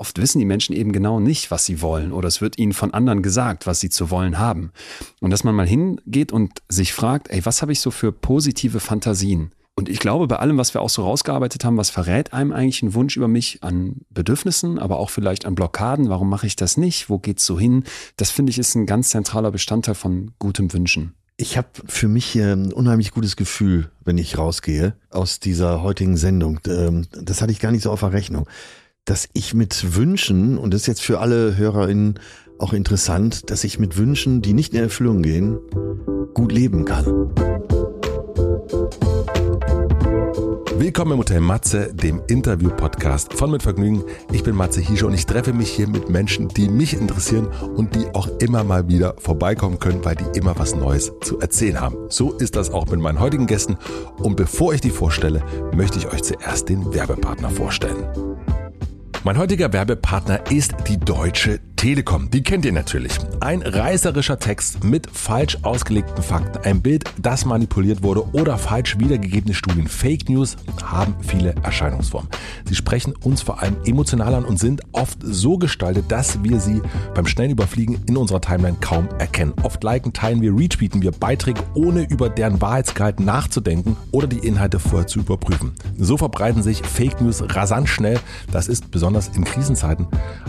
Oft wissen die Menschen eben genau nicht, was sie wollen oder es wird ihnen von anderen gesagt, was sie zu wollen haben. Und dass man mal hingeht und sich fragt, ey, was habe ich so für positive Fantasien? Und ich glaube, bei allem, was wir auch so rausgearbeitet haben, was verrät einem eigentlich ein Wunsch über mich an Bedürfnissen, aber auch vielleicht an Blockaden? Warum mache ich das nicht? Wo geht's so hin? Das finde ich ist ein ganz zentraler Bestandteil von gutem Wünschen. Ich habe für mich ein unheimlich gutes Gefühl, wenn ich rausgehe aus dieser heutigen Sendung. Ähm, das hatte ich gar nicht so auf der Rechnung dass ich mit Wünschen, und das ist jetzt für alle HörerInnen auch interessant, dass ich mit Wünschen, die nicht in Erfüllung gehen, gut leben kann. Willkommen im Hotel Matze, dem Interview-Podcast von Mit Vergnügen. Ich bin Matze Hiesche und ich treffe mich hier mit Menschen, die mich interessieren und die auch immer mal wieder vorbeikommen können, weil die immer was Neues zu erzählen haben. So ist das auch mit meinen heutigen Gästen. Und bevor ich die vorstelle, möchte ich euch zuerst den Werbepartner vorstellen. Mein heutiger Werbepartner ist die Deutsche Telekom. Die kennt ihr natürlich. Ein reißerischer Text mit falsch ausgelegten Fakten, ein Bild, das manipuliert wurde oder falsch wiedergegebene Studien. Fake News haben viele Erscheinungsformen. Sie sprechen uns vor allem emotional an und sind oft so gestaltet, dass wir sie beim schnellen Überfliegen in unserer Timeline kaum erkennen. Oft liken, teilen wir, retweeten wir Beiträge, ohne über deren Wahrheitsgehalt nachzudenken oder die Inhalte vorher zu überprüfen. So verbreiten sich Fake News rasant schnell. Das ist besonders besonders in Krisenzeiten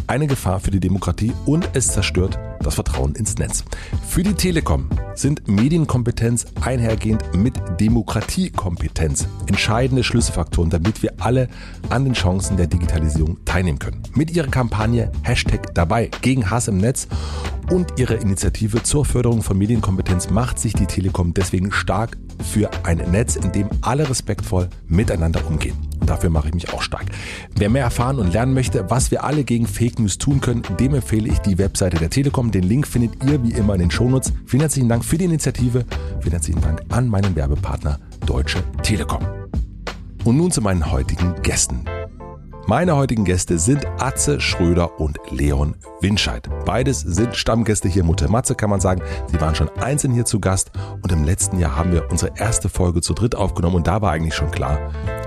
eine Gefahr für die Demokratie und es zerstört das Vertrauen ins Netz. Für die Telekom sind Medienkompetenz einhergehend mit Demokratiekompetenz entscheidende Schlüsselfaktoren, damit wir alle an den Chancen der Digitalisierung teilnehmen können. Mit ihrer Kampagne Hashtag dabei gegen Hass im Netz und ihrer Initiative zur Förderung von Medienkompetenz macht sich die Telekom deswegen stark für ein Netz, in dem alle respektvoll miteinander umgehen. Dafür mache ich mich auch stark. Wer mehr erfahren und lernen möchte, was wir alle gegen Fake News tun können, dem empfehle ich die Webseite der Telekom. Den Link findet ihr wie immer in den Shownotes. Vielen herzlichen Dank für die Initiative. Vielen herzlichen Dank an meinen Werbepartner Deutsche Telekom. Und nun zu meinen heutigen Gästen. Meine heutigen Gäste sind Atze Schröder und Leon Winscheid. Beides sind Stammgäste hier Hotel Matze, kann man sagen. Sie waren schon einzeln hier zu Gast und im letzten Jahr haben wir unsere erste Folge zu dritt aufgenommen und da war eigentlich schon klar,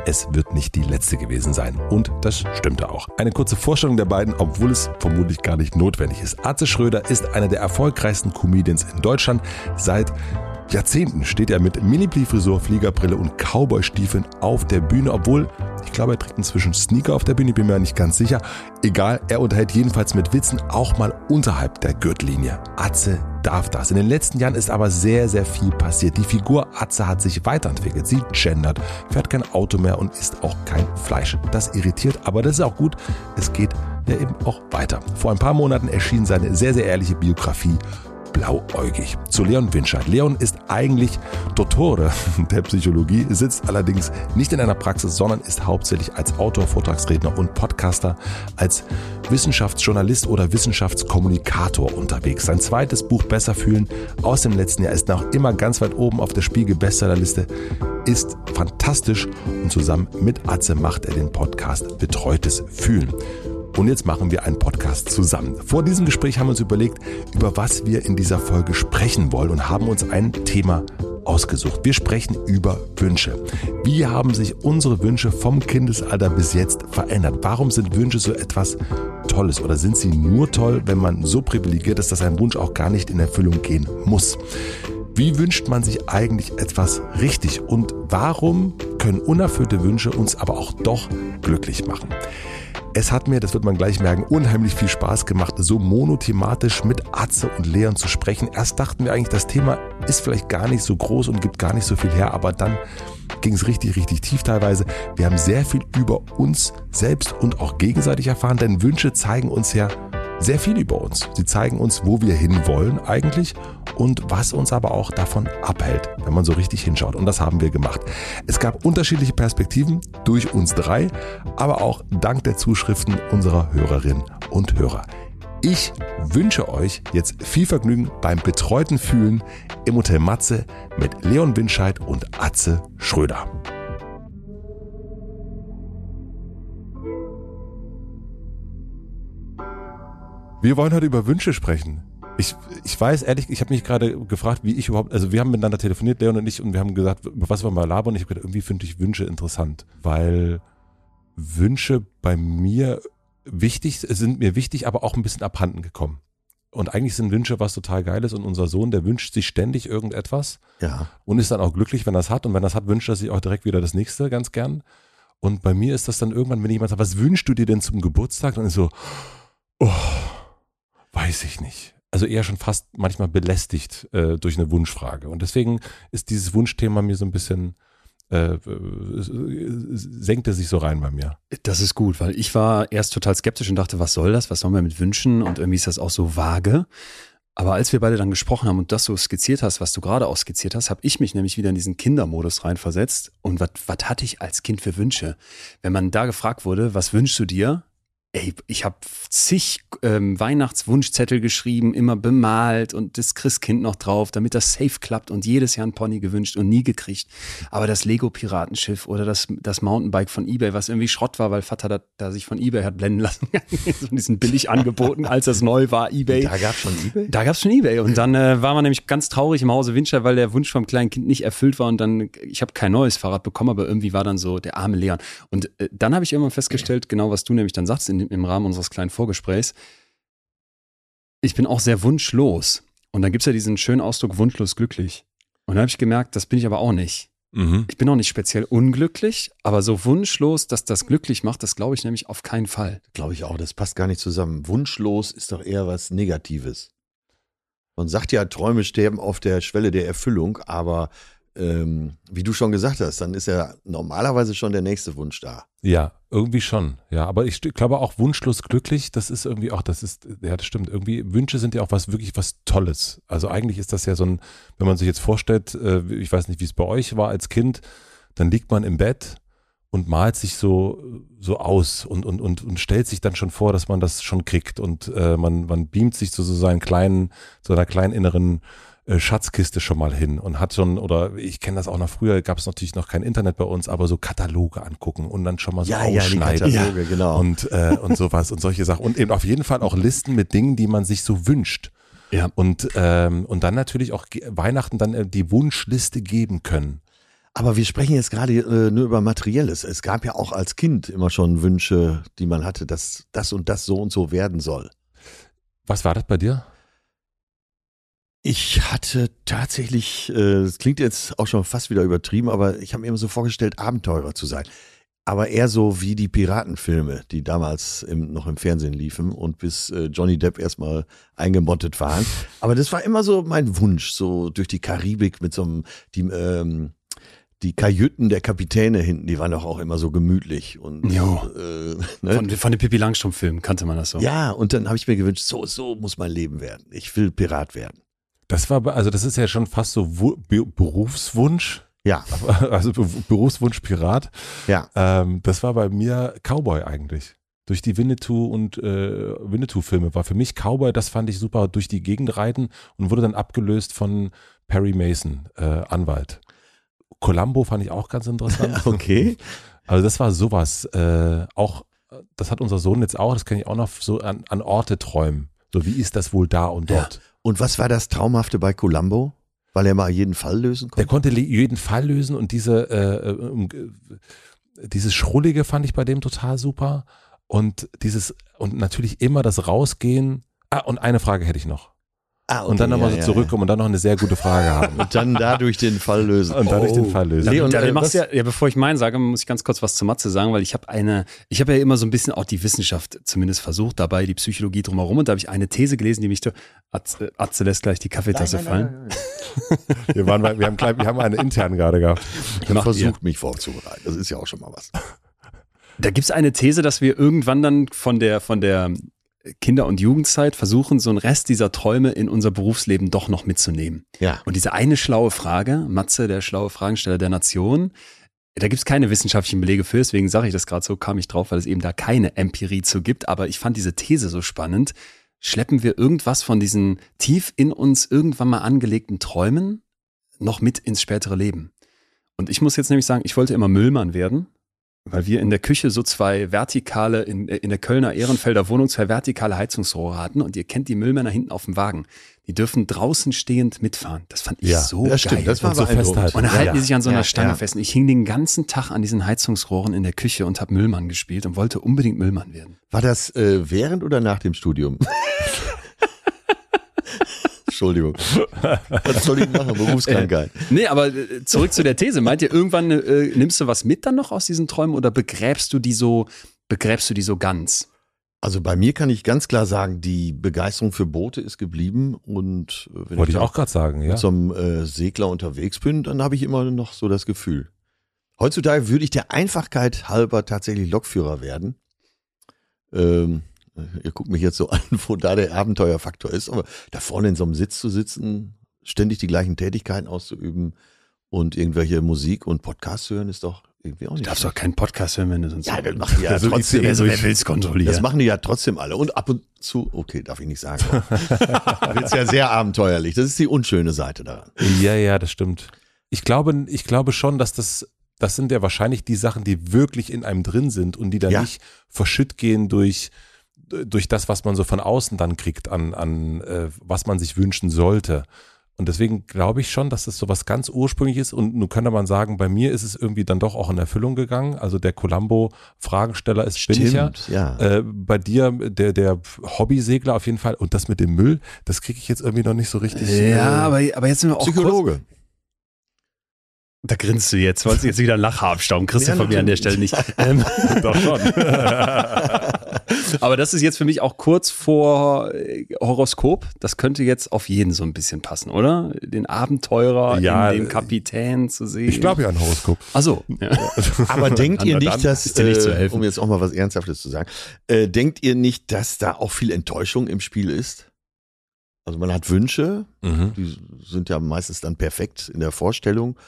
es wird nicht die letzte gewesen sein. Und das stimmte auch. Eine kurze Vorstellung der beiden, obwohl es vermutlich gar nicht notwendig ist. Atze Schröder ist einer der erfolgreichsten Comedians in Deutschland. Seit Jahrzehnten steht er mit Mini-Pli-Frisur, Fliegerbrille und Cowboy-Stiefeln auf der Bühne, obwohl ich glaube, er trägt inzwischen Sneaker auf der Bühne, bin mir nicht ganz sicher. Egal, er unterhält jedenfalls mit Witzen auch mal unterhalb der Gürtellinie. Atze darf das. In den letzten Jahren ist aber sehr, sehr viel passiert. Die Figur Atze hat sich weiterentwickelt. Sie gendert, fährt kein Auto mehr und isst auch kein Fleisch. Das irritiert, aber das ist auch gut. Es geht ja eben auch weiter. Vor ein paar Monaten erschien seine sehr, sehr ehrliche Biografie blauäugig. Zu Leon Winscheid. Leon ist eigentlich Dottore der Psychologie, sitzt allerdings nicht in einer Praxis, sondern ist hauptsächlich als Autor, Vortragsredner und Podcaster, als Wissenschaftsjournalist oder Wissenschaftskommunikator unterwegs. Sein zweites Buch Besser fühlen aus dem letzten Jahr ist noch immer ganz weit oben auf der Spiegel Bestsellerliste, ist fantastisch und zusammen mit Atze macht er den Podcast Betreutes Fühlen. Und jetzt machen wir einen Podcast zusammen. Vor diesem Gespräch haben wir uns überlegt, über was wir in dieser Folge sprechen wollen und haben uns ein Thema ausgesucht. Wir sprechen über Wünsche. Wie haben sich unsere Wünsche vom Kindesalter bis jetzt verändert? Warum sind Wünsche so etwas Tolles oder sind sie nur toll, wenn man so privilegiert ist, dass ein Wunsch auch gar nicht in Erfüllung gehen muss? Wie wünscht man sich eigentlich etwas richtig und warum können unerfüllte Wünsche uns aber auch doch glücklich machen? Es hat mir, das wird man gleich merken, unheimlich viel Spaß gemacht, so monothematisch mit Atze und Leon zu sprechen. Erst dachten wir eigentlich, das Thema ist vielleicht gar nicht so groß und gibt gar nicht so viel her, aber dann ging es richtig, richtig tief teilweise. Wir haben sehr viel über uns selbst und auch gegenseitig erfahren, denn Wünsche zeigen uns ja sehr viel über uns. Sie zeigen uns, wo wir hinwollen eigentlich und was uns aber auch davon abhält, wenn man so richtig hinschaut. Und das haben wir gemacht. Es gab unterschiedliche Perspektiven durch uns drei, aber auch dank der Zuschriften unserer Hörerinnen und Hörer. Ich wünsche euch jetzt viel Vergnügen beim betreuten Fühlen im Hotel Matze mit Leon Winscheid und Atze Schröder. Wir wollen heute über Wünsche sprechen. Ich, ich weiß ehrlich, ich habe mich gerade gefragt, wie ich überhaupt, also wir haben miteinander telefoniert, Leon und ich, und wir haben gesagt, über was wir mal labern. Und ich habe gedacht, irgendwie finde ich Wünsche interessant, weil Wünsche bei mir wichtig, sind mir wichtig, aber auch ein bisschen abhanden gekommen. Und eigentlich sind Wünsche was total Geiles und unser Sohn, der wünscht sich ständig irgendetwas Ja. und ist dann auch glücklich, wenn er es hat. Und wenn er es hat, wünscht er sich auch direkt wieder das nächste ganz gern. Und bei mir ist das dann irgendwann, wenn jemand sagt, was wünschst du dir denn zum Geburtstag? Dann ist so, oh, weiß ich nicht. Also eher schon fast manchmal belästigt äh, durch eine Wunschfrage. Und deswegen ist dieses Wunschthema mir so ein bisschen, äh, äh, senkte sich so rein bei mir. Das ist gut, weil ich war erst total skeptisch und dachte, was soll das? Was sollen wir mit wünschen? Und irgendwie ist das auch so vage. Aber als wir beide dann gesprochen haben und das so skizziert hast, was du gerade auch skizziert hast, habe ich mich nämlich wieder in diesen Kindermodus reinversetzt. Und was was hatte ich als Kind für Wünsche? Wenn man da gefragt wurde, was wünschst du dir? Ey, ich habe zig ähm, Weihnachtswunschzettel geschrieben, immer bemalt und das Christkind noch drauf, damit das safe klappt und jedes Jahr ein Pony gewünscht und nie gekriegt. Aber das Lego-Piratenschiff oder das, das Mountainbike von Ebay, was irgendwie Schrott war, weil Vater da, da sich von Ebay hat blenden lassen, so diesen billig angeboten, als das neu war, Ebay. Da gab es schon Ebay? Da gab es schon Ebay und dann äh, war man nämlich ganz traurig im Hause Winscher, weil der Wunsch vom kleinen Kind nicht erfüllt war und dann, ich habe kein neues Fahrrad bekommen, aber irgendwie war dann so der arme Leon. Und äh, dann habe ich irgendwann festgestellt, genau was du nämlich dann sagst in, im Rahmen unseres kleinen Vorgesprächs, ich bin auch sehr wunschlos. Und dann gibt's ja diesen schönen Ausdruck wunschlos glücklich. Und dann habe ich gemerkt, das bin ich aber auch nicht. Mhm. Ich bin auch nicht speziell unglücklich, aber so wunschlos, dass das glücklich macht, das glaube ich nämlich auf keinen Fall. Glaube ich auch, das passt gar nicht zusammen. Wunschlos ist doch eher was Negatives. Man sagt ja, Träume sterben auf der Schwelle der Erfüllung, aber ähm, wie du schon gesagt hast, dann ist ja normalerweise schon der nächste Wunsch da. Ja, irgendwie schon. Ja, aber ich glaube auch wunschlos glücklich, das ist irgendwie auch, das ist, ja, das stimmt. Irgendwie Wünsche sind ja auch was wirklich was Tolles. Also eigentlich ist das ja so ein, wenn man sich jetzt vorstellt, äh, ich weiß nicht, wie es bei euch war als Kind, dann liegt man im Bett und malt sich so, so aus und, und, und, und stellt sich dann schon vor, dass man das schon kriegt und äh, man, man beamt sich zu so seinen kleinen, so einer kleinen inneren äh, Schatzkiste schon mal hin und hat schon, oder ich kenne das auch noch früher, gab es natürlich noch kein Internet bei uns, aber so Kataloge angucken und dann schon mal so ausschneiden. Kataloge, genau. Und, äh, und sowas und solche Sachen. Und eben auf jeden Fall auch Listen mit Dingen, die man sich so wünscht. Ja. Und, ähm, und dann natürlich auch Weihnachten dann äh, die Wunschliste geben können. Aber wir sprechen jetzt gerade äh, nur über Materielles. Es gab ja auch als Kind immer schon Wünsche, die man hatte, dass das und das so und so werden soll. Was war das bei dir? Ich hatte tatsächlich, äh, das klingt jetzt auch schon fast wieder übertrieben, aber ich habe mir immer so vorgestellt, Abenteurer zu sein. Aber eher so wie die Piratenfilme, die damals im, noch im Fernsehen liefen und bis äh, Johnny Depp erstmal eingemottet waren. Aber das war immer so mein Wunsch, so durch die Karibik mit so einem, die, ähm, die Kajüten der Kapitäne hinten, die waren doch auch immer so gemütlich. Und, Jo. äh, ne? Von, von den Pippi Langstrumpf-Filmen kannte man das so. Ja, und dann habe ich mir gewünscht, so, so muss mein Leben werden. Ich will Pirat werden. Das war, also das ist ja schon fast so Wu- Be Berufswunsch, Ja, also Be Berufswunsch Pirat. ja. Ähm, das war bei mir Cowboy eigentlich. Durch die Winnetou und äh, Winnetou-Filme war für mich Cowboy, das fand ich super, durch die Gegend reiten und wurde dann abgelöst von Perry Mason, äh, Anwalt. Columbo fand ich auch ganz interessant. Okay. Also das war sowas. Äh, auch, das hat unser Sohn jetzt auch, das kann ich auch noch so an, an Orte träumen. So, wie ist das wohl da und dort? Und was war das Traumhafte bei Columbo? Weil er mal jeden Fall lösen konnte? konnte le- jeden Fall lösen und diese, äh, äh, äh, dieses Schrullige fand ich bei dem total super. Und dieses, und natürlich immer das Rausgehen. Ah, und eine Frage hätte ich noch. Ah, okay, Und dann nochmal ja, so ja, zurückkommen und dann noch eine sehr gute Frage haben. Ja. Und dann dadurch den Fall lösen. Und dadurch Oh. den Fall lösen. Nee, und, ja, äh, du machst ja, ja, bevor ich meinen sage, muss ich ganz kurz was zu Matze sagen, weil ich habe eine, ich habe ja immer so ein bisschen auch die Wissenschaft zumindest versucht, dabei die Psychologie drumherum und da habe ich eine These gelesen, die mich, Atze, Atze lässt gleich die Kaffeetasse fallen. Wir, waren, bei- wir, haben klein, wir haben eine intern gerade gehabt. Ich habe Macht ihr. versucht, mich vorzubereiten. Das ist ja auch schon mal was. Da gibt es eine These, dass wir irgendwann dann von der, von der Kinder- und Jugendzeit versuchen, so einen Rest dieser Träume in unser Berufsleben doch noch mitzunehmen. Ja. Und diese eine schlaue Frage, Matze, der schlaue Fragensteller der Nation, da gibt es keine wissenschaftlichen Belege für, deswegen sage ich das gerade so, kam ich drauf, weil es eben da keine Empirie zu gibt. Aber ich fand diese These so spannend. Schleppen wir irgendwas von diesen tief in uns irgendwann mal angelegten Träumen noch mit ins spätere Leben? Und ich muss jetzt nämlich sagen, ich wollte immer Müllmann werden. Weil wir in der Küche so zwei vertikale, in, in der Kölner Ehrenfelder Wohnung zwei vertikale Heizungsrohre hatten und ihr kennt die Müllmänner hinten auf dem Wagen. Die dürfen draußen stehend mitfahren. Das fand ich Ja, so das stimmt, geil. das war Und so festhalten. und dann Ja, halten ja. die sich an so einer Ja, Stange ja. fest. Und ich hing den ganzen Tag an diesen Heizungsrohren in der Küche und habe Müllmann gespielt und wollte unbedingt Müllmann werden. War das äh, während oder nach dem Studium? Entschuldigung. Was soll ich machen? Berufskrankheit. Nee, aber äh, zurück zu der These. Meint ihr, irgendwann äh, nimmst du was mit dann noch aus diesen Träumen oder begräbst du die so, begräbst du die so ganz? Also bei mir kann ich ganz klar sagen, die Begeisterung für Boote ist geblieben und äh, wenn Wollte ich auch gerade sagen, ja. mit so einem äh, Segler unterwegs bin, dann habe ich immer noch so das Gefühl. Heutzutage würde ich der Einfachkeit halber tatsächlich Lokführer werden. Ähm, ihr guckt mich jetzt so an, wo da der Abenteuerfaktor ist, aber da vorne in so einem Sitz zu sitzen, ständig die gleichen Tätigkeiten auszuüben und irgendwelche Musik und Podcasts hören, ist doch irgendwie auch Du nicht. darfst doch keinen Podcast hören, wenn du sonst. ja, das machen die ja Also trotzdem. Also, wer will's kontrollieren? Das machen die ja trotzdem alle. Und ab und zu, okay, darf ich nicht sagen. Das ist ja sehr abenteuerlich. Das ist die unschöne Seite daran. Ja, ja, das stimmt. Ich glaube, ich glaube schon, dass das, das sind ja wahrscheinlich die Sachen, die wirklich in einem drin sind und die dann Ja. nicht verschütt gehen durch, durch das, was man so von außen dann kriegt, an, an äh, was man sich wünschen sollte. Und deswegen glaube ich schon, dass das so was ganz ursprüngliches und nun könnte man sagen, bei mir ist es irgendwie dann doch auch in Erfüllung gegangen. Also der Columbo-Fragesteller ist bin ich ja. ja. Äh, bei dir, der, der Hobbysegler auf jeden Fall. Und das mit dem Müll, das kriege ich jetzt irgendwie noch nicht so richtig. äh, Ja, aber, aber jetzt sind wir auch kurz, Psychologe. Da grinst du jetzt, wolltest du jetzt wieder Lacher abstauben. Kriegst du Ja, von mir an der Stelle nicht. Ähm, Doch schon. aber das ist jetzt für mich auch kurz vor äh, Horoskop. Das könnte jetzt auf jeden so ein bisschen passen, oder? Den Abenteurer Ja, in dem Kapitän zu sehen. Ich glaube ja an Horoskop. Ach so. Ja. Aber denkt ihr nicht, dass, ist dir nicht zu äh, helfen. um jetzt auch mal was Ernsthaftes zu sagen, äh, denkt ihr nicht, dass da auch viel Enttäuschung im Spiel ist? Also man hat Wünsche, Mhm. die sind ja meistens dann perfekt in der Vorstellung.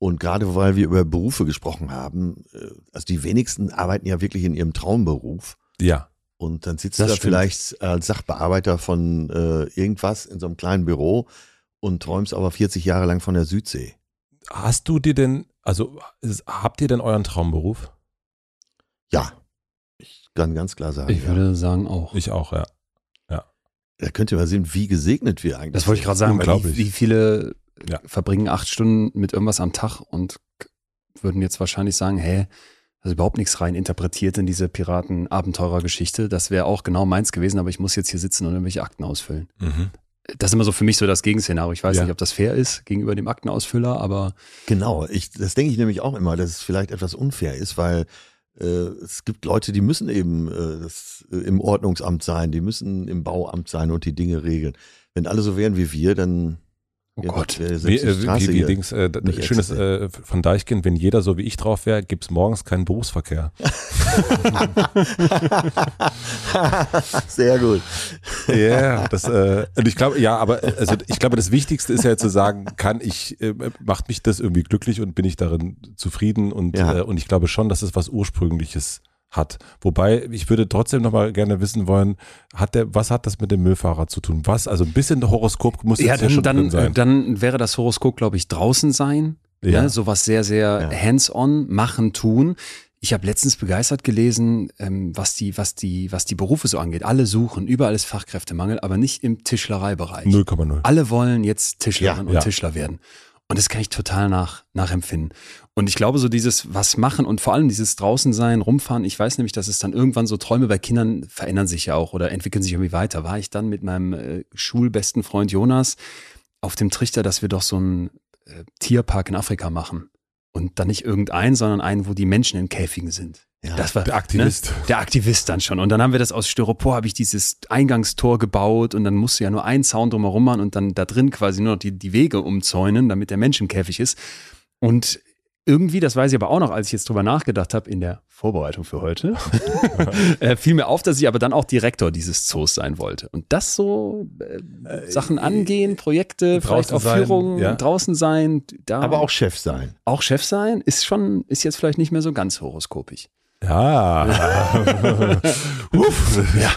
Und gerade weil wir über Berufe gesprochen haben, äh, also die wenigsten arbeiten ja wirklich in ihrem Traumberuf. Ja. Und dann sitzt Das du da stimmt. vielleicht als Sachbearbeiter von äh, irgendwas in so einem kleinen Büro und träumst aber 40 Jahre lang von der Südsee. Hast du dir denn, also ist- habt ihr denn euren Traumberuf? Ja, ich kann ganz klar sagen. Ich ja. würde sagen auch. Ich auch, ja. Da könnt ihr mal sehen, wie gesegnet wir eigentlich Das wollte ich gerade sagen, weil Unglaublich. wie, wie viele Ja. verbringen acht Stunden mit irgendwas am Tag und würden jetzt wahrscheinlich sagen, hä, ist überhaupt nichts rein interpretiert in diese Piraten-Abenteurer-Geschichte. Das wäre auch genau meins gewesen, aber ich muss jetzt hier sitzen und irgendwelche Akten ausfüllen. Mhm. Das ist immer so für mich so das Gegenszenario. Ich weiß Ja. nicht, ob das fair ist gegenüber dem Aktenausfüller, aber Genau, ich, das denke ich nämlich auch immer, dass es vielleicht etwas unfair ist, weil äh, es gibt Leute, die müssen eben äh, das, äh, im Ordnungsamt sein, die müssen im Bauamt sein und die Dinge regeln. Wenn alle so wären wie wir, dann oh Gott. Wie, äh, wie, wie hier Dings, äh, schönes äh, von Deichkind, wenn jeder so wie ich drauf wäre, gibt's morgens keinen Berufsverkehr. Sehr gut. Ja, das, äh, und ich glaube, ja, aber also ich glaube, das Wichtigste ist ja zu sagen, kann ich, äh, macht mich das irgendwie glücklich und bin ich darin zufrieden und, Ja. äh, und ich glaube schon, dass es was Ursprüngliches hat. Wobei, ich würde trotzdem nochmal gerne wissen wollen, hat der, was hat das mit dem Müllfahrer zu tun? Was? Also ein bisschen Horoskop muss Ja, jetzt ja dann, schon dann, sein. dann wäre das Horoskop, glaube ich, draußen sein. Ja. Ne? Sowas sehr, sehr Ja. hands-on, machen, tun. Ich habe letztens begeistert gelesen, ähm, was, die, was, die, was die Berufe so angeht. Alle suchen, überall ist Fachkräftemangel, aber nicht im Tischlereibereich. 0,0. Alle wollen jetzt Tischlerin Ja, und ja. Tischler werden. Und das kann ich total nach, nachempfinden. Und ich glaube, so dieses was machen und vor allem dieses draußen sein, rumfahren. Ich weiß nämlich, dass es dann irgendwann so Träume bei Kindern verändern sich ja auch oder entwickeln sich irgendwie weiter. War ich dann mit meinem äh, schulbesten Freund Jonas auf dem Trichter, dass wir doch so einen äh, Tierpark in Afrika machen. Und dann nicht irgendeinen, sondern einen, wo die Menschen in Käfigen sind. Ja. Das war Der Aktivist. Ne? Der Aktivist dann schon. Und dann haben wir das aus Styropor, habe ich dieses Eingangstor gebaut und dann musst du ja nur einen Zaun drumherum machen und dann da drin quasi nur noch die, die Wege umzäunen, damit der Mensch im Käfig ist. Und irgendwie, das weiß ich aber auch noch, als ich jetzt drüber nachgedacht habe in der Vorbereitung für heute, äh, fiel mir auf, dass ich aber dann auch Direktor dieses Zoos sein wollte. Und das so äh, Sachen angehen, Projekte, vielleicht draußen auch sein, Führungen, ja. draußen sein, da Aber auch Chef sein. auch Chef sein, ist schon, ist jetzt vielleicht nicht mehr so ganz horoskopisch. Ja. Uff. ja.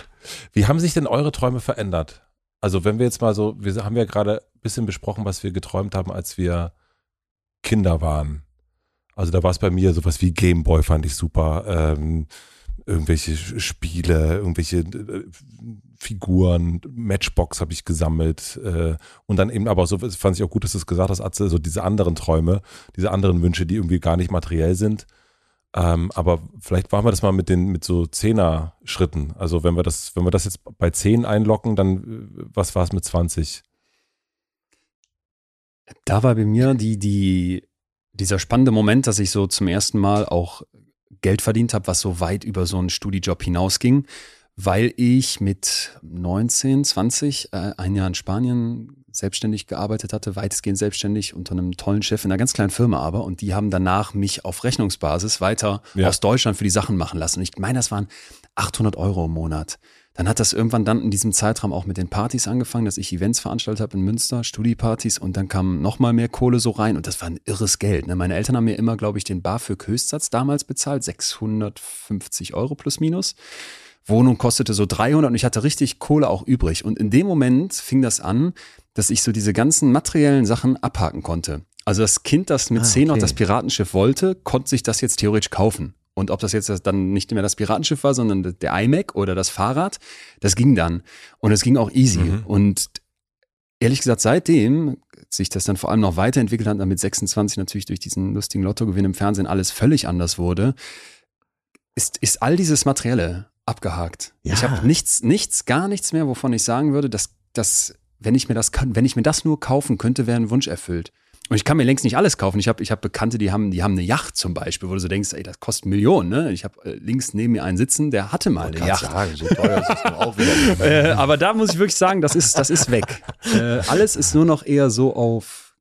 Wie haben sich denn eure Träume verändert? Also wenn wir jetzt mal so, wir haben ja gerade ein bisschen besprochen, was wir geträumt haben, als wir Kinder waren. Also da war es bei mir sowas wie Gameboy fand ich super. Ähm, irgendwelche Spiele, irgendwelche äh, Figuren, Matchbox habe ich gesammelt äh, und dann eben aber so fand ich auch gut, dass du es gesagt hast, Atze, so diese anderen Träume, diese anderen Wünsche, die irgendwie gar nicht materiell sind. Ähm, aber vielleicht machen wir das mal mit den mit so Zehner-Schritten. Also wenn wir das, wenn wir das jetzt bei 10 einlocken, dann äh, was war es mit 20? Da war bei mir die, die, dieser spannende Moment, dass ich so zum ersten Mal auch Geld verdient habe, was so weit über so einen Studijob hinausging, weil ich mit 19, 20 äh, ein Jahr in Spanien selbstständig gearbeitet hatte, weitestgehend selbstständig unter einem tollen Chef in einer ganz kleinen Firma aber und die haben danach mich auf Rechnungsbasis weiter ja. aus Deutschland für die Sachen machen lassen. Und ich meine, das waren 800 Euro im Monat. Dann hat das irgendwann dann in diesem Zeitraum auch mit den Partys angefangen, dass ich Events veranstaltet habe in Münster, Studiepartys und dann kam noch mal mehr Kohle so rein und das war ein irres Geld. Ne? Meine Eltern haben mir immer, glaube ich, den BAföG-Höchstsatz damals bezahlt, 650 Euro plus minus. Wohnung kostete so 300 und ich hatte richtig Kohle auch übrig. Und in dem Moment fing das an, dass ich so diese ganzen materiellen Sachen abhaken konnte. Also das Kind, das mit ah, 10 okay. noch das Piratenschiff wollte, konnte sich das jetzt theoretisch kaufen. Und ob das jetzt dann nicht mehr das Piratenschiff war, sondern der iMac oder das Fahrrad, das ging dann. Und es ging auch easy. Mhm. Und ehrlich gesagt, seitdem sich das dann vor allem noch weiterentwickelt hat, dann mit 26 natürlich durch diesen lustigen Lottogewinn im Fernsehen alles völlig anders wurde, ist, ist all dieses Materielle abgehakt. Ja. Ich habe nichts, nichts, gar nichts mehr, wovon ich sagen würde, dass, dass wenn ich mir das kann, wenn ich mir das nur kaufen könnte, wäre ein Wunsch erfüllt. Und ich kann mir längst nicht alles kaufen. Ich habe ich hab Bekannte, die haben, die haben eine Yacht zum Beispiel, wo du so denkst, ey, das kostet Millionen. Ne? Ich habe äh, links neben mir einen sitzen, der hatte mal eine Yacht. Sagen, so teuer ist das auch wieder. äh, aber da muss ich wirklich sagen, das ist, das ist weg. Äh, alles ist nur noch eher so auf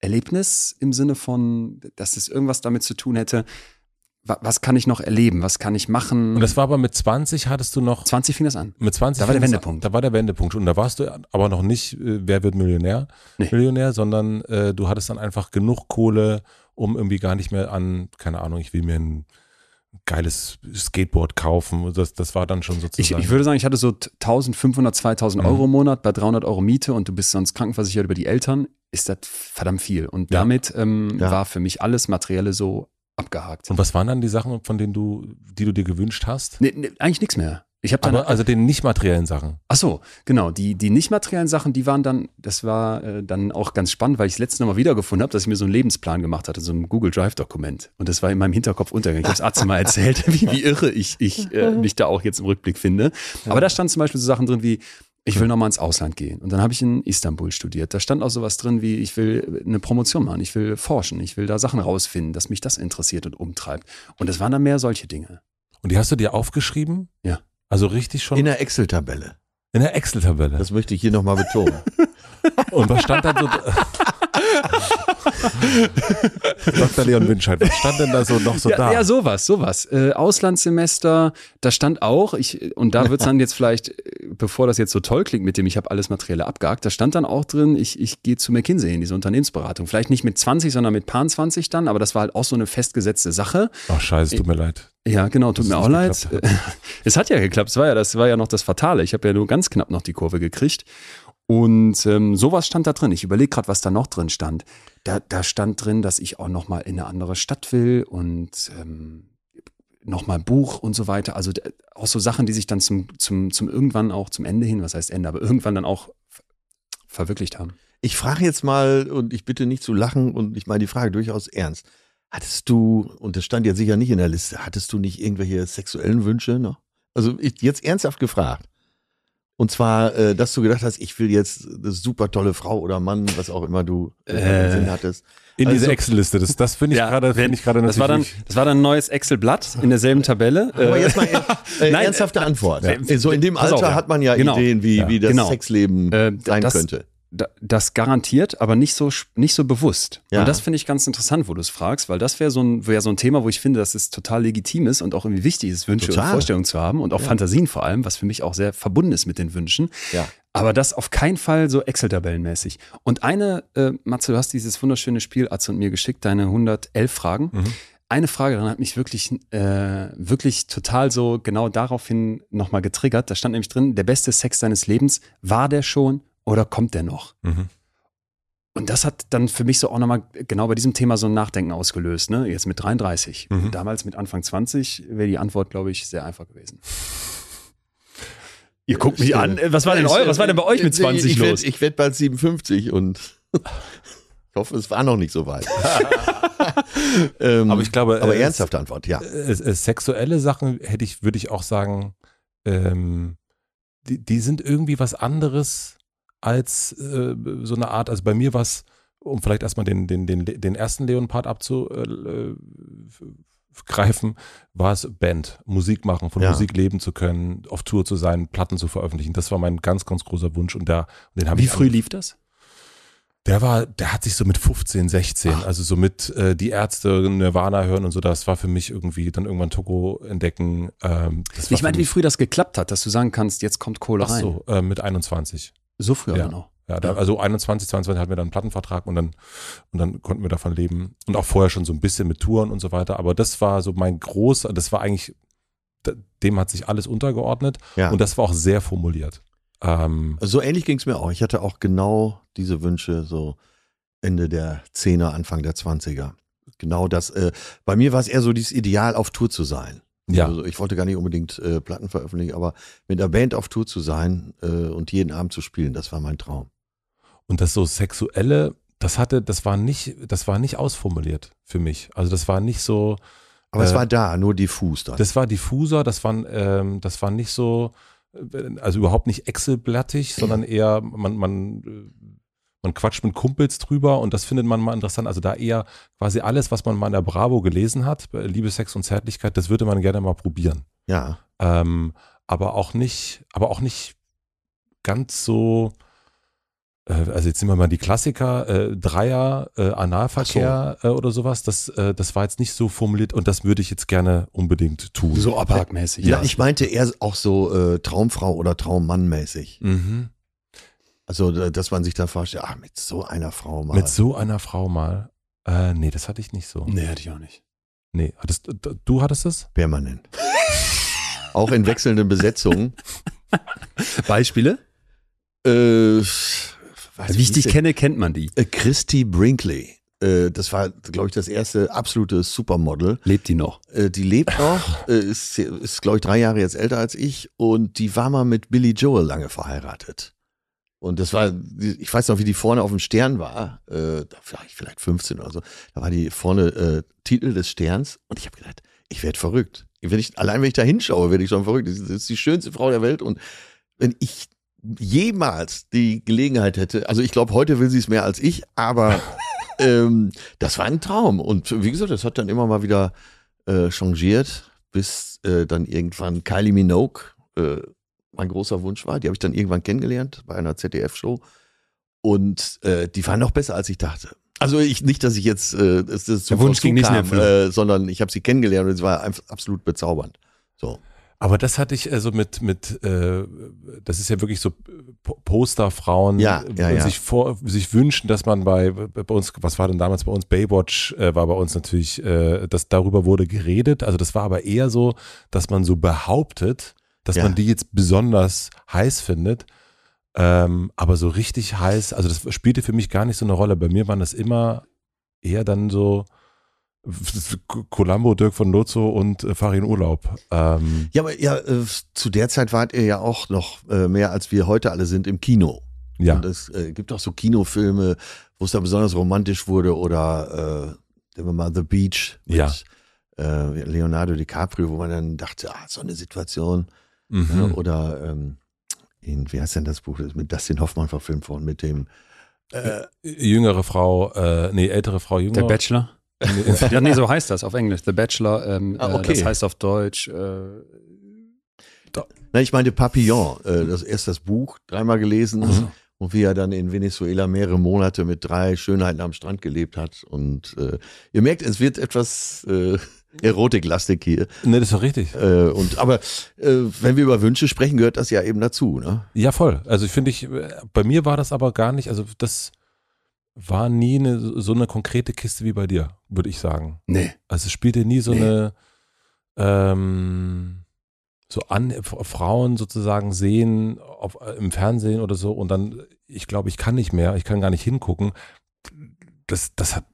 Erlebnis im Sinne von, dass es irgendwas damit zu tun hätte, was kann ich noch erleben, was kann ich machen. Und das war aber mit 20 hattest du noch. 20 fing das an. Mit 20 da war der Wendepunkt. Da war der Wendepunkt. Und da warst du aber noch nicht, äh, wer wird Millionär? Nee. Millionär, sondern äh, du hattest dann einfach genug Kohle, um irgendwie gar nicht mehr an, keine Ahnung, ich will mir ein geiles Skateboard kaufen. Das, das war dann schon sozusagen. Ich, ich würde sagen, ich hatte so 1500, 2000 mhm. Euro im Monat bei 300 Euro Miete und du bist sonst krankenversichert über die Eltern, ist das verdammt viel. Und ja. damit ähm, ja. war für mich alles Materielle so abgehakt. Und was waren dann die Sachen, von denen du, die du dir gewünscht hast? Nee, nee, eigentlich nichts mehr. Ich habe dann Aber also den nicht materiellen Sachen. Ach so, genau. Die die nicht materiellen Sachen, die waren dann, das war äh, dann auch ganz spannend, weil ich das letzte Mal wiedergefunden habe, dass ich mir so einen Lebensplan gemacht hatte, so ein Google Drive Dokument. Und das war in meinem Hinterkopf untergegangen. Ich habe es Arzt mal erzählt, wie, wie irre ich ich äh, mich da auch jetzt im Rückblick finde. Aber da stand zum Beispiel so Sachen drin wie ich will nochmal ins Ausland gehen. Und dann habe ich in Istanbul studiert. Da stand auch sowas drin wie, ich will eine Promotion machen, ich will forschen, ich will da Sachen rausfinden, dass mich das interessiert und umtreibt. Und es waren dann mehr solche Dinge. Und die hast du dir aufgeschrieben? Ja. Also richtig schon? In der Excel-Tabelle. In der Excel-Tabelle. Das möchte ich hier nochmal betonen. und was stand da so? Dr. Leon Winscheid, was stand denn da so noch so ja, da? Ja, sowas, sowas. Äh, Auslandssemester, da stand auch, ich, und da wird es dann jetzt vielleicht, bevor das jetzt so toll klingt mit dem, ich habe alles Materielle abgehakt, da stand dann auch drin, ich, ich gehe zu McKinsey in diese Unternehmensberatung. Vielleicht nicht mit 20, sondern mit Paar 20 dann, aber das war halt auch so eine festgesetzte Sache. Ach scheiße, tut mir leid. Ja, genau, tut mir auch leid. es hat ja geklappt, es war ja, das war ja noch das Fatale. Ich habe ja nur ganz knapp noch die Kurve gekriegt. Und ähm, sowas stand da drin. Ich überlege gerade, was da noch drin stand. Da, da stand drin, dass ich auch noch mal in eine andere Stadt will und ähm, noch mal ein Buch und so weiter. Also auch so Sachen, die sich dann zum, zum, zum irgendwann auch zum Ende hin, was heißt Ende, aber irgendwann dann auch verwirklicht haben. Ich frage jetzt mal, und ich bitte nicht zu lachen, und ich meine die Frage durchaus ernst. Hattest du, und das stand ja sicher nicht in der Liste, hattest du nicht irgendwelche sexuellen Wünsche noch? Also ich, jetzt ernsthaft gefragt. Und zwar, äh, dass du gedacht hast, ich will jetzt eine super tolle Frau oder Mann, was auch immer du äh, Sinn hattest. In also, diese Excel-Liste, das, das finde ich ja, gerade, finde ich gerade das war dann, Das war dann ein neues Excel-Blatt in derselben Tabelle. Aber jetzt mal äh, Nein, ernsthafte Antwort. Ja. So in dem Alter auf, ja. hat man ja genau. Ideen, wie, wie das genau. Sexleben äh, sein das, könnte das garantiert, aber nicht so, nicht so bewusst. Ja. Und das finde ich ganz interessant, wo du es fragst, weil das wäre so, ein, wär so ein Thema, wo ich finde, dass es total legitim ist und auch irgendwie wichtig ist, Wünsche total. und Vorstellungen zu haben und auch ja. Fantasien vor allem, was für mich auch sehr verbunden ist mit den Wünschen. Ja. Aber das auf keinen Fall so Excel-Tabellenmäßig. Und eine, äh, Matze, du hast dieses wunderschöne Spiel, Atze und mir geschickt, deine 111 Fragen. Mhm. Eine Frage daran hat mich wirklich, äh, wirklich total so genau daraufhin nochmal getriggert. Da stand nämlich drin, der beste Sex deines Lebens, war der schon oder kommt der noch? Mhm. Und das hat dann für mich so auch nochmal genau bei diesem Thema so ein Nachdenken ausgelöst, ne? Jetzt mit 33. Mhm. Damals mit Anfang 20 wäre die Antwort, glaube ich, sehr einfach gewesen. Ihr guckt mich an. Was war denn, eu, was war denn bei euch mit 20 ich los? Werd, ich werde bald 57 und ich hoffe, es war noch nicht so weit. ähm, Aber ich glaube, aber äh, ernsthafte Antwort, ja. äh, äh, sexuelle Sachen hätte ich, würde ich auch sagen, ähm, die, die sind irgendwie was anderes als äh, so eine Art, also bei mir war es, um vielleicht erstmal den, den, den, den ersten Leon-Part abzugreifen, war es Band, Musik machen, von Ja. Musik leben zu können, auf Tour zu sein, Platten zu veröffentlichen. Das war mein ganz, ganz großer Wunsch und da, den habe Wie ich früh lief das? der war, der hat sich so mit 15, 16, also so mit äh, die Ärzte Nirvana hören und so, das war für mich irgendwie dann irgendwann Togo entdecken. Ähm, Ich meine, wie früh das geklappt hat, dass du sagen kannst, jetzt kommt Kohle Ach rein. so, äh, mit 21. So früh Ja. genau. Ja, da, also 21, 22 hatten wir dann einen Plattenvertrag und dann, und dann konnten wir davon leben. Und auch vorher schon so ein bisschen mit Touren und so weiter. Aber das war so mein großer, das war eigentlich, dem hat sich alles untergeordnet. ja. Und das war auch sehr formuliert. Ähm, so ähnlich ging es mir auch. Ich hatte auch genau diese Wünsche, so Ende der Zehner, Anfang der Zwanziger. Genau das. Äh, bei mir war es eher so dieses Ideal, auf Tour zu sein. Ja, Also ich wollte gar nicht unbedingt äh, Platten veröffentlichen, aber mit einer Band auf Tour zu sein äh, und jeden Abend zu spielen, das war mein Traum. und das so sexuelle, das hatte, das war nicht, das war nicht ausformuliert für mich. Also das war nicht so, Aber es Äh, war da, nur diffus dann. Das war diffuser, das war, ähm, das war nicht so, äh, also überhaupt nicht Excel-blattig, sondern eher, man, man, äh, man quatscht mit Kumpels drüber und das findet man mal interessant. Also da eher quasi alles, was man mal in der Bravo gelesen hat, äh, Liebe, Sex und Zärtlichkeit, das würde man gerne mal probieren. ja. Ähm, aber auch nicht, aber auch nicht ganz so, äh, also jetzt nehmen wir mal die Klassiker, äh, Dreier, äh, Analverkehr äh, oder sowas, das, äh, das war jetzt nicht so formuliert und das würde ich jetzt gerne unbedingt tun. So abhackmäßig. Ja, ich meinte eher auch so Traumfrau oder Traummann mäßig. Mhm. Also, dass man sich da vorstellt, ach, mit so einer Frau mal. Mit so einer Frau mal. Äh, nee, das hatte ich nicht so. Nee, hatte ich auch nicht. Nee, hattest, du hattest es? permanent. auch in wechselnden Besetzungen. Beispiele? Äh, was, Wie ich dich kenne, kennt man die. Äh, Christy Brinkley. Äh, das war, glaube ich, das erste absolute Supermodel. Lebt die noch? Äh, die lebt noch, ist, ist glaube ich, drei Jahre jetzt älter als ich und die war mal mit Billy Joel lange verheiratet. Und das war, ich weiß noch, wie die vorne auf dem Stern war, äh, da war ich vielleicht 15 oder so, da war die vorne äh, Titel des Sterns und ich habe gedacht, ich werde verrückt. Wenn ich, allein wenn ich da hinschaue, werde ich schon verrückt. Das ist die schönste Frau der Welt und wenn ich jemals die Gelegenheit hätte, also ich glaube, heute will sie es mehr als ich, aber ähm, das war ein Traum. Und wie gesagt, das hat dann immer mal wieder äh, changiert, bis äh, dann irgendwann Kylie Minogue äh, mein großer Wunsch war. Die habe ich dann irgendwann kennengelernt bei einer ZDF-Show. Und äh, die war noch besser, als ich dachte. Also ich nicht, dass ich jetzt äh, das zum Der Wunsch ging nicht in Erfüllung. äh, sondern ich habe sie kennengelernt und es war einfach absolut bezaubernd. So. Aber das hatte ich also mit, mit äh, das ist ja wirklich so Po- Posterfrauen Ja, ja, und ja. sich vor, sich wünschen, dass man bei, bei uns, was war denn damals bei uns? Baywatch äh, war bei uns natürlich, äh, dass darüber wurde geredet. Also das war aber eher so, dass man so behauptet, dass Ja. man die jetzt besonders heiß findet. Ähm, aber so richtig heiß, also das spielte für mich gar nicht so eine Rolle. Bei mir waren das immer eher dann so Columbo, Dirk von Lozo und äh, Farin Urlaub. Ähm, Ja, aber ja, äh, zu der Zeit wart ihr ja auch noch äh, mehr, als wir heute alle sind, im Kino. ja. Und es äh, gibt auch so Kinofilme, wo es da besonders romantisch wurde oder äh, nehmen wir mal The Beach mit Ja. äh, Leonardo DiCaprio, wo man dann dachte, ah, so eine Situation. Mhm. Ja, oder ähm, in, wie heißt denn das Buch, das ist mit Dustin Hoffmann verfilmt worden, mit dem äh, jüngere Frau, äh, nee, ältere Frau, jünger. Der Bachelor? Ja, nee, so heißt das auf Englisch. The Bachelor. Ähm, Ah, äh, okay. Das heißt auf Deutsch. Äh, na, ich meinte Papillon, äh, das erst das Buch, dreimal gelesen und wie er dann in Venezuela mehrere Monate mit drei Schönheiten am Strand gelebt hat. Und äh, ihr merkt, es wird etwas äh, Erotiklastig hier. nee, das ist doch richtig. Äh, und aber äh, wenn wir über Wünsche sprechen, gehört das ja eben dazu, ne? Ja, voll. Also ich finde, ich, bei mir war das aber gar nicht, also das war nie eine, so eine konkrete Kiste wie bei dir, würde ich sagen. nee. Also es spielte nie so Nee. eine, ähm, so an, F- Frauen sozusagen sehen auf, im Fernsehen oder so und dann, ich glaube, ich kann nicht mehr, ich kann gar nicht hingucken. das, das hat,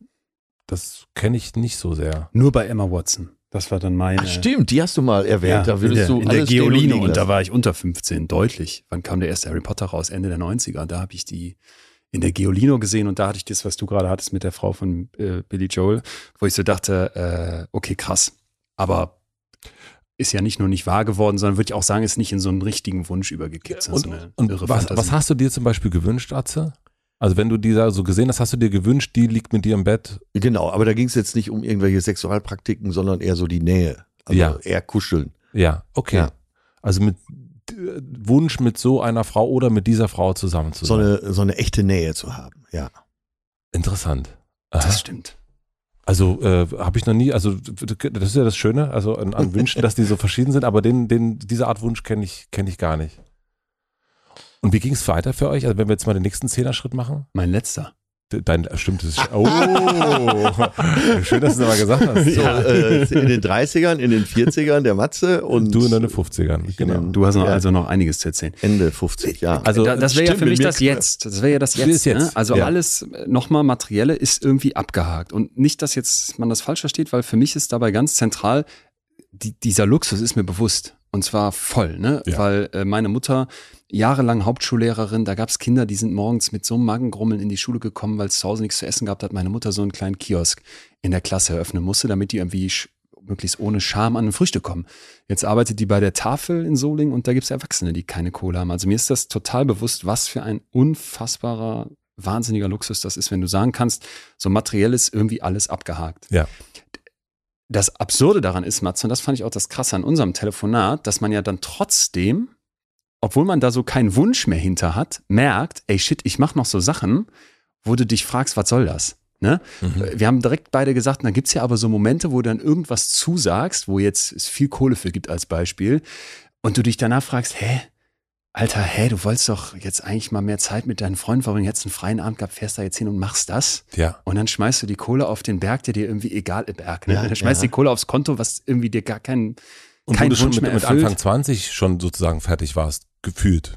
das kenne ich nicht so sehr. Nur bei Emma Watson. Das war dann meine. Ach, stimmt, die hast du mal erwähnt. Ja, da in würdest der, du in der alles stehen und Geolino liegen und da war ich unter 15, deutlich. Wann kam der erste Harry Potter raus? Ende der 90er. Da habe ich die in der Geolino gesehen und da hatte ich das, was du gerade hattest mit der Frau von äh, Billy Joel, wo ich so dachte, äh, okay, krass. Aber ist ja nicht nur nicht wahr geworden, sondern würde ich auch sagen, ist nicht in so einen richtigen Wunsch übergekippt. Und, so eine und irre was, was hast du dir zum Beispiel gewünscht, Atze? Also wenn du die da so gesehen hast, hast du dir gewünscht, die liegt mit dir im Bett? Genau, aber da ging es jetzt nicht um irgendwelche Sexualpraktiken, sondern eher so die Nähe. Also Ja. eher kuscheln. Ja, okay. Ja. Also mit äh, Wunsch mit so einer Frau oder mit dieser Frau zusammen zu So sein. eine, so eine echte Nähe zu haben. Ja. Interessant. Aha. Das stimmt. Also äh, habe ich noch nie, also das ist ja das Schöne, also an, an Wünschen, dass die so verschieden sind, aber den, den, diese Art Wunsch kenne ich, kenne ich gar nicht. Und wie ging es weiter für euch? Also wenn wir jetzt mal den nächsten Zehner-Schritt machen? Mein letzter. Dein äh, stimmt, das ist, oh, schön, dass du das mal gesagt hast. So, äh, in den 30ern, in den 40ern der Matze und du in deinen 50ern, Ich in genau. Du hast noch, Ja. also noch einiges zu erzählen. Ende 50, ja. Also da, das wäre ja stimmt, für mich das Jetzt. Das wäre ja das Das Jetzt. jetzt, Ne? Also ja. alles nochmal Materielle ist irgendwie abgehakt. Und nicht, dass jetzt man das falsch versteht, weil für mich ist dabei ganz zentral, die, dieser Luxus ist mir bewusst. Und zwar voll, ne? Ja. Weil äh, meine Mutter jahrelang Hauptschullehrerin, da gab es Kinder, die sind morgens mit so einem Magengrummeln in die Schule gekommen, weil es zu Hause nichts zu essen gehabt hat. Meine Mutter so einen kleinen Kiosk in der Klasse eröffnen musste, damit die irgendwie möglichst ohne Scham an ein Frühstück kommen. Jetzt arbeitet die bei der Tafel in Solingen und da gibt es Erwachsene, die keine Kohle haben. Also mir ist das total bewusst, was für ein unfassbarer, wahnsinniger Luxus das ist, wenn du sagen kannst, so materiell ist irgendwie alles abgehakt. Ja. Das Absurde daran ist, Matze, und das fand ich auch das Krasse an unserem Telefonat, dass man ja dann trotzdem, obwohl man da so keinen Wunsch mehr hinter hat, merkt, ey shit, ich mache noch so Sachen, wo du dich fragst, was soll das? Ne? Mhm. Wir haben direkt beide gesagt, da gibt's ja aber so Momente, wo du dann irgendwas zusagst, wo jetzt es viel Kohle für gibt als Beispiel, und du dich danach fragst, hä? Alter, hä, du wolltest doch jetzt eigentlich mal mehr Zeit mit deinen Freunden verbringen, hättest einen freien Abend gehabt, fährst da jetzt hin und machst das. Ja. Und dann schmeißt du die Kohle auf den Berg, der dir irgendwie egal ist, Berg. Ne? Ja, dann schmeißt ja. die Kohle aufs Konto, was irgendwie dir gar keinen, Und kein wo du schon Wunsch mit, mehr mit. Anfang 20 schon sozusagen fertig warst, gefühlt.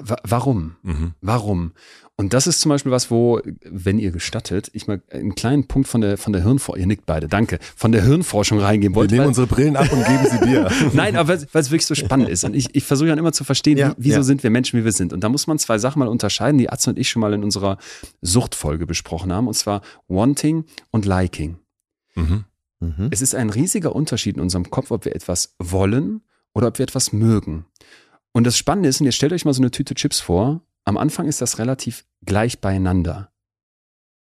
Wa- Warum? Mhm. Warum? Und das ist zum Beispiel was, wo, wenn ihr gestattet, ich mal einen kleinen Punkt von der, von der Hirnforschung, ihr nickt beide, danke, von der Hirnforschung reingehen Wir wollte. nehmen weil- unsere Brillen ab und geben sie dir. Nein, aber weil es- wirklich so spannend ist. Und ich, ich versuche dann immer zu verstehen, Ja, wie, wieso ja. sind wir Menschen, wie wir sind. Und da muss man zwei Sachen mal unterscheiden, die Atze und ich schon mal in unserer Suchtfolge besprochen haben. Und zwar Wanting und Liking. Mhm. Mhm. Es ist ein riesiger Unterschied in unserem Kopf, ob wir etwas wollen oder ob wir etwas mögen. Und das Spannende ist, und jetzt stellt euch mal so eine Tüte Chips vor, am Anfang ist das relativ gleich beieinander.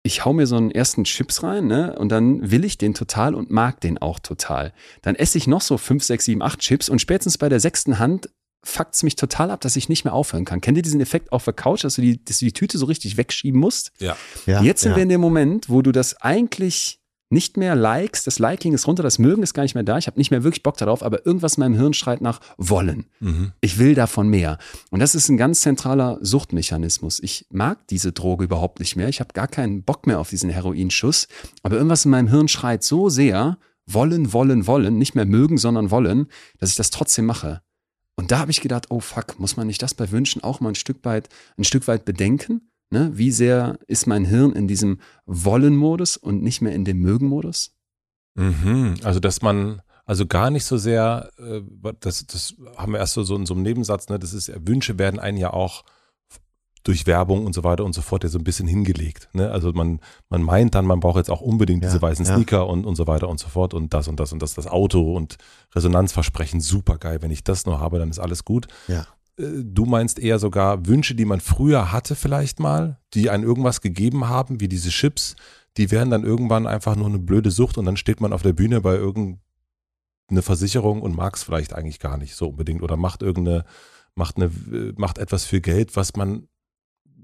Ich hau mir so einen ersten Chips rein, ne, und dann will ich den total und mag den auch total. Dann esse ich noch so fünf, sechs, sieben, acht Chips und spätestens bei der sechsten Hand fuckt's mich total ab, dass ich nicht mehr aufhören kann. Kennt ihr diesen Effekt auf der Couch, dass du die, dass du die Tüte so richtig wegschieben musst? Ja. Ja, Jetzt sind ja. wir in dem Moment, wo du das eigentlich nicht mehr likest, das Liking ist runter, das Mögen ist gar nicht mehr da, ich habe nicht mehr wirklich Bock darauf, aber irgendwas in meinem Hirn schreit nach wollen. Mhm. Ich will davon mehr. Und das ist ein ganz zentraler Suchtmechanismus. Ich mag diese Droge überhaupt nicht mehr, ich habe gar keinen Bock mehr auf diesen Heroinschuss, aber irgendwas in meinem Hirn schreit so sehr, wollen, wollen, wollen, nicht mehr mögen, sondern wollen, dass ich das trotzdem mache. Und da habe ich gedacht, oh fuck, muss man nicht das bei Wünschen auch mal ein Stück weit, ein Stück weit bedenken? Ne? Wie sehr ist mein Hirn in diesem Wollen-Modus und nicht mehr in dem Mögen-Modus? Mhm. Also, dass man, also gar nicht so sehr, äh, das, das haben wir erst so, so in so einem Nebensatz, ne, das ist, Wünsche werden einen ja auch durch Werbung und so weiter und so fort ja so ein bisschen hingelegt. Ne? Also man, man meint dann, man braucht jetzt auch unbedingt Ja, diese weißen ja. Sneaker und, und so weiter und so fort und das und das und das, das Auto und Resonanzversprechen, super geil. Wenn ich das nur habe, dann ist alles gut. Ja. Äh, Du meinst eher sogar Wünsche, die man früher hatte vielleicht mal, die einen irgendwas gegeben haben, wie diese Chips, die werden dann irgendwann einfach nur eine blöde Sucht und dann steht man auf der Bühne bei irgendeiner Versicherung und mag es vielleicht eigentlich gar nicht so unbedingt oder macht irgendeine, macht eine, äh, macht etwas für Geld, was man,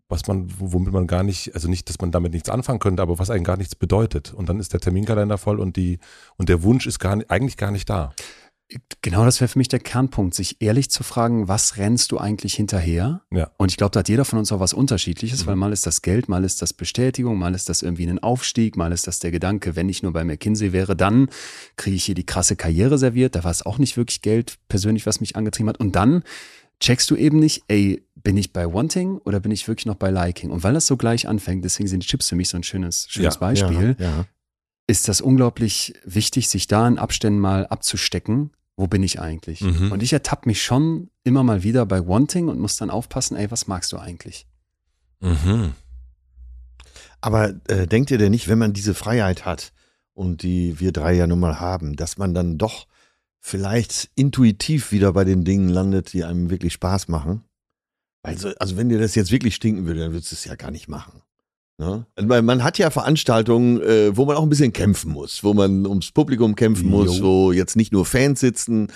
was man, womit man gar nicht, also nicht, dass man damit nichts anfangen könnte, aber was eigentlich gar nichts bedeutet. Und dann ist der Terminkalender voll und die, und der Wunsch ist gar eigentlich gar nicht da. Genau, das wäre für mich der Kernpunkt, sich ehrlich zu fragen, was rennst du eigentlich hinterher? Ja. Und ich glaube, da hat jeder von uns auch was Unterschiedliches, Mhm. weil mal ist das Geld, mal ist das Bestätigung, mal ist das irgendwie ein Aufstieg, mal ist das der Gedanke, wenn ich nur bei McKinsey wäre, dann kriege ich hier die krasse Karriere serviert. Da war es auch nicht wirklich Geld persönlich, was mich angetrieben hat. Und dann checkst du eben nicht, ey, bin ich bei Wanting oder bin ich wirklich noch bei Liking? Und weil das so gleich anfängt, deswegen sind Chips für mich so ein schönes, schönes Ja, Beispiel, Ja, ja. ist das unglaublich wichtig, sich da in Abständen mal abzustecken. Wo bin ich eigentlich? Mhm. Und ich ertappe mich schon immer mal wieder bei Wanting und muss dann aufpassen, ey, was magst du eigentlich? Mhm. Aber äh, denkt ihr denn nicht, wenn man diese Freiheit hat und die wir drei ja nun mal haben, dass man dann doch vielleicht intuitiv wieder bei den Dingen landet, die einem wirklich Spaß machen? Also, also wenn dir das jetzt wirklich stinken würde, dann würdest du es ja gar nicht machen. Ne? Weil man hat ja Veranstaltungen, äh, wo man auch ein bisschen kämpfen muss, wo man ums Publikum kämpfen muss, Jo. wo jetzt nicht nur Fans sitzen.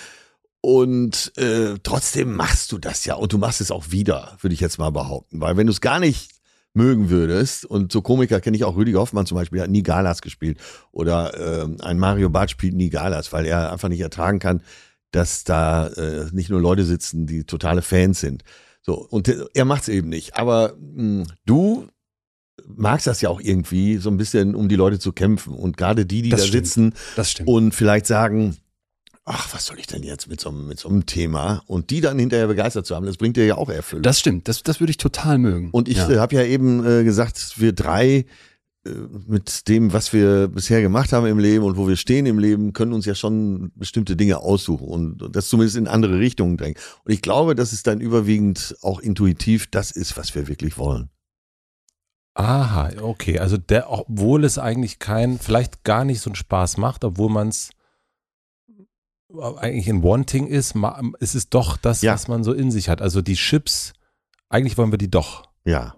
Und äh, trotzdem machst du das ja und du machst es auch wieder, würde ich jetzt mal behaupten. Weil wenn du es gar nicht mögen würdest, und so Komiker kenne ich auch, Rüdiger Hoffmann zum Beispiel, der hat nie Galas gespielt. Oder ähm, ein Mario Barth spielt nie Galas, weil er einfach nicht ertragen kann, dass da äh, nicht nur Leute sitzen, die totale Fans sind. So, und er macht es eben nicht. Aber mh, du magst das ja auch irgendwie, so ein bisschen, um die Leute zu kämpfen. Und gerade die, die Das da stimmt. sitzen und vielleicht sagen, ach, was soll ich denn jetzt mit so, einem- mit so einem Thema? Und die dann hinterher begeistert zu haben, das bringt dir ja auch Erfüllung. das stimmt. Das, das würde ich total mögen. Und ich ja. äh, habe ja eben äh, gesagt, wir drei äh, mit dem, was wir bisher gemacht haben im Leben und wo wir stehen im Leben, können uns ja schon bestimmte Dinge aussuchen und, und das zumindest in andere Richtungen drängen. Und ich glaube, dass es dann überwiegend auch intuitiv das ist, was wir wirklich wollen. Aha, okay. Also der, obwohl es eigentlich kein, vielleicht gar nicht so einen Spaß macht, obwohl man es eigentlich in Wanting ist, ist es doch das, Ja. was man so in sich hat. Also die Chips, eigentlich wollen wir die doch. Ja.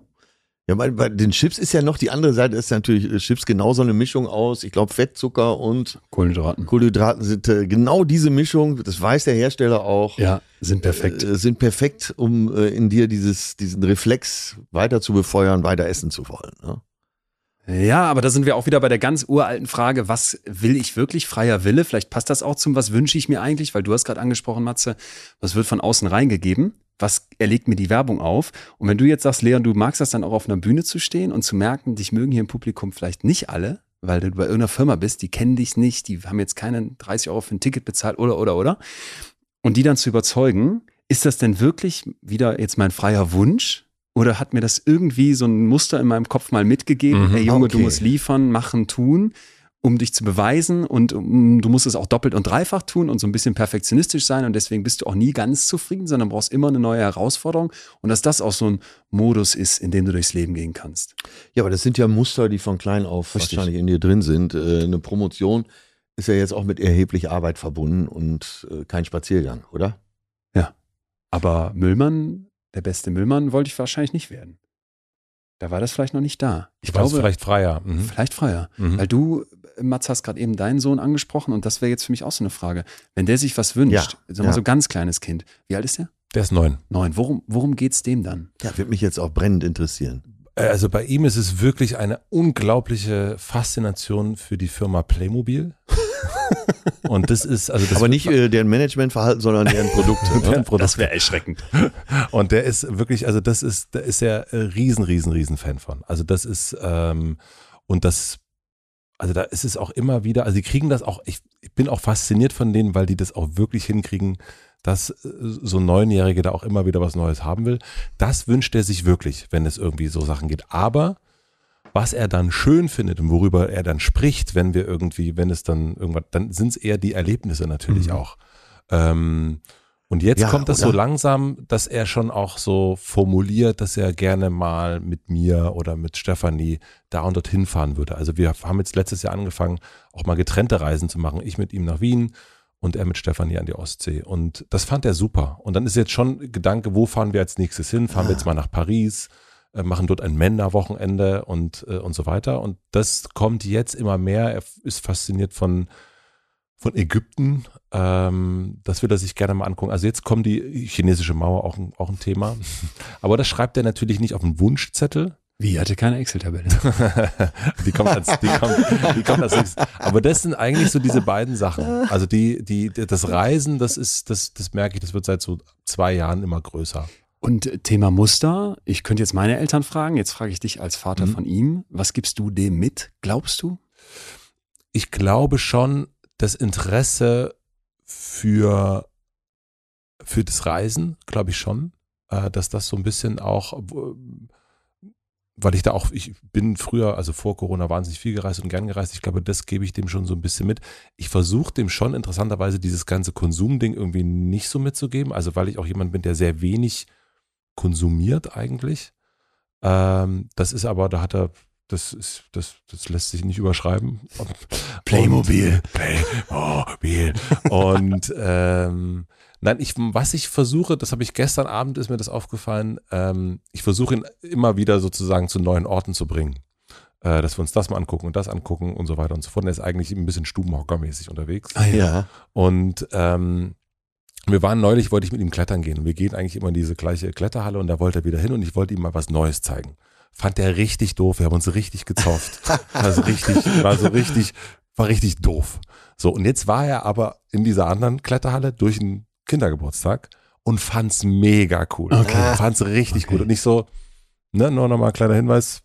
Ja, bei, bei den Chips ist ja noch die andere Seite, ist natürlich äh, Chips genauso eine Mischung aus, ich glaube, Fett, Zucker und Kohlenhydraten. Kohlenhydraten sind äh, genau diese Mischung, das weiß der Hersteller auch. Ja, sind perfekt. Äh, sind perfekt, um äh, in dir dieses, diesen Reflex weiter zu befeuern, weiter essen zu wollen. Ne? Ja, aber da sind wir auch wieder bei der ganz uralten Frage, was will ich wirklich? Freier Wille. Vielleicht passt das auch zum, was wünsche ich mir eigentlich? Weil du hast gerade angesprochen, Matze, was wird von außen reingegeben? Was erlegt mir die Werbung auf? Und wenn du jetzt sagst, Leon, du magst das dann auch auf einer Bühne zu stehen und zu merken, dich mögen hier im Publikum vielleicht nicht alle, weil du bei irgendeiner Firma bist, die kennen dich nicht, die haben jetzt keine 30 Euro für ein Ticket bezahlt oder, oder, oder. Und die dann zu überzeugen, ist das denn wirklich wieder jetzt mein freier Wunsch? Oder hat mir das irgendwie so ein Muster in meinem Kopf mal mitgegeben? Mhm, Ey Junge, du okay. musst liefern, machen, tun, um dich zu beweisen und um, du musst es auch doppelt und dreifach tun und so ein bisschen perfektionistisch sein und deswegen bist du auch nie ganz zufrieden, sondern brauchst immer eine neue Herausforderung und dass das auch so ein Modus ist, in dem du durchs Leben gehen kannst. Ja, aber das sind ja Muster, die von klein auf Richtig. wahrscheinlich in dir drin sind. Äh, eine Promotion ist ja jetzt auch mit erheblich Arbeit verbunden und äh, kein Spaziergang, oder? Aber Müllmann, der beste Müllmann, wollte ich wahrscheinlich nicht werden. Da war das vielleicht noch nicht da. Ich glaube, vielleicht freier. Mhm. vielleicht freier. Mhm. Weil du, Mats, hast gerade eben deinen Sohn angesprochen und das wäre jetzt für mich auch so eine Frage. Wenn der sich was wünscht, Ja, sagen wir ja. so ganz kleines Kind, wie alt ist der? Der ist neun. Neun. Worum, worum geht's dem dann? Ja, wird mich jetzt auch brennend interessieren. Äh, Also bei ihm ist es wirklich eine unglaubliche Faszination für die Firma Playmobil. Und das ist, also das aber nicht äh, deren Managementverhalten, sondern deren Produkte. ne? deren Produkt. wäre erschreckend. Und der ist wirklich, also das ist, da ist er äh, riesen, riesen, riesen Fan von. Also das ist, ähm, und das, also da ist es auch immer wieder, also die kriegen das auch, ich, ich bin auch fasziniert von denen, weil die das auch wirklich hinkriegen, dass äh, so ein Neunjährige da auch immer wieder was Neues haben will. Das wünscht er sich wirklich, wenn es irgendwie so Sachen geht. Aber was er dann schön findet und worüber er dann spricht, wenn wir irgendwie, wenn es dann irgendwann, dann sind es eher die Erlebnisse natürlich Mhm. auch. Ähm, und jetzt Ja, kommt das so oder? langsam, dass er schon auch so formuliert, dass er gerne mal mit mir oder mit Stefanie da und dorthin fahren würde. Also wir haben jetzt letztes Jahr angefangen, auch mal getrennte Reisen zu machen. Ich mit ihm nach Wien und er mit Stefanie an die Ostsee. Und das fand er super. Und dann ist jetzt schon Gedanke, wo fahren wir als nächstes hin? Fahren wir jetzt mal nach Paris? äh, machen dort ein Männerwochenende und, äh, und so weiter. Und das kommt jetzt immer mehr. Er ist fasziniert von, von Ägypten. Ähm, das will er sich gerne mal angucken. Also jetzt kommt die chinesische Mauer auch ein, auch ein Thema. Aber das schreibt er natürlich nicht auf einen Wunschzettel. Wie, hatte keine Excel-Tabelle? die kommt als, die kommt, die kommt als nächstes. Aber das sind eigentlich so diese beiden Sachen. Also die, die, das Reisen, das ist, das, das merke ich, das wird seit so zwei Jahren immer größer. Und Thema Muster, ich könnte jetzt meine Eltern fragen, jetzt frage ich dich als Vater Mhm. von ihm, was gibst du dem mit, glaubst du? ich glaube schon, das Interesse für, für das Reisen, glaube ich schon. äh, dass das so ein bisschen auch, weil ich da auch, ich bin früher, also vor Corona wahnsinnig viel gereist und gern gereist. Ich glaube, das gebe ich dem schon so ein bisschen mit. Ich versuche dem schon interessanterweise dieses ganze Konsumding irgendwie nicht so mitzugeben. Also weil ich auch jemand bin, der sehr wenig konsumiert eigentlich. Ähm, das ist aber, da hat er das ist, das, das lässt sich nicht überschreiben. Playmobil. Playmobil. Und ähm, nein, ich, was ich versuche, das habe ich gestern Abend ist mir das aufgefallen, ähm, ich versuche ihn immer wieder sozusagen zu neuen Orten zu bringen. Äh, dass wir uns das mal angucken und das angucken und so weiter und so fort. Und er ist eigentlich ein bisschen stubenhockermäßig unterwegs. Ah, ja. Und ähm, wir waren neulich, wollte ich mit ihm klettern gehen. Und wir gehen eigentlich immer in diese gleiche Kletterhalle und da wollte er wieder hin und ich wollte ihm mal was Neues zeigen fand der richtig doof. Wir haben uns richtig gezofft. Also richtig, war so richtig, war richtig doof. So, und jetzt war er aber in dieser anderen Kletterhalle durch einen Kindergeburtstag und fand's mega cool. Okay. Fand's richtig Okay. gut. Und nicht so, ne, nur nochmal ein kleiner Hinweis.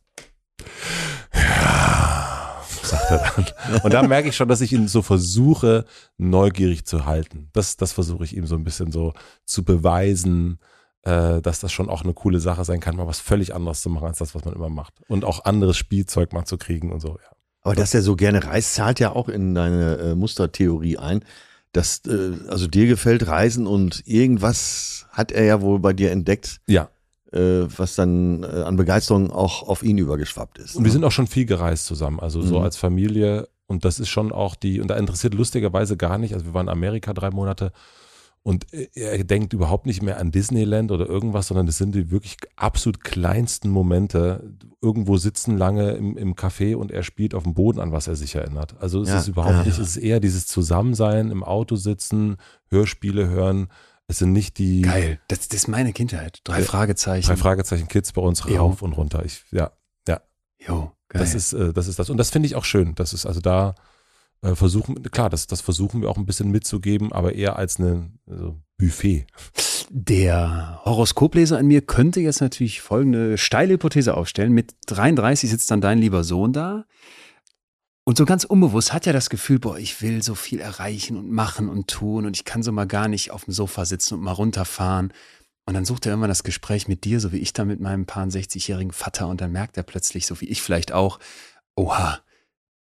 Ja, sagt er dann. Und da merke ich schon, dass ich ihn so versuche, neugierig zu halten. Das, das versuche ich ihm so ein bisschen so zu beweisen, äh, dass das schon auch eine coole Sache sein kann, mal was völlig anderes zu machen, als das, was man immer macht. Und auch anderes Spielzeug mal zu kriegen und so, ja. Aber dass er so gerne reist, zahlt ja auch in deine äh, Mustertheorie ein. Dass, äh, also dir gefällt Reisen und irgendwas hat er ja wohl bei dir entdeckt, Ja. äh, was dann äh, an Begeisterung auch auf ihn übergeschwappt ist. Und wir sind auch schon viel gereist zusammen, also so Mhm. als Familie. Und das ist schon auch die, und da interessiert lustigerweise gar nicht, also wir waren in Amerika drei Monate und er denkt überhaupt nicht mehr an Disneyland oder irgendwas, sondern das sind die wirklich absolut kleinsten Momente. Irgendwo sitzen lange im, im Café und er spielt auf dem Boden, an was er sich erinnert. Also es Ja, ist überhaupt ja. nicht, es ist eher dieses Zusammensein, im Auto sitzen, Hörspiele hören. Es sind nicht die Geil. Das, das ist meine Kindheit. Drei Ja. Fragezeichen. drei Fragezeichen Kids bei uns Jo. rauf und runter. Ich, ja, Jo, geil. das ist, äh, das ist das. Und das finde ich auch schön. Das ist also da äh, versuchen, klar, das, das versuchen wir auch ein bisschen mitzugeben, aber eher als eine also Buffet. Der Horoskopleser an mir könnte jetzt natürlich folgende steile Hypothese aufstellen. Mit 33 sitzt dann dein lieber Sohn da. Und so ganz unbewusst hat er das Gefühl, boah, ich will so viel erreichen und machen und tun und ich kann so mal gar nicht auf dem Sofa sitzen und mal runterfahren. Und dann sucht er immer das Gespräch mit dir, so wie ich da mit meinem paar 60-jährigen Vater. Und dann merkt er plötzlich, so wie ich vielleicht auch, oha,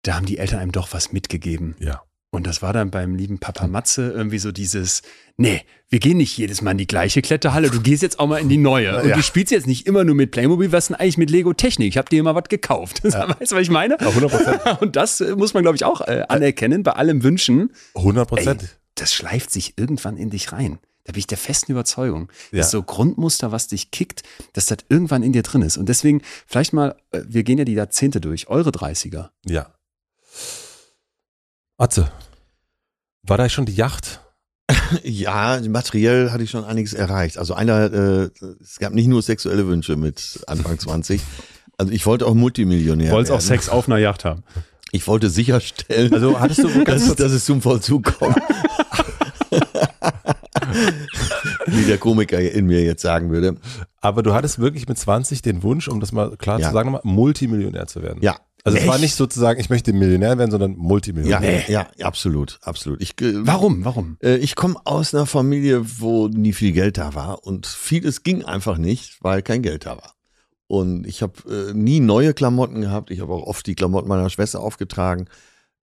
da haben die Eltern einem doch was mitgegeben. Ja. Und das war dann beim lieben Papa Matze irgendwie so dieses, nee, wir gehen nicht jedes Mal in die gleiche Kletterhalle, du gehst jetzt auch mal in die neue. Und Ja. du spielst jetzt nicht immer nur mit Playmobil, was denn eigentlich mit Lego Technik? Ich habe dir immer was gekauft. Weißt du, was ich meine? 100 Prozent. Und das äh, muss man, glaube ich, auch äh, anerkennen bei allem Wünschen. 100 Ey, Prozent. das schleift sich irgendwann in dich rein. Da bin ich der festen Überzeugung. Ja. Das ist so Grundmuster, was dich kickt, dass das irgendwann in dir drin ist. Und deswegen, vielleicht mal, äh, wir gehen ja die Jahrzehnte durch, eure 30er. Ja. Atze, war da schon die Yacht? Ja, materiell hatte ich schon einiges erreicht. Also einer, äh, es gab nicht nur sexuelle Wünsche mit Anfang 20. Also ich wollte auch Multimillionär Wollt's auch. Sex auf einer Yacht haben. Ich wollte sicherstellen, Also hattest du dass, dass es zum Vollzug kommt. Wie der Komiker in mir jetzt sagen würde. aber du hattest wirklich mit 20 den Wunsch, um das mal klar Ja. zu sagen, nochmal, Multimillionär zu werden. Ja. Also es war Echt? nicht sozusagen, ich möchte Millionär werden, sondern Ja, Multimillionär. ja, absolut, absolut. Ich, äh, Warum? Warum? Äh, Ich komme aus einer Familie, wo nie viel Geld da war und vieles ging einfach nicht, weil kein Geld da war. Und ich habe äh, nie neue Klamotten gehabt. Ich habe auch oft die Klamotten meiner Schwester aufgetragen.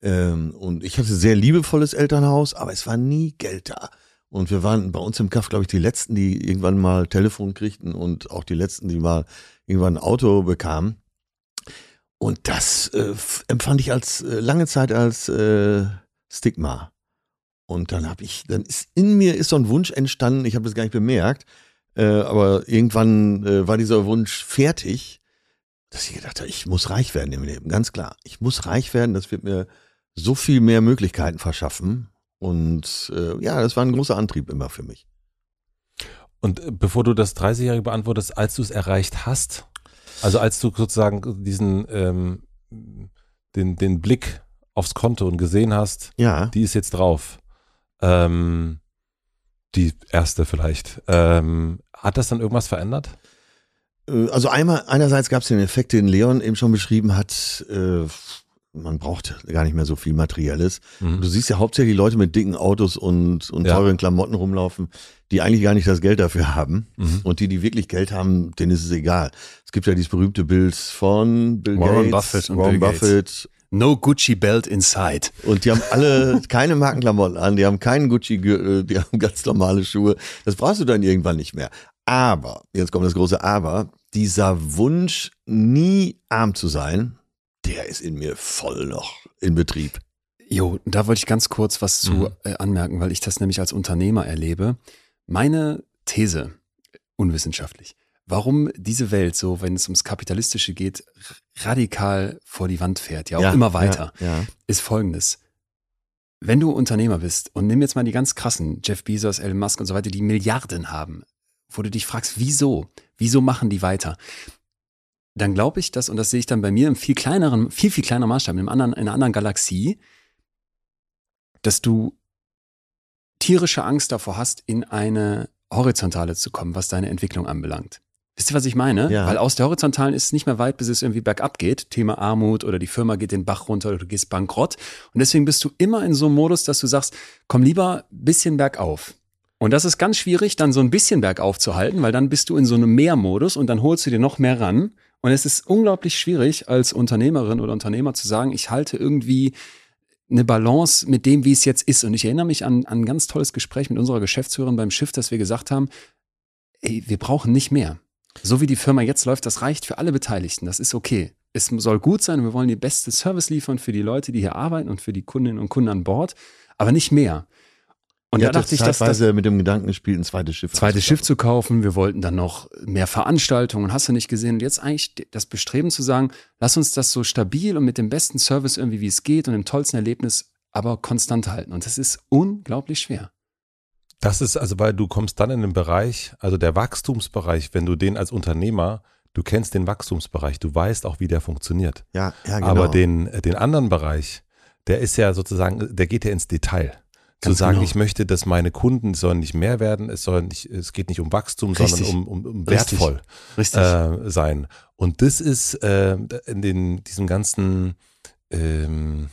Ähm, und ich hatte sehr liebevolles Elternhaus, aber es war nie Geld da. Und wir waren bei uns im Kaff, glaube ich, die Letzten, die irgendwann mal Telefon kriegten und auch die Letzten, die mal irgendwann ein Auto bekamen. Und das äh, empfand ich als äh, lange Zeit als äh, Stigma. Und dann habe ich, dann ist in mir ist so ein Wunsch entstanden, ich habe das gar nicht bemerkt, äh, aber irgendwann äh, war dieser Wunsch fertig, dass ich gedacht habe, ich muss reich werden im Leben, ganz klar. Ich muss reich werden, das wird mir so viel mehr Möglichkeiten verschaffen. Und äh, ja, das war ein großer Antrieb immer für mich. Und bevor du das 30-Jährige beantwortest, als du es erreicht hast, also als du sozusagen diesen, ähm, den, den Blick aufs Konto und gesehen hast, Ja, die ist jetzt drauf, ähm, die erste vielleicht, ähm, hat das dann irgendwas verändert? Äh, Also einmal, einerseits gab es den Effekt, den Leon eben schon beschrieben hat. Äh, man braucht gar nicht mehr so viel Materielles. Mhm. Du siehst ja hauptsächlich Leute mit dicken Autos und, und ja. teuren Klamotten rumlaufen, die eigentlich gar nicht das Geld dafür haben. Mhm. Und die, die wirklich Geld haben, denen ist es egal. Es gibt ja dieses berühmte Bild von Bill Warren Gates, Buffett und Warren Bill Buffett. Gates. No Gucci Belt inside. Und die haben alle keine Markenklamotten an, die haben keinen Gucci-Gürtel, die haben ganz normale Schuhe. Das brauchst du dann irgendwann nicht mehr. Aber, jetzt kommt das große Aber, dieser Wunsch, nie arm zu sein, der ist in mir voll noch in Betrieb. Jo, da wollte ich ganz kurz was zu mhm. äh, anmerken, weil ich das nämlich als Unternehmer erlebe. Meine These, unwissenschaftlich, warum diese Welt so, wenn es ums Kapitalistische geht, radikal vor die Wand fährt, ja auch ja, immer weiter, ja, ja. ist folgendes. Wenn du Unternehmer bist und nimm jetzt mal die ganz krassen, Jeff Bezos, Elon Musk und so weiter, die Milliarden haben, wo du dich fragst, wieso? Wieso machen die weiter? Dann glaube ich dass, und das sehe ich dann bei mir im viel kleineren, viel, viel kleineren Maßstab, in, einem anderen, in einer anderen Galaxie, dass du tierische Angst davor hast, in eine horizontale zu kommen, was deine Entwicklung anbelangt. Wisst ihr, was ich meine? Ja. Weil aus der horizontalen ist es nicht mehr weit, bis es irgendwie bergab geht. Thema Armut oder die Firma geht den Bach runter oder du gehst bankrott. Und deswegen bist du immer in so einem Modus, dass du sagst, komm lieber bisschen bergauf. Und das ist ganz schwierig, dann so ein bisschen bergauf zu halten, weil dann bist du in so einem Mehrmodus und dann holst du dir noch mehr ran. Und es ist unglaublich schwierig, als Unternehmerin oder Unternehmer zu sagen, ich halte irgendwie eine Balance mit dem, wie es jetzt ist. Und ich erinnere mich an, an ein ganz tolles Gespräch mit unserer Geschäftsführerin beim Schiff, dass wir gesagt haben, ey, wir brauchen nicht mehr. So wie die Firma jetzt läuft, das reicht für alle Beteiligten. Das ist okay. Es soll gut sein und wir wollen die beste Service liefern für die Leute, die hier arbeiten und für die Kundinnen und Kunden an Bord, aber nicht mehr. Und ja, da dachte ich, dass das mit dem Gedanken gespielt, ein zweites Schiff. Zweites Schiff zu kaufen. Wir wollten dann noch mehr Veranstaltungen. Hast du nicht gesehen? Und jetzt eigentlich das Bestreben zu sagen, lass uns das so stabil und mit dem besten Service irgendwie, wie es geht und dem tollsten Erlebnis, aber konstant halten. Und das ist unglaublich schwer. Das ist also, weil du kommst dann in den Bereich, also der Wachstumsbereich, wenn du den als Unternehmer, du kennst den Wachstumsbereich, du weißt auch, wie der funktioniert. Ja, ja, genau. Aber den, den anderen Bereich, der ist ja sozusagen, der geht ja ins Detail zu sagen, genau. ich möchte, dass meine Kunden sollen nicht mehr werden, es soll nicht, es geht nicht um Wachstum, Richtig. sondern um, um, um wertvoll Richtig. Äh, sein. Und das ist äh, in den diesem ganzen ähm,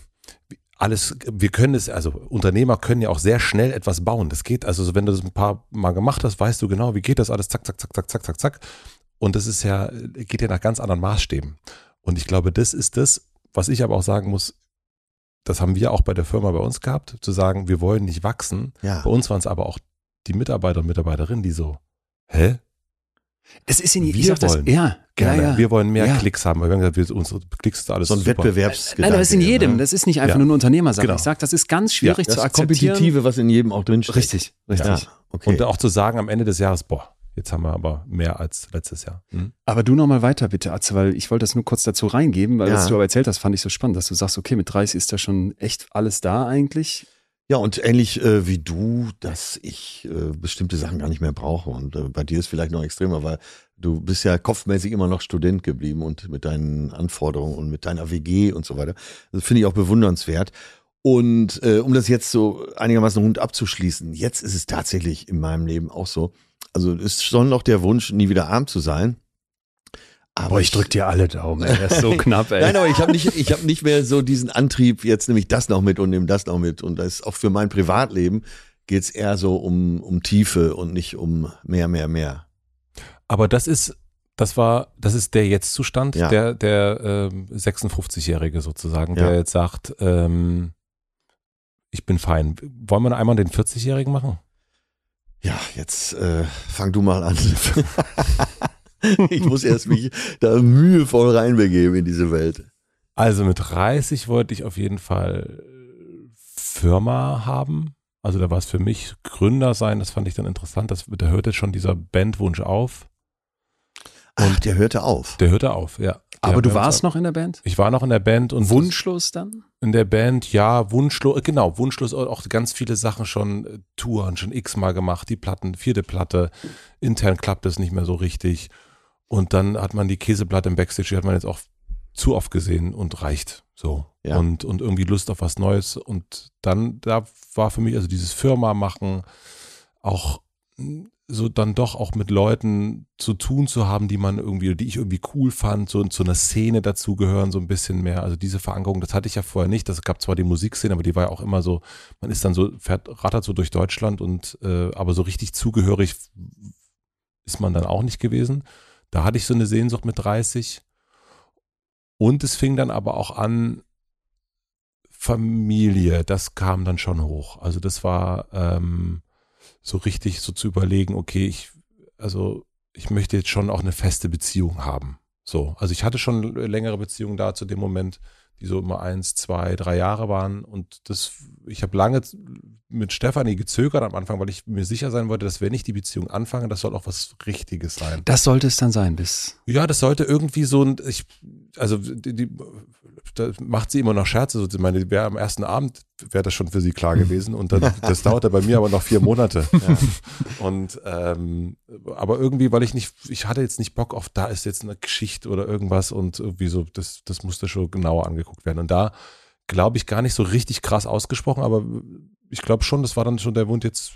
alles, wir können es, also Unternehmer können ja auch sehr schnell etwas bauen. Das geht, also wenn du das ein paar Mal gemacht hast, weißt du genau, wie geht das alles, zack, zack, zack, zack, zack, zack, zack. Und das ist ja, geht ja nach ganz anderen Maßstäben. Und ich glaube, das ist das, was ich aber auch sagen muss, das haben wir auch bei der Firma bei uns gehabt, zu sagen, wir wollen nicht wachsen. Ja. Bei uns waren es aber auch die Mitarbeiter und Mitarbeiterinnen, die so, hä? Es ist in wir ich sag wollen, das, ja, gerne. Ja, Wir wollen mehr ja. Klicks haben. Wir haben gesagt, wir, unsere Klicks ist alles so ein super. Wettbewerbsgedanke. Nein, das ist in jedem. Ne? Das ist nicht einfach nur eine Unternehmersache. Genau. Ich sage, das ist ganz schwierig ja, das zu akzeptieren. Kompetitive, was in jedem auch drinsteht. Richtig, richtig. Okay. Und auch zu sagen am Ende des Jahres, boah, Jetzt haben wir aber mehr als letztes Jahr. Mhm. Aber du nochmal weiter bitte, Atze, weil ich wollte das nur kurz dazu reingeben, weil ja. was du aber erzählt hast, fand ich so spannend, dass du sagst, okay, mit 30 ist da schon echt alles da eigentlich. Ja, und ähnlich äh, wie du, dass ich äh, bestimmte Sachen gar nicht mehr brauche. Und äh, bei dir ist vielleicht noch extremer, weil du bist ja kopfmäßig immer noch Student geblieben und mit deinen Anforderungen und mit deiner WG und so weiter. Das finde ich auch bewundernswert. Und äh, um das jetzt so einigermaßen rund abzuschließen, jetzt ist es tatsächlich in meinem Leben auch so, also ist schon noch der Wunsch, nie wieder arm zu sein. Aber Boah, ich drück dir alle Daumen, ey. Das ist so knapp, ey. Nein, aber ich habe nicht, ich habe nicht mehr so diesen Antrieb, jetzt nehme ich das noch mit und nehme das noch mit. Und das ist auch für mein Privatleben geht es eher so um, um Tiefe und nicht um mehr, mehr, mehr. Aber das ist, das war, das ist der Jetzt-Zustand, ja. der, der ähm, 56-Jährige sozusagen, ja. der jetzt sagt, ähm, ich bin fein. Wollen wir einmal den 40-Jährigen machen? Ja, jetzt äh, fang du mal an. ich muss erst mich da mühevoll reinbegeben in diese Welt. Also mit 30 wollte ich auf jeden Fall Firma haben. Also da war es für mich Gründer sein, das fand ich dann interessant. Das, da hörte schon dieser Bandwunsch auf. Und Ach, der hörte auf. Der hörte auf, ja. Aber du warst noch in der Band? Ich war noch in der Band und wunschlos dann? In der Band, ja, wunschlos, genau, wunschlos auch ganz viele Sachen schon äh, Touren schon x-mal gemacht, die Platten, vierte Platte, intern klappt es nicht mehr so richtig und dann hat man die Käseplatte im Backstage, die hat man jetzt auch zu oft gesehen und reicht so ja. und und irgendwie Lust auf was Neues und dann da war für mich also dieses Firma machen auch so dann doch auch mit Leuten zu tun zu haben, die man irgendwie, die ich irgendwie cool fand, so zu einer Szene dazugehören, so ein bisschen mehr. Also diese Verankerung, das hatte ich ja vorher nicht. Das gab zwar die Musikszene, aber die war ja auch immer so, man ist dann so, fährt, rattert so durch Deutschland und äh, aber so richtig zugehörig ist man dann auch nicht gewesen. Da hatte ich so eine Sehnsucht mit 30. Und es fing dann aber auch an, Familie, das kam dann schon hoch. Also das war ähm, so richtig so zu überlegen, okay, ich, also ich möchte jetzt schon auch eine feste Beziehung haben. So, also ich hatte schon längere Beziehungen da zu dem Moment, die so immer eins, zwei, drei Jahre waren. Und das, ich habe lange mit Stefanie gezögert am Anfang, weil ich mir sicher sein wollte, dass wenn ich die Beziehung anfange, das soll auch was Richtiges sein. Das sollte es dann sein, bis. Ja, das sollte irgendwie so ein, ich, also die, die da macht sie immer noch Scherze. So, ich meine, wäre am ersten Abend wäre das schon für sie klar gewesen. Und dann, das dauerte bei mir aber noch vier Monate. Ja. Und ähm, aber irgendwie, weil ich nicht, ich hatte jetzt nicht Bock auf, da ist jetzt eine Geschichte oder irgendwas und irgendwie so, das, das musste schon genauer angeguckt werden. Und da glaube ich gar nicht so richtig krass ausgesprochen, aber ich glaube schon, das war dann schon der Wunsch, jetzt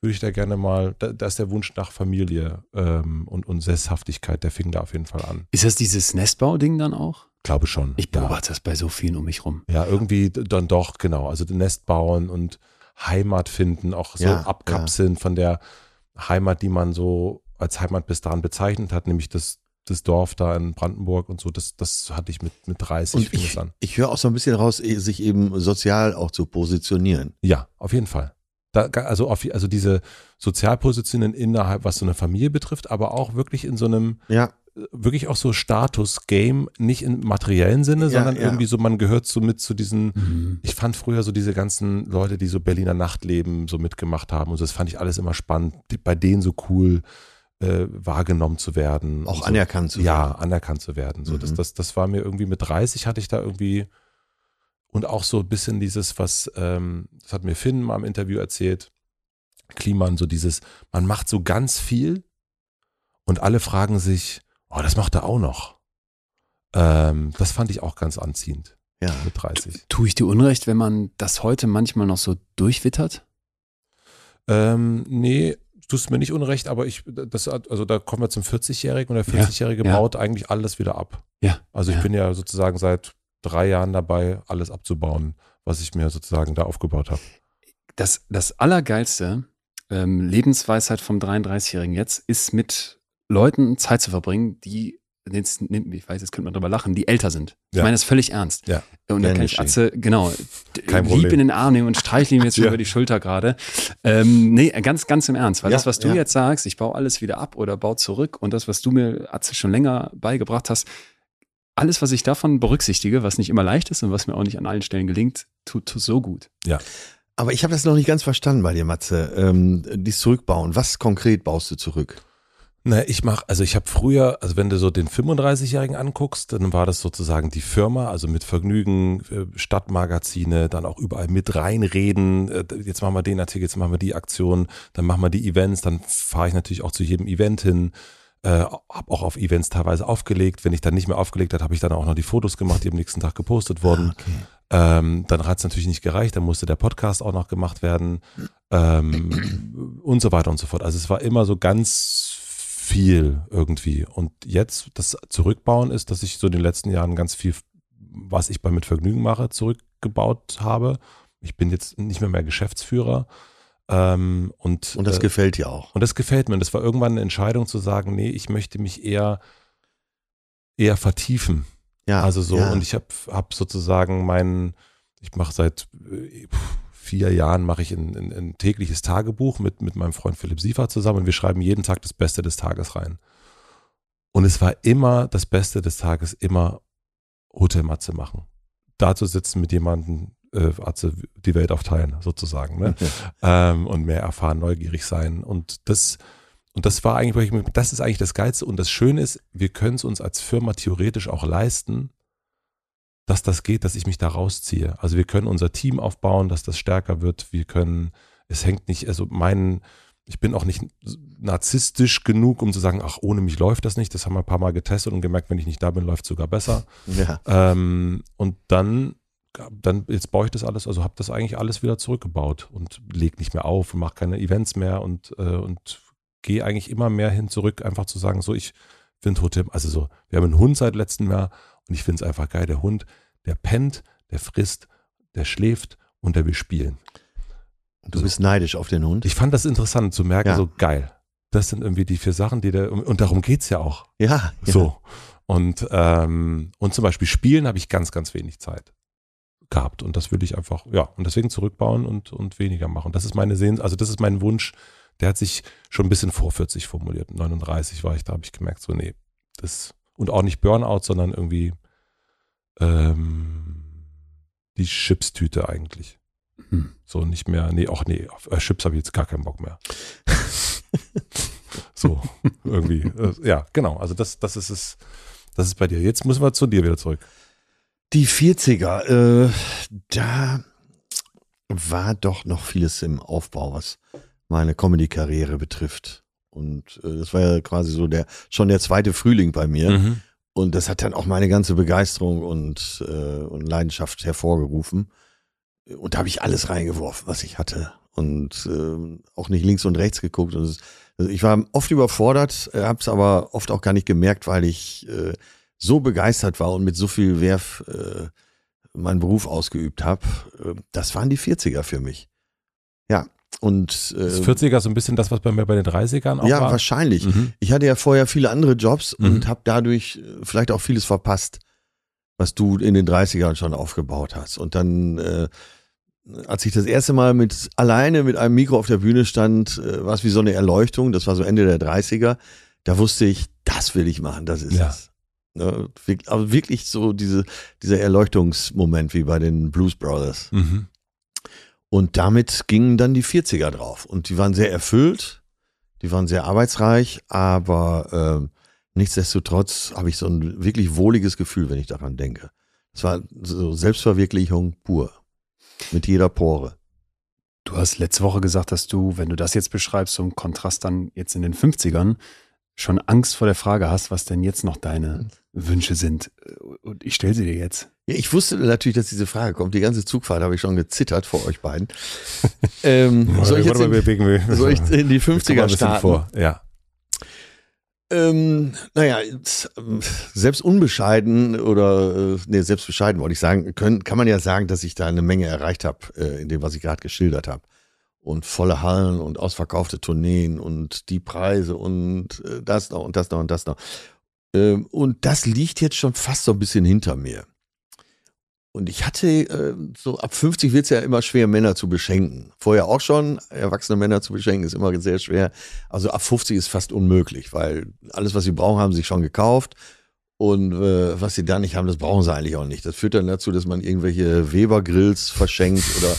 würde ich da gerne mal, da, da ist der Wunsch nach Familie ähm, und, und Sesshaftigkeit, der fing da auf jeden Fall an. Ist das dieses Nestbau-Ding dann auch? Glaube schon. Ich beobachte ja. das bei so vielen um mich rum. Ja, irgendwie dann doch, genau. Also Nest bauen und Heimat finden, auch so ja, abkapseln ja. von der Heimat, die man so als Heimat bis dahin bezeichnet hat, nämlich das, das Dorf da in Brandenburg und so, das, das hatte ich mit, mit 30 und ich, an. Ich höre auch so ein bisschen raus, eh, sich eben sozial auch zu positionieren. Ja, auf jeden Fall. Da, also, auf, also diese Sozialpositionen innerhalb, was so eine Familie betrifft, aber auch wirklich in so einem, ja wirklich auch so Status-Game, nicht im materiellen Sinne, ja, sondern ja. irgendwie so, man gehört so mit zu diesen, mhm. ich fand früher so diese ganzen Leute, die so Berliner Nachtleben so mitgemacht haben und das fand ich alles immer spannend, bei denen so cool äh, wahrgenommen zu werden. Auch so. anerkannt zu werden. Ja, anerkannt zu werden. So, mhm. das, das, das war mir irgendwie mit 30 hatte ich da irgendwie und auch so ein bisschen dieses, was, ähm, das hat mir Finn mal im Interview erzählt, Kliman, so dieses, man macht so ganz viel und alle fragen sich, Oh, das macht er auch noch. Ähm, das fand ich auch ganz anziehend. Ja. Mit 30. Tue ich dir Unrecht, wenn man das heute manchmal noch so durchwittert? Ähm, nee, tust mir nicht unrecht, aber ich, das, also da kommen wir zum 40-Jährigen und der 40-Jährige ja, ja. baut eigentlich alles wieder ab. Ja. Also ich ja. bin ja sozusagen seit drei Jahren dabei, alles abzubauen, was ich mir sozusagen da aufgebaut habe. Das, das Allergeilste, ähm, Lebensweisheit vom 33-Jährigen jetzt, ist mit Leuten Zeit zu verbringen, die, ich weiß, jetzt könnte man drüber lachen, die älter sind. Ich ja. meine das völlig ernst. Ja. Und dann kann ich Atze, genau, Kein lieb Problem. in den Arm nehmen und streichle ihm jetzt schon ja. über die Schulter gerade. Ähm, nee, ganz, ganz im Ernst. Weil ja, das, was du jetzt sagst, ich baue alles wieder ab oder baue zurück und das, was du mir, Atze, schon länger beigebracht hast, alles, was ich davon berücksichtige, was nicht immer leicht ist und was mir auch nicht an allen Stellen gelingt, tut, tut so gut. Ja. Aber ich habe das noch nicht ganz verstanden bei dir, Matze. Ähm, dies Zurückbauen. Was konkret baust du zurück? Na, ich mache, also ich habe früher, also wenn du so den 35-Jährigen anguckst, dann war das sozusagen die Firma, also mit Vergnügen, äh, Stadtmagazine, dann auch überall mit reinreden. Äh, jetzt machen wir den Artikel, jetzt machen wir die Aktion, dann machen wir die Events, dann fahre ich natürlich auch zu jedem Event hin. Äh, habe auch auf Events teilweise aufgelegt. Wenn ich dann nicht mehr aufgelegt habe, habe ich dann auch noch die Fotos gemacht, die am nächsten Tag gepostet wurden. Ah, okay. Ähm, dann hat es natürlich nicht gereicht, dann musste der Podcast auch noch gemacht werden ähm, und so weiter und so fort. Also es war immer so ganz viel irgendwie. Und jetzt das Zurückbauen ist, dass ich so in den letzten Jahren ganz viel, was ich bei Mit Vergnügen mache, zurückgebaut habe. Ich bin jetzt nicht mehr mehr Geschäftsführer. Ähm, und, und das äh, gefällt dir auch. Und das gefällt mir. Und das war irgendwann eine Entscheidung zu sagen, nee, ich möchte mich eher, eher vertiefen. Ja. Also so, ja. und ich habe hab sozusagen meinen, ich mache seit äh, vier Jahren mache ich ein, ein, ein, tägliches Tagebuch mit, mit meinem Freund Philipp Siefer zusammen und wir schreiben jeden Tag das Beste des Tages rein. Und es war immer das Beste des Tages, immer Hotelmatze machen. Dazu sitzen mit jemandem, äh, die Welt aufteilen, sozusagen, ne? ähm, und mehr erfahren, neugierig sein. Und das, und das war eigentlich, das ist eigentlich das Geilste. Und das Schöne ist, wir können es uns als Firma theoretisch auch leisten, dass das geht, dass ich mich da rausziehe. Also wir können unser Team aufbauen, dass das stärker wird. Wir können, es hängt nicht, also mein, ich bin auch nicht narzisstisch genug, um zu sagen, ach, ohne mich läuft das nicht. Das haben wir ein paar Mal getestet und gemerkt, wenn ich nicht da bin, läuft es sogar besser. Ja. Ähm, und dann, dann, jetzt baue ich das alles, also habe das eigentlich alles wieder zurückgebaut und leg nicht mehr auf und mache keine Events mehr und, äh, und gehe eigentlich immer mehr hin zurück, einfach zu sagen, so ich finde Hotel, also so, wir haben einen Hund seit letztem Jahr und ich finde es einfach geil. Der Hund, der pennt, der frisst, der schläft und der will spielen. Du bist neidisch auf den Hund? Ich fand das interessant zu merken, Ja. so geil. Das sind irgendwie die vier Sachen, die der, und darum geht's ja auch. Ja. ja. So. Und, ähm, und zum Beispiel Spielen habe ich ganz, ganz wenig Zeit gehabt. Und das würde ich einfach, ja, und deswegen zurückbauen und, und weniger machen. Das ist meine Sehns, also das ist mein Wunsch. Der hat sich schon ein bisschen vor 40 formuliert. 39 war ich, da habe ich gemerkt, so, nee, das, und auch nicht Burnout, sondern irgendwie ähm, die Chipstüte eigentlich. Hm. So nicht mehr, nee, auch nee, auf äh, Chips habe ich jetzt gar keinen Bock mehr. so, irgendwie. Äh, ja, genau. Also das, das ist es, das ist bei dir. Jetzt müssen wir zu dir wieder zurück. Die 40er, äh, da war doch noch vieles im Aufbau, was meine Comedy-Karriere betrifft. Und äh, das war ja quasi so der schon der zweite Frühling bei mir. Mhm. Und das hat dann auch meine ganze Begeisterung und, äh, und Leidenschaft hervorgerufen. Und da habe ich alles reingeworfen, was ich hatte. Und äh, auch nicht links und rechts geguckt. Und es, also ich war oft überfordert, habe es aber oft auch gar nicht gemerkt, weil ich äh, so begeistert war und mit so viel Werf äh, meinen Beruf ausgeübt habe. Äh, das waren die 40er für mich. Ja. Und äh, Das 40er so ein bisschen das, was bei mir bei den 30ern auch ja, war. wahrscheinlich. Mhm. Ich hatte ja vorher viele andere Jobs Mhm. und habe dadurch äh, vielleicht auch vieles verpasst, was du in den 30ern schon aufgebaut hast. Und dann, äh, als ich das erste Mal mit alleine mit einem Mikro auf der Bühne stand, äh, war es wie so eine Erleuchtung. Das war so Ende der 30er. Da wusste ich, das will ich machen, das ist Ja. es. Ne, aber wirklich so diese, dieser Erleuchtungsmoment wie bei den Blues Brothers. Mhm. Und damit gingen dann die 40er drauf. Und die waren sehr erfüllt, die waren sehr arbeitsreich, aber ähm, nichtsdestotrotz habe ich so ein wirklich wohliges Gefühl, wenn ich daran denke. Es war so Selbstverwirklichung pur. Mit jeder Pore. Du hast letzte Woche gesagt, dass du, wenn du das jetzt beschreibst, so im Kontrast dann jetzt in den 50ern, schon Angst vor der Frage hast, was denn jetzt noch deine Wünsche sind. Und ich stelle sie dir jetzt. Ja, ich wusste natürlich, dass diese Frage kommt. Die ganze Zugfahrt habe ich schon gezittert vor euch beiden. ähm, soll ich jetzt in, soll ich in die 50er starten? vor. Ja. Ähm, naja, selbst unbescheiden oder äh, nee, selbst bescheiden wollte ich sagen, können, kann man ja sagen, dass ich da eine Menge erreicht habe, äh, in dem, was ich gerade geschildert habe. Und volle Hallen und ausverkaufte Tourneen und die Preise und äh, das noch und das noch und das noch. Ähm, und das liegt jetzt schon fast so ein bisschen hinter mir. Und ich hatte, äh, so ab 50 wird es ja immer schwer, Männer zu beschenken. Vorher auch schon, erwachsene Männer zu beschenken, ist immer sehr schwer. Also ab 50 ist fast unmöglich, weil alles, was sie brauchen, haben sie schon gekauft. Und äh, was sie da nicht haben, das brauchen sie eigentlich auch nicht. Das führt dann dazu, dass man irgendwelche Weber-Grills verschenkt oder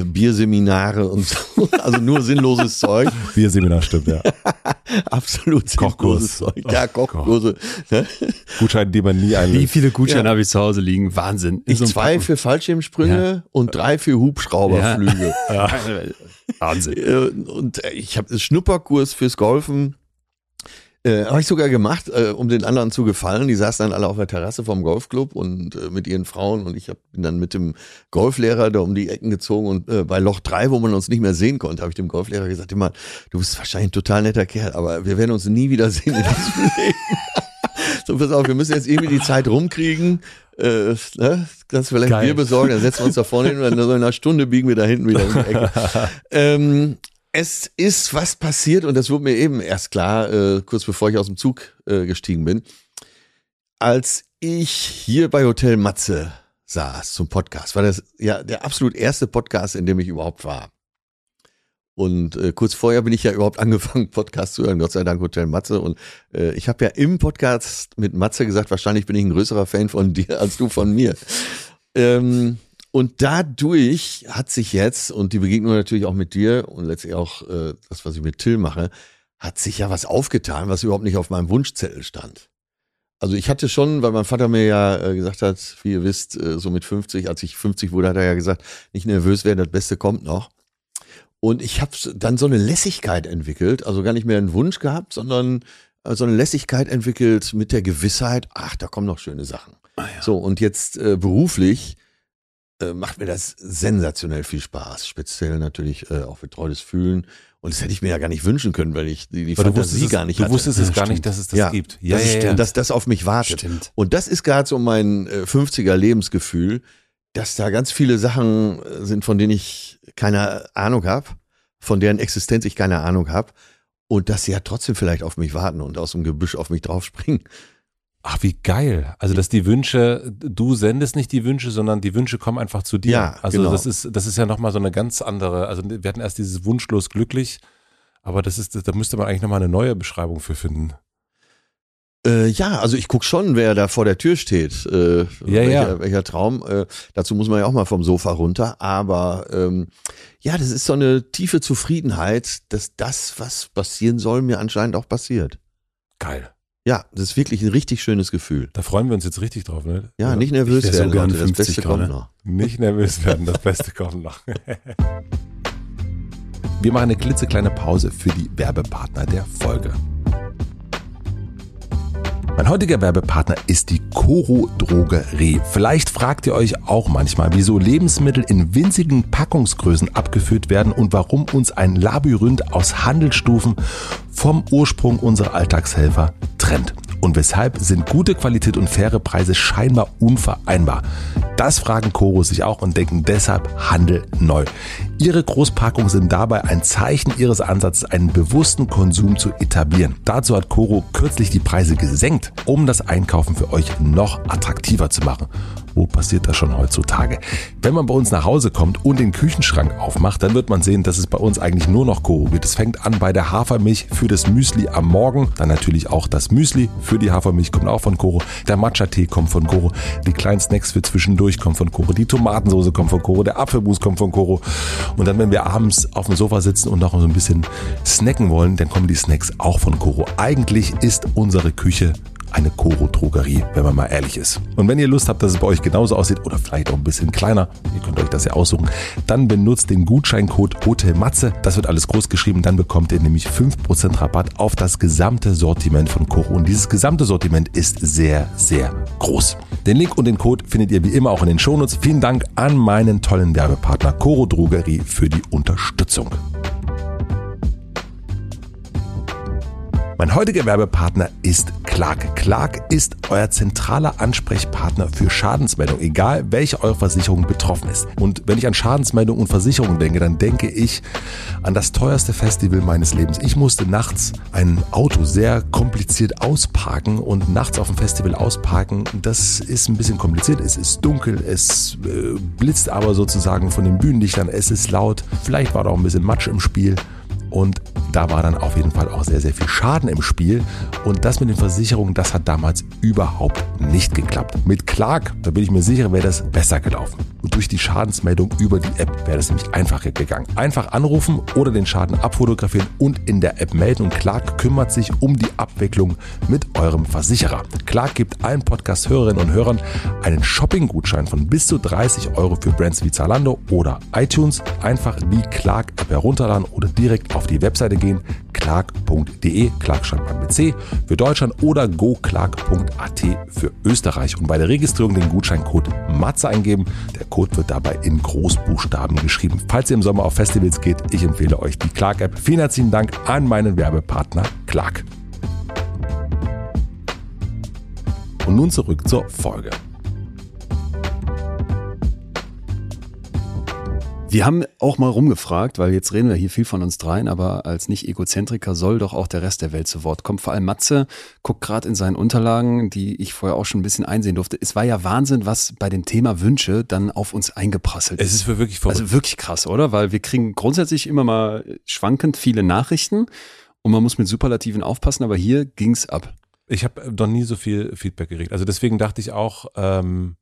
äh, Bierseminare und so. Also nur sinnloses Zeug. Bierseminar stimmt, ja. Absolut Kochkurs. sinnloses Zeug. Ja, Kochkurse. Ne? Gutscheine, die man nie Wie einlöst. viele Gutscheine Ja. habe ich zu Hause liegen? Wahnsinn. In Ich so zwei Packen. für Fallschirmsprünge und drei für Hubschrauberflüge. Wahnsinn. Äh, und ich habe einen Schnupperkurs fürs Golfen. Äh, habe ich sogar gemacht, äh, um den anderen zu gefallen. Die saßen dann alle auf der Terrasse vom Golfclub und äh, mit ihren Frauen und ich hab, bin dann mit dem Golflehrer da um die Ecken gezogen und äh, bei Loch 3, wo man uns nicht mehr sehen konnte, habe ich dem Golflehrer gesagt, immer, du bist wahrscheinlich ein total netter Kerl, aber wir werden uns nie wieder sehen in diesem Leben. so, pass auf, wir müssen jetzt irgendwie die Zeit rumkriegen. Äh, ne? Kannst du vielleicht Geil. Bier besorgen, dann setzen wir uns da vorne hin und dann so in einer Stunde biegen wir da hinten wieder um die Ecke. ähm, es ist was passiert und das wurde mir eben erst klar, äh, kurz bevor ich aus dem Zug äh, gestiegen bin. Als ich hier bei Hotel Matze saß zum Podcast, war das ja der absolut erste Podcast, in dem ich überhaupt war. Und äh, kurz vorher bin ich ja überhaupt angefangen, Podcast zu hören, Gott sei Dank Hotel Matze. Und äh, ich habe ja im Podcast mit Matze gesagt, wahrscheinlich bin ich ein größerer Fan von dir als du von mir. Ähm, und dadurch hat sich jetzt, und die Begegnung natürlich auch mit dir und letztlich auch äh, das, was ich mit Till mache, hat sich ja was aufgetan, was überhaupt nicht auf meinem Wunschzettel stand. Also ich hatte schon, weil mein Vater mir ja äh, gesagt hat, wie ihr wisst, äh, so mit 50, als ich 50 wurde, hat er ja gesagt, nicht nervös werden, das Beste kommt noch. Und ich habe dann so eine Lässigkeit entwickelt, also gar nicht mehr einen Wunsch gehabt, sondern äh, so eine Lässigkeit entwickelt mit der Gewissheit, ach, da kommen noch schöne Sachen. Ah, ja. So, und jetzt äh, beruflich äh, macht mir das sensationell viel Spaß. Speziell natürlich äh, auch betreutes Fühlen Und das hätte ich mir ja gar nicht wünschen können, weil ich die, die du Fantasie wusstest, gar nicht du hatte. wusstest es Ja, gar stimmt. nicht, dass es das ja, gibt. Ja, das ist, ja, ja. Dass das auf mich wartet. Stimmt. Und das ist gerade so mein äh, 50er Lebensgefühl, dass da ganz viele Sachen äh, sind, von denen ich keine Ahnung habe, von deren Existenz ich keine Ahnung habe. Und dass sie ja trotzdem vielleicht auf mich warten und aus dem Gebüsch auf mich draufspringen. Ach, wie geil. Also, dass die Wünsche, du sendest nicht die Wünsche, sondern die Wünsche kommen einfach zu dir. Ja, also genau. das ist, das ist ja nochmal so eine ganz andere, also wir hatten erst dieses wunschlos glücklich, aber das ist, da müsste man eigentlich nochmal eine neue Beschreibung für finden. Äh, ja, also ich guck schon, wer da vor der Tür steht. Äh, Ja, welcher, ja. welcher Traum. Äh, dazu muss man ja auch mal vom Sofa runter. Aber ähm, ja, das ist so eine tiefe Zufriedenheit, dass das, was passieren soll, mir anscheinend auch passiert. Geil. Ja, das ist wirklich ein richtig schönes Gefühl. Da freuen wir uns jetzt richtig drauf, ne? Ja, nicht nervös so werden, gern Leute. Das 50 Beste kommt gerade. noch. Nicht nervös werden, das Beste kommt noch. Wir machen eine klitzekleine Pause für die Werbepartner der Folge. Mein heutiger Werbepartner ist die Coro Drogerie. Vielleicht fragt ihr euch auch manchmal, wieso Lebensmittel in winzigen Packungsgrößen abgefüllt werden und warum uns ein Labyrinth aus Handelsstufen vom Ursprung unserer Alltagshelfer trennt. Und weshalb sind gute Qualität und faire Preise scheinbar unvereinbar? Das fragen Coro sich auch und denken deshalb Handel neu. Ihre Großpackungen sind dabei ein Zeichen ihres Ansatzes, einen bewussten Konsum zu etablieren. Dazu hat Coro kürzlich die Preise gesenkt, um das Einkaufen für euch noch attraktiver zu machen. Wo passiert das schon heutzutage? Wenn man bei uns nach Hause kommt und den Küchenschrank aufmacht, dann wird man sehen, dass es bei uns eigentlich nur noch Coro gibt. Es fängt an bei der Hafermilch für das Müsli am Morgen, dann natürlich auch das Müsli für die Hafermilch kommt auch von Coro, der Matcha-Tee kommt von Coro, die kleinen Snacks für zwischendurch kommen von Coro, die Tomatensoße kommt von Coro, der Apfelmus kommt von Coro und dann, wenn wir abends auf dem Sofa sitzen und noch so ein bisschen snacken wollen, dann kommen die Snacks auch von Coro. Eigentlich ist unsere Küche eine Koro-Drogerie, wenn man mal ehrlich ist. Und wenn ihr Lust habt, dass es bei euch genauso aussieht oder vielleicht auch ein bisschen kleiner, ihr könnt euch das ja aussuchen, dann benutzt den Gutscheincode HOTELMATZE. Das wird alles groß geschrieben, dann bekommt ihr nämlich 5% Rabatt auf das gesamte Sortiment von Koro. Und dieses gesamte Sortiment ist sehr, sehr groß. Den Link und den Code findet ihr wie immer auch in den Shownotes. Vielen Dank an meinen tollen Werbepartner Koro Drogerie für die Unterstützung. Mein heutiger Werbepartner ist Clark. Clark ist euer zentraler Ansprechpartner für Schadensmeldung, egal welche eure Versicherung betroffen ist. Und wenn ich an Schadensmeldung und Versicherung denke, dann denke ich an das teuerste Festival meines Lebens. Ich musste nachts ein Auto sehr kompliziert ausparken und nachts auf dem Festival ausparken, das ist ein bisschen kompliziert. Es ist dunkel, es äh, blitzt aber sozusagen von den Bühnenlichtern, es ist laut, vielleicht war da auch ein bisschen Matsch im Spiel. Und da war dann auf jeden Fall auch sehr, sehr viel Schaden im Spiel. Und das mit den Versicherungen, das hat damals überhaupt nicht geklappt. Mit Clark, da bin ich mir sicher, wäre das besser gelaufen. Und durch die Schadensmeldung über die App wäre das nämlich einfacher gegangen. Einfach anrufen oder den Schaden abfotografieren und in der App melden. Und Clark kümmert sich um die Abwicklung mit eurem Versicherer. Clark gibt allen Podcast-Hörerinnen und Hörern einen Shopping-Gutschein von bis zu 30 Euro für Brands wie Zalando oder iTunes. Einfach die Clark-App herunterladen oder direkt auf die Webseite gehen, clark.de, Clark schreibt man mit C für Deutschland oder goclark.at für Österreich und bei der Registrierung den Gutscheincode MATZE eingeben. Der Code wird dabei in Großbuchstaben geschrieben. Falls ihr im Sommer auf Festivals geht, ich empfehle euch die Clark-App. Vielen herzlichen Dank an meinen Werbepartner Clark. Und nun zurück zur Folge. Wir haben auch mal rumgefragt, weil jetzt reden wir hier viel von uns dreien, aber als Nicht-Egozentriker soll doch auch der Rest der Welt zu Wort kommen. Vor allem Matze guckt gerade in seinen Unterlagen, die ich vorher auch schon ein bisschen einsehen durfte. Es war ja Wahnsinn, was bei dem Thema Wünsche dann auf uns eingeprasselt Es ist für wirklich verrückt. Also wirklich krass, oder? Weil wir kriegen grundsätzlich immer mal schwankend viele Nachrichten und man muss mit Superlativen aufpassen, aber hier ging's ab. Ich habe noch nie so viel Feedback gekriegt. Also deswegen dachte ich auch, ähm,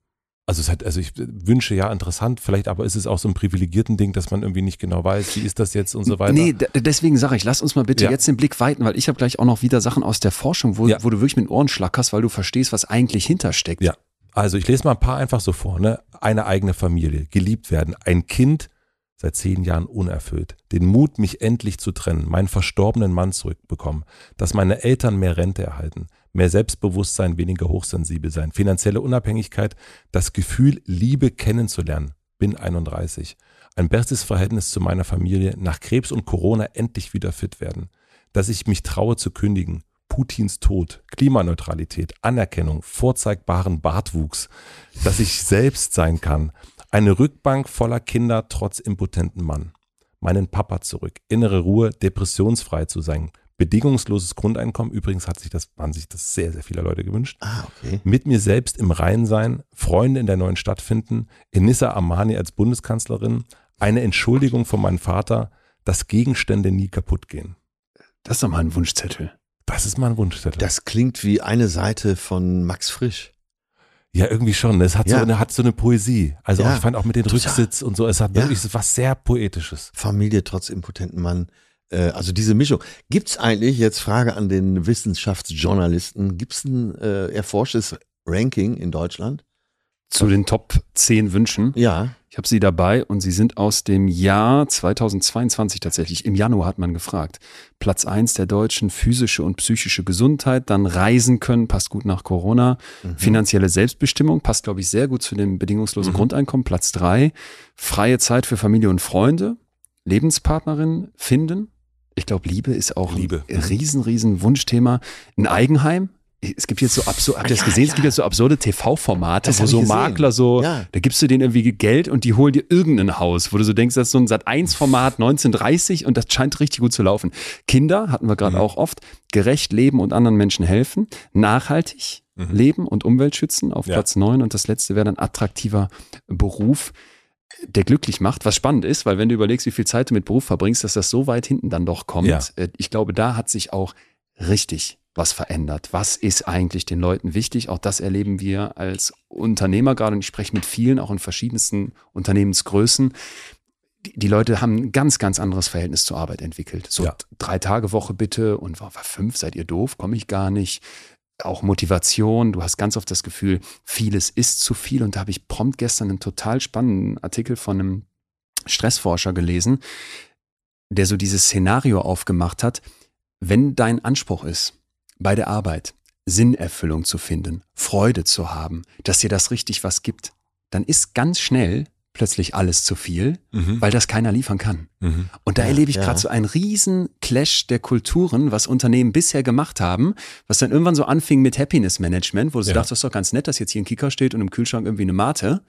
also es hat, also ich wünsche ja interessant, vielleicht aber ist es auch so ein privilegierten Ding, dass man irgendwie nicht genau weiß, wie ist das jetzt und so weiter. Nee, deswegen sage ich, lass uns mal bitte Ja. jetzt den Blick weiten, weil ich habe gleich auch noch wieder Sachen aus der Forschung, wo, Ja. wo du wirklich mit Ohren schlackerst, weil du verstehst, was eigentlich hintersteckt. Ja. Also ich lese mal ein paar einfach so vor. Ne? Eine eigene Familie, geliebt werden, ein Kind seit zehn Jahren unerfüllt, den Mut, mich endlich zu trennen, meinen verstorbenen Mann zurückbekommen, dass meine Eltern mehr Rente erhalten, mehr Selbstbewusstsein, weniger hochsensibel sein, finanzielle Unabhängigkeit, das Gefühl, Liebe kennenzulernen, bin 31, ein bestes Verhältnis zu meiner Familie, nach Krebs und Corona endlich wieder fit werden, dass ich mich traue zu kündigen, Putins Tod, Klimaneutralität, Anerkennung, vorzeigbaren Bartwuchs, dass ich selbst sein kann, eine Rückbank voller Kinder trotz impotenten Mann, meinen Papa zurück, innere Ruhe, depressionsfrei zu sein, bedingungsloses Grundeinkommen, übrigens hat sich das, haben sich das sehr, sehr viele Leute gewünscht, Ah, okay. mit mir selbst im Rein sein, Freunde in der neuen Stadt finden, Enissa Amani als Bundeskanzlerin, eine Entschuldigung von meinem Vater, dass Gegenstände nie kaputt gehen. Das ist doch mal ein Wunschzettel. Das ist mein Wunschzettel. Das klingt wie eine Seite von Max Frisch. ja, irgendwie schon. Es hat, Ja. so, eine, hat so eine Poesie. Also Ja, ich fand auch mit dem. Rücksitz und so, es hat wirklich was sehr Poetisches. Familie trotz impotenten Mann. Äh, also diese Mischung. Gibt's eigentlich, jetzt Frage an den Wissenschaftsjournalisten, gibt's ein äh, erforschtes Ranking in Deutschland? Zu den Top 10 Wünschen. Ja. Ich habe sie dabei und sie sind aus dem Jahr 2022 tatsächlich. Im Januar hat man gefragt. Platz 1 der Deutschen, physische und psychische Gesundheit, dann reisen können, passt gut nach Corona. Finanzielle Selbstbestimmung, passt, glaube ich, sehr gut zu dem bedingungslosen Mhm. Grundeinkommen. Platz 3, freie Zeit für Familie und Freunde, Lebenspartnerin finden. Ich glaube, Liebe ist auch Liebe. ein riesen, riesen Wunschthema. Ein Eigenheim. Es gibt jetzt so absurde, habt ihr das Ja, gesehen? Es ja. gibt jetzt so absurde TV-Formate, wo so. Makler so, Ja. da gibst du denen irgendwie Geld und die holen dir irgendein Haus, wo du so denkst, das ist so ein Sat1-Format 1930 und das scheint richtig gut zu laufen. Kinder hatten wir gerade Mhm. auch oft, gerecht leben und anderen Menschen helfen, nachhaltig Mhm. leben und Umwelt schützen auf Ja. Platz 9 und das letzte wäre dann attraktiver Beruf, der glücklich macht, was spannend ist, weil wenn du überlegst, wie viel Zeit du mit Beruf verbringst, dass das so weit hinten dann doch kommt. Ja. Äh, Ich glaube, da hat sich auch richtig was verändert. Was ist eigentlich den Leuten wichtig? Auch das erleben wir als Unternehmer gerade und ich spreche mit vielen, auch in verschiedensten Unternehmensgrößen. Die, Leute haben ein ganz, ganz anderes Verhältnis zur Arbeit entwickelt. So Ja. drei Tage Woche bitte und fünf, seid ihr doof, komme ich gar nicht. Auch Motivation, du hast ganz oft das Gefühl, vieles ist zu viel. Und da habe ich prompt gestern einen total spannenden Artikel von einem Stressforscher gelesen, der so dieses Szenario aufgemacht hat, wenn dein Anspruch ist, bei der Arbeit Sinnerfüllung zu finden, Freude zu haben, dass dir das richtig was gibt, dann ist ganz schnell plötzlich alles zu viel, Mhm. weil das keiner liefern kann. Mhm. Und da Ja, erlebe ich ja. gerade so einen riesen Clash der Kulturen, was Unternehmen bisher gemacht haben, was dann irgendwann so anfing mit Happiness Management, wo du so Ja. dachtest, das ist doch ganz nett, dass jetzt hier ein Kicker steht und im Kühlschrank irgendwie eine Mate.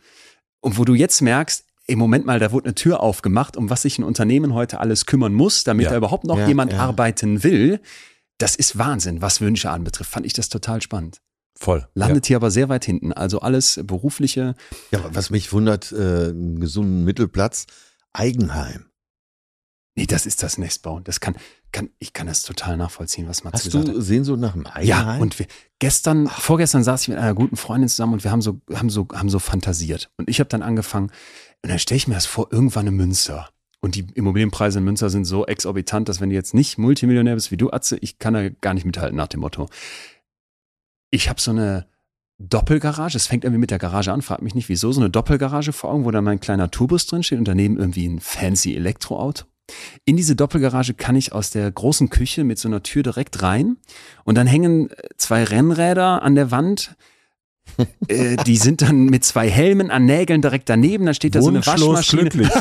Und wo du jetzt merkst, im Moment mal, da wurde eine Tür aufgemacht, um was sich ein Unternehmen heute alles kümmern muss, damit Ja. da überhaupt noch Ja, jemand ja. arbeiten will. Das ist Wahnsinn, was Wünsche anbetrifft. Fand ich das total spannend. Voll. Landet hier aber sehr weit hinten. Also alles berufliche. Ja, was mich wundert, äh, einen gesunden Mittelplatz, Eigenheim. Nee, das ist das Nestbauen. Das kann, kann, ich kann das total nachvollziehen, was Matze Hast gesagt hat. du Sehnsucht nach einem Ja, Eigenheim? und wir, gestern, vorgestern saß ich mit einer guten Freundin zusammen und wir haben so, haben so, haben so fantasiert. Und ich habe dann angefangen, und dann stelle ich mir das vor, irgendwann in Münster. Und die Immobilienpreise in Münster sind so exorbitant, dass wenn du jetzt nicht Multimillionär bist wie du, Atze, ich kann da gar nicht mithalten nach dem Motto. Ich habe so eine Doppelgarage, es fängt irgendwie mit der Garage an, frag mich nicht wieso, so eine Doppelgarage vor Augen, wo dann mein kleiner Tourbus drin steht und daneben irgendwie ein fancy Elektroauto. In diese Doppelgarage kann ich aus der großen Küche mit so einer Tür direkt rein und dann hängen äh, zwei Rennräder an der Wand. äh, die sind dann mit zwei Helmen an Nägeln direkt daneben. Dann steht da so eine Waschmaschine. glücklich.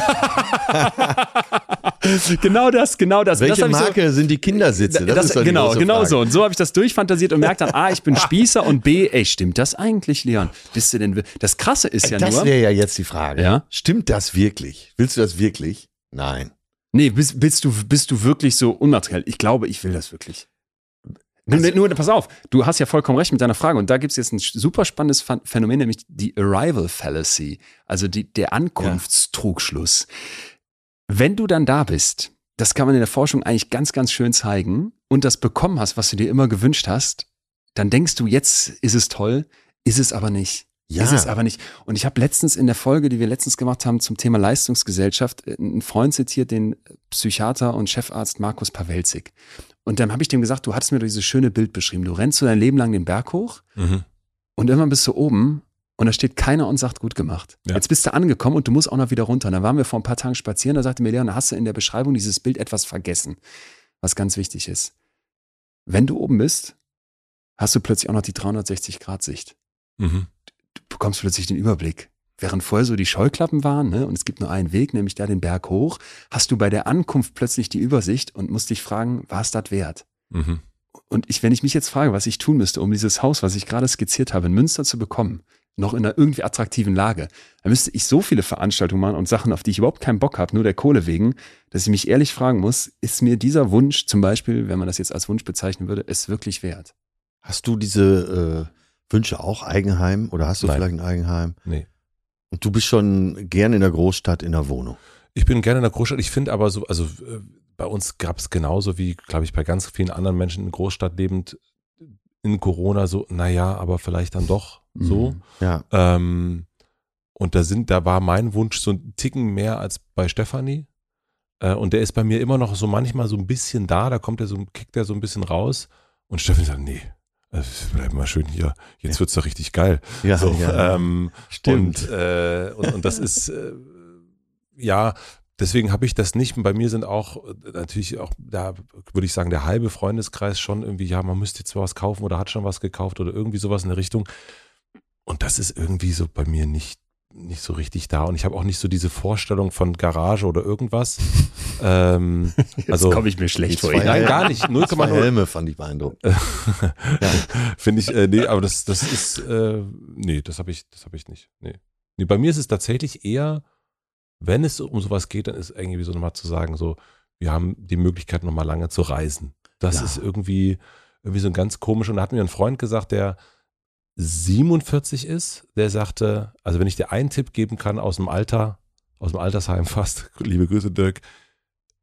genau das, genau das. Das Welche hab ich so- Marke sind die Kindersitze? das, ist doch genau, genau so. Und so habe ich das durchfantasiert und merkt dann, A, ich bin Spießer und B, ey, stimmt das eigentlich, Leon? Bist du denn, das Krasse ist ja das nur, wäre ja jetzt die Frage. Ja? Stimmt das wirklich? Willst du das wirklich? Nein. nee, bist, bist du, bist du wirklich so unmateriell? Ich glaube, ich will das wirklich. Nur, Also- nur, pass auf, du hast ja vollkommen recht mit deiner Frage und da gibt es jetzt ein super spannendes Phänomen, nämlich die Arrival Fallacy, also die, der Ankunftstrugschluss. Wenn du dann da bist, das kann man in der Forschung eigentlich ganz, ganz schön zeigen und das bekommen hast, was du dir immer gewünscht hast, dann denkst du, jetzt ist es toll, ist es aber nicht. Ja. Ist es aber nicht. Und ich habe letztens in der Folge, die wir letztens gemacht haben zum Thema Leistungsgesellschaft, äh, einen Freund zitiert, den Psychiater und Chefarzt Markus Pawelzig. Und dann habe ich dem gesagt, du hattest mir doch dieses schöne Bild beschrieben. Du rennst so dein Leben lang den Berg hoch Mhm. und irgendwann bist du oben und da steht keiner und sagt, gut gemacht. Ja. Jetzt bist du angekommen und du musst auch noch wieder runter. Und dann waren wir vor ein paar Tagen spazieren, da sagte mir Leon, da hast du in der Beschreibung dieses Bild etwas vergessen, was ganz wichtig ist. Wenn du oben bist, hast du plötzlich auch noch die 360-Grad-Sicht. Mhm. Du bekommst plötzlich den Überblick. während vorher so die Scheuklappen waren, ne, und es gibt nur einen Weg, nämlich da den Berg hoch, hast du bei der Ankunft plötzlich die Übersicht und musst dich fragen, war es das wert? Mhm. Und ich, wenn ich mich jetzt frage, was ich tun müsste, um dieses Haus, was ich gerade skizziert habe, in Münster zu bekommen, noch in einer irgendwie attraktiven Lage, dann müsste ich so viele Veranstaltungen machen und Sachen, auf die ich überhaupt keinen Bock habe, nur der Kohle wegen, dass ich mich ehrlich fragen muss, ist mir dieser Wunsch zum Beispiel, wenn man das jetzt als Wunsch bezeichnen würde, es wirklich wert? Hast du diese äh, Wünsche auch Eigenheim oder hast du Nein. vielleicht ein Eigenheim? Nee. Und du bist schon gern in der Großstadt in der Wohnung. Ich bin gerne in der Großstadt. Ich finde aber so, also äh, bei uns gab es genauso wie, glaube ich, bei ganz vielen anderen Menschen in Großstadt lebend in Corona so, naja, aber vielleicht dann doch so. Mhm. Ja. Ähm, und da sind, da war mein Wunsch so ein Ticken mehr als bei Stefanie. Äh, und der ist bei mir immer noch so manchmal so ein bisschen da, da kommt er so, kickt er so ein bisschen raus. Und Stefanie sagt, nee, äh, bleib mal schön hier. Jetzt wird's doch richtig geil. Ja, so, ja. ähm, Stimmt. Und, äh, und, und das ist, äh, ja, deswegen habe ich das nicht. Bei mir sind auch äh, natürlich auch, da würde ich sagen, der halbe Freundeskreis schon irgendwie, ja, man müsste jetzt was kaufen oder hat schon was gekauft oder irgendwie sowas in der Richtung. Und das ist irgendwie so bei mir nicht, nicht so richtig da. Und ich habe auch nicht so diese Vorstellung von Garage oder irgendwas. ähm, also komme ich mir schlecht vor. Nein, gar nicht. Zwei 0,0. Helme fand ich beeindruckend. Finde ich, äh, nee, aber das, das ist, äh, nee, das habe ich, das habe ich nicht. Nee. nee. Bei mir ist es tatsächlich eher, wenn es um sowas geht, dann ist irgendwie so nochmal zu sagen, so, wir haben die Möglichkeit, nochmal lange zu reisen. Das Ja. ist irgendwie, irgendwie so ein ganz komisch. Und da hat mir ein Freund gesagt, der 47 ist, der sagte, also wenn ich dir einen Tipp geben kann aus dem Alter, aus dem Altersheim fast, liebe Grüße Dirk,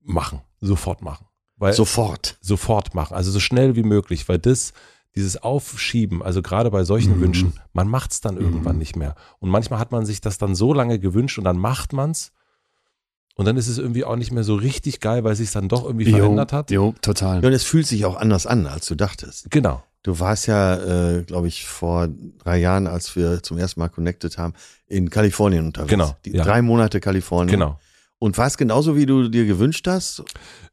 machen, sofort machen. Weil, Sofort. sofort machen, also so schnell wie möglich, weil das, dieses Aufschieben, also gerade bei solchen Mhm. Wünschen, man macht es dann irgendwann Mhm. nicht mehr. Und manchmal hat man sich das dann so lange gewünscht und dann macht man es und dann ist es irgendwie auch nicht mehr so richtig geil, weil sich dann doch irgendwie verändert hat. Jo, total. Ja, und es fühlt sich auch anders an, als du dachtest. Genau. Du warst ja, äh, glaube ich, vor drei Jahren, als wir zum ersten Mal connected haben, in Kalifornien unterwegs. Genau, Die ja. Drei Monate Kalifornien. Genau. Und war es genauso, wie du dir gewünscht hast?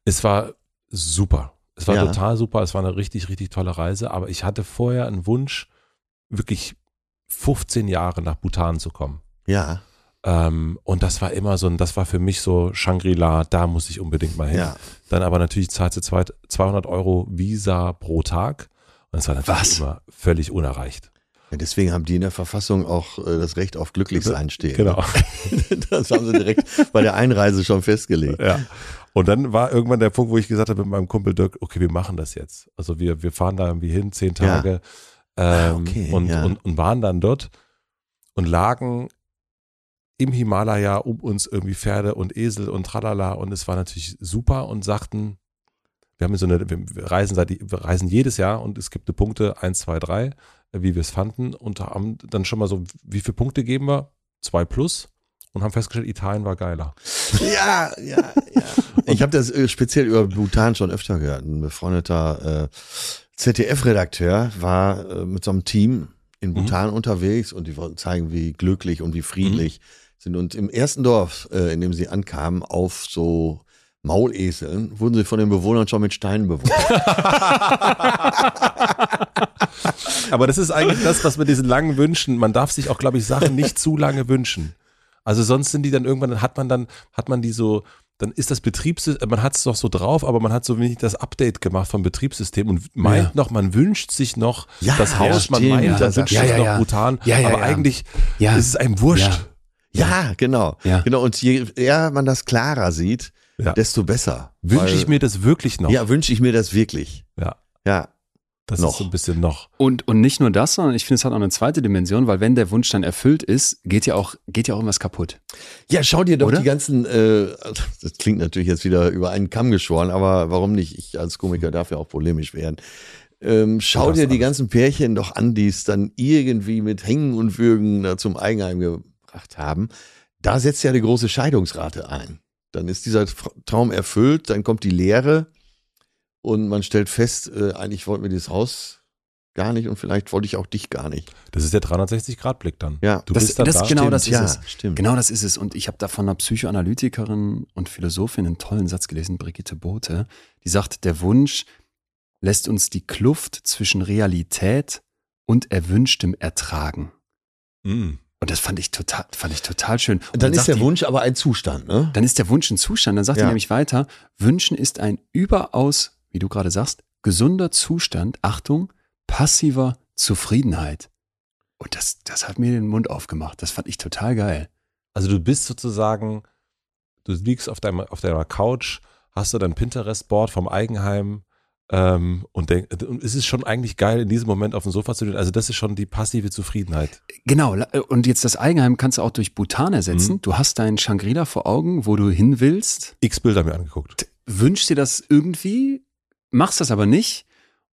Es war super. Es war Ja. total super. Es war eine richtig, richtig tolle Reise. Aber ich hatte vorher einen Wunsch, wirklich 15 Jahre nach Bhutan zu kommen. Ja, Ähm, und das war immer so, ein- das war für mich so Shangri-La, da muss ich unbedingt mal hin. ja. Dann aber natürlich zahlst du zwei- 200 Euro Visa pro Tag. Und das war natürlich Was? immer völlig unerreicht. ja. Deswegen haben die in der Verfassung auch äh, das Recht auf Glücklichsein stehen. Genau. Das haben sie direkt bei der Einreise schon festgelegt. Ja. Und dann war irgendwann der Punkt, wo ich gesagt habe mit meinem Kumpel Dirk, okay, wir machen das jetzt. Also wir, wir fahren da irgendwie hin, zehn Ja. Tage Ah, ähm, okay, und, ja. und, und waren dann dort und lagen im Himalaya um uns irgendwie Pferde und Esel und tralala und es war natürlich super und sagten, wir haben so eine, wir reisen seit, wir reisen jedes Jahr und es gibt eine Punkte 1, 2, 3, wie wir es fanden und haben dann schon mal so, wie viele Punkte geben wir? Zwei plus und haben festgestellt, Italien war geiler. Ja, ja, ja. Ich habe das äh, speziell über Bhutan schon öfter gehört. Ein befreundeter äh, ZDF-Redakteur war äh, mit so einem Team in Bhutan unterwegs und die wollten zeigen, wie glücklich und wie friedlich sind. Und im ersten Dorf, äh, in dem sie ankamen, auf so Mauleseln, wurden sie von den Bewohnern schon mit Steinen bewohnt. Aber das ist eigentlich das, was mit diesen langen Wünschen, man darf sich auch, glaube ich, Sachen nicht zu lange wünschen. Also sonst sind die dann irgendwann, dann hat man dann, hat man die so, dann ist das Betriebssystem, man hat es doch so drauf, aber man hat so wenig das Update gemacht vom Betriebssystem und meint Ja. noch, man wünscht sich noch Ja, das Haus, ja, man stimmt, meint, ja, man das- wünscht ja, sich ja, noch ja. Bhutan, Ja, ja, aber ja. eigentlich Ja. ist es einem wurscht. Ja. Ja, genau. Ja. Genau. Und je eher man das klarer sieht, Ja. desto besser. Wünsche ich mir das wirklich noch? Ja, wünsche ich mir das wirklich. Ja. Ja. Das noch. ist so ein bisschen noch. Und, und nicht nur das, sondern ich finde, es hat auch eine zweite Dimension, weil wenn der Wunsch dann erfüllt ist, geht ja auch, geht ja auch irgendwas kaputt. Ja, schau dir doch Oder? die ganzen, äh, das klingt natürlich jetzt wieder über einen Kamm geschoren, aber warum nicht? Ich als Komiker darf ja auch polemisch werden. Ähm, schau dir die alles. ganzen Pärchen doch an, die es dann irgendwie mit Hängen und Würgen da zum Eigenheim gebracht haben. Da setzt ja die große Scheidungsrate ein. Dann ist dieser Tra- Traum erfüllt, dann kommt die Leere und man stellt fest, äh, eigentlich wollten wir dieses Haus gar nicht und vielleicht wollte ich auch dich gar nicht. Das ist der 360-Grad-Blick dann. Ja, Du Das- bist dann das da. genau Stimmt, das ist ja, es. Stimmt. Genau das ist es. Und ich habe da von einer Psychoanalytikerin und Philosophin einen tollen Satz gelesen, Brigitte Bote, die sagt, der Wunsch lässt uns die Kluft zwischen Realität und Erwünschtem ertragen. Mhm. Und das fand ich total, fand ich total schön. Und Dann ist der die- Wunsch aber ein Zustand, ne? Dann ist der Wunsch ein Zustand. Dann sagt Ja. er nämlich weiter, Wünschen ist ein überaus, wie du gerade sagst, gesunder Zustand, Achtung, passiver Zufriedenheit. Und das, das hat mir den Mund aufgemacht. Das fand ich total geil. Also du bist sozusagen, du liegst auf, deinem, auf deiner Couch, hast du dein Pinterest-Board vom Eigenheim ähm, und, denk, und es ist schon eigentlich geil, in diesem Moment auf dem Sofa zu liegen. Also das ist schon die passive Zufriedenheit. Genau, la- und jetzt das Eigenheim kannst du auch durch Bhutan ersetzen. Du hast deinen Shangri-La vor Augen, wo du hin willst, X Bilder mir angeguckt. wünschst dir das irgendwie, machst das aber nicht.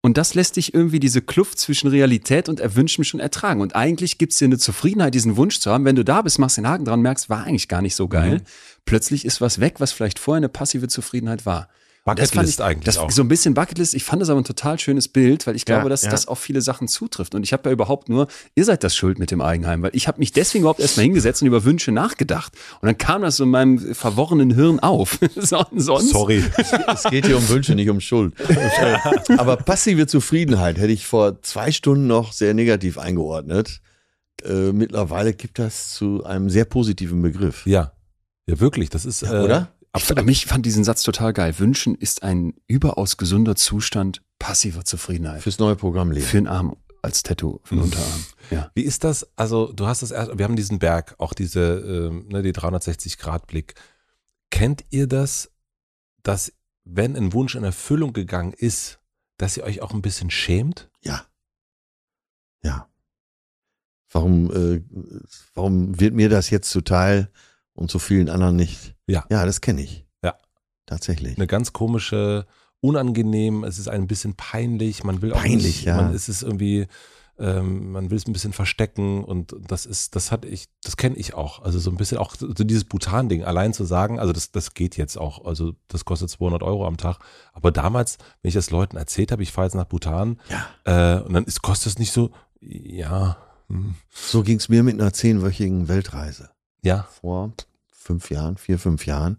Und das lässt dich irgendwie diese Kluft zwischen Realität und Erwünschtem schon ertragen. Und eigentlich gibt es dir eine Zufriedenheit, diesen Wunsch zu haben. Wenn du da bist, machst den Haken dran, merkst, war eigentlich gar nicht so geil. Mhm. Plötzlich ist was weg, was vielleicht vorher eine passive Zufriedenheit war. Und das fand Bucketlist ich, eigentlich das, auch. So ein bisschen Bucketlist. Ich fand das aber ein total schönes Bild, weil ich Ja, glaube, dass ja. das auf viele Sachen zutrifft. Und ich habe ja überhaupt nur, ihr seid das schuld mit dem Eigenheim, weil ich habe mich deswegen überhaupt erstmal hingesetzt und über Wünsche nachgedacht. Und dann kam das so in meinem verworrenen Hirn auf. So- Sonst, Sorry. Es geht hier um Wünsche, nicht um Schuld. Aber passive Zufriedenheit hätte ich vor zwei Stunden noch sehr negativ eingeordnet. Äh, mittlerweile gibt das zu einem sehr positiven Begriff. Ja. Ja, wirklich. Das ist. Ja, äh, oder? Ich, fand- mich fand diesen Satz total geil. Wünschen ist ein überaus gesunder Zustand passiver Zufriedenheit. Fürs neue Programm leben. Für den Arm als Tattoo, für den Unterarm. Ja. Wie ist das? Also, du hast das erst, wir haben diesen Berg, auch diese, ähm, ne, die 360-Grad-Blick. Kennt ihr das, dass, wenn ein Wunsch in Erfüllung gegangen ist, dass ihr euch auch ein bisschen schämt? Ja. Ja. Warum, äh, warum wird mir das jetzt zuteil und zu vielen anderen nicht? Ja. Ja, das kenne ich. Ja. Tatsächlich. Eine ganz komische, unangenehm, es ist ein bisschen peinlich, man will auch Peinlich, nicht, ja. man ist es irgendwie, ähm, man will es ein bisschen verstecken und das ist, das hatte ich, das kenne ich auch. Also so ein bisschen auch so dieses Bhutan-Ding, allein zu sagen, also das, das geht jetzt auch, also das kostet 200 Euro am Tag. Aber damals, wenn ich das Leuten erzählt habe, ich fahre jetzt nach Bhutan, Ja. äh, und dann ist, kostet es nicht so, ja, hm, So ging es mir mit einer zehnwöchigen Weltreise. Ja, Vor fünf Jahren, vier, fünf Jahren.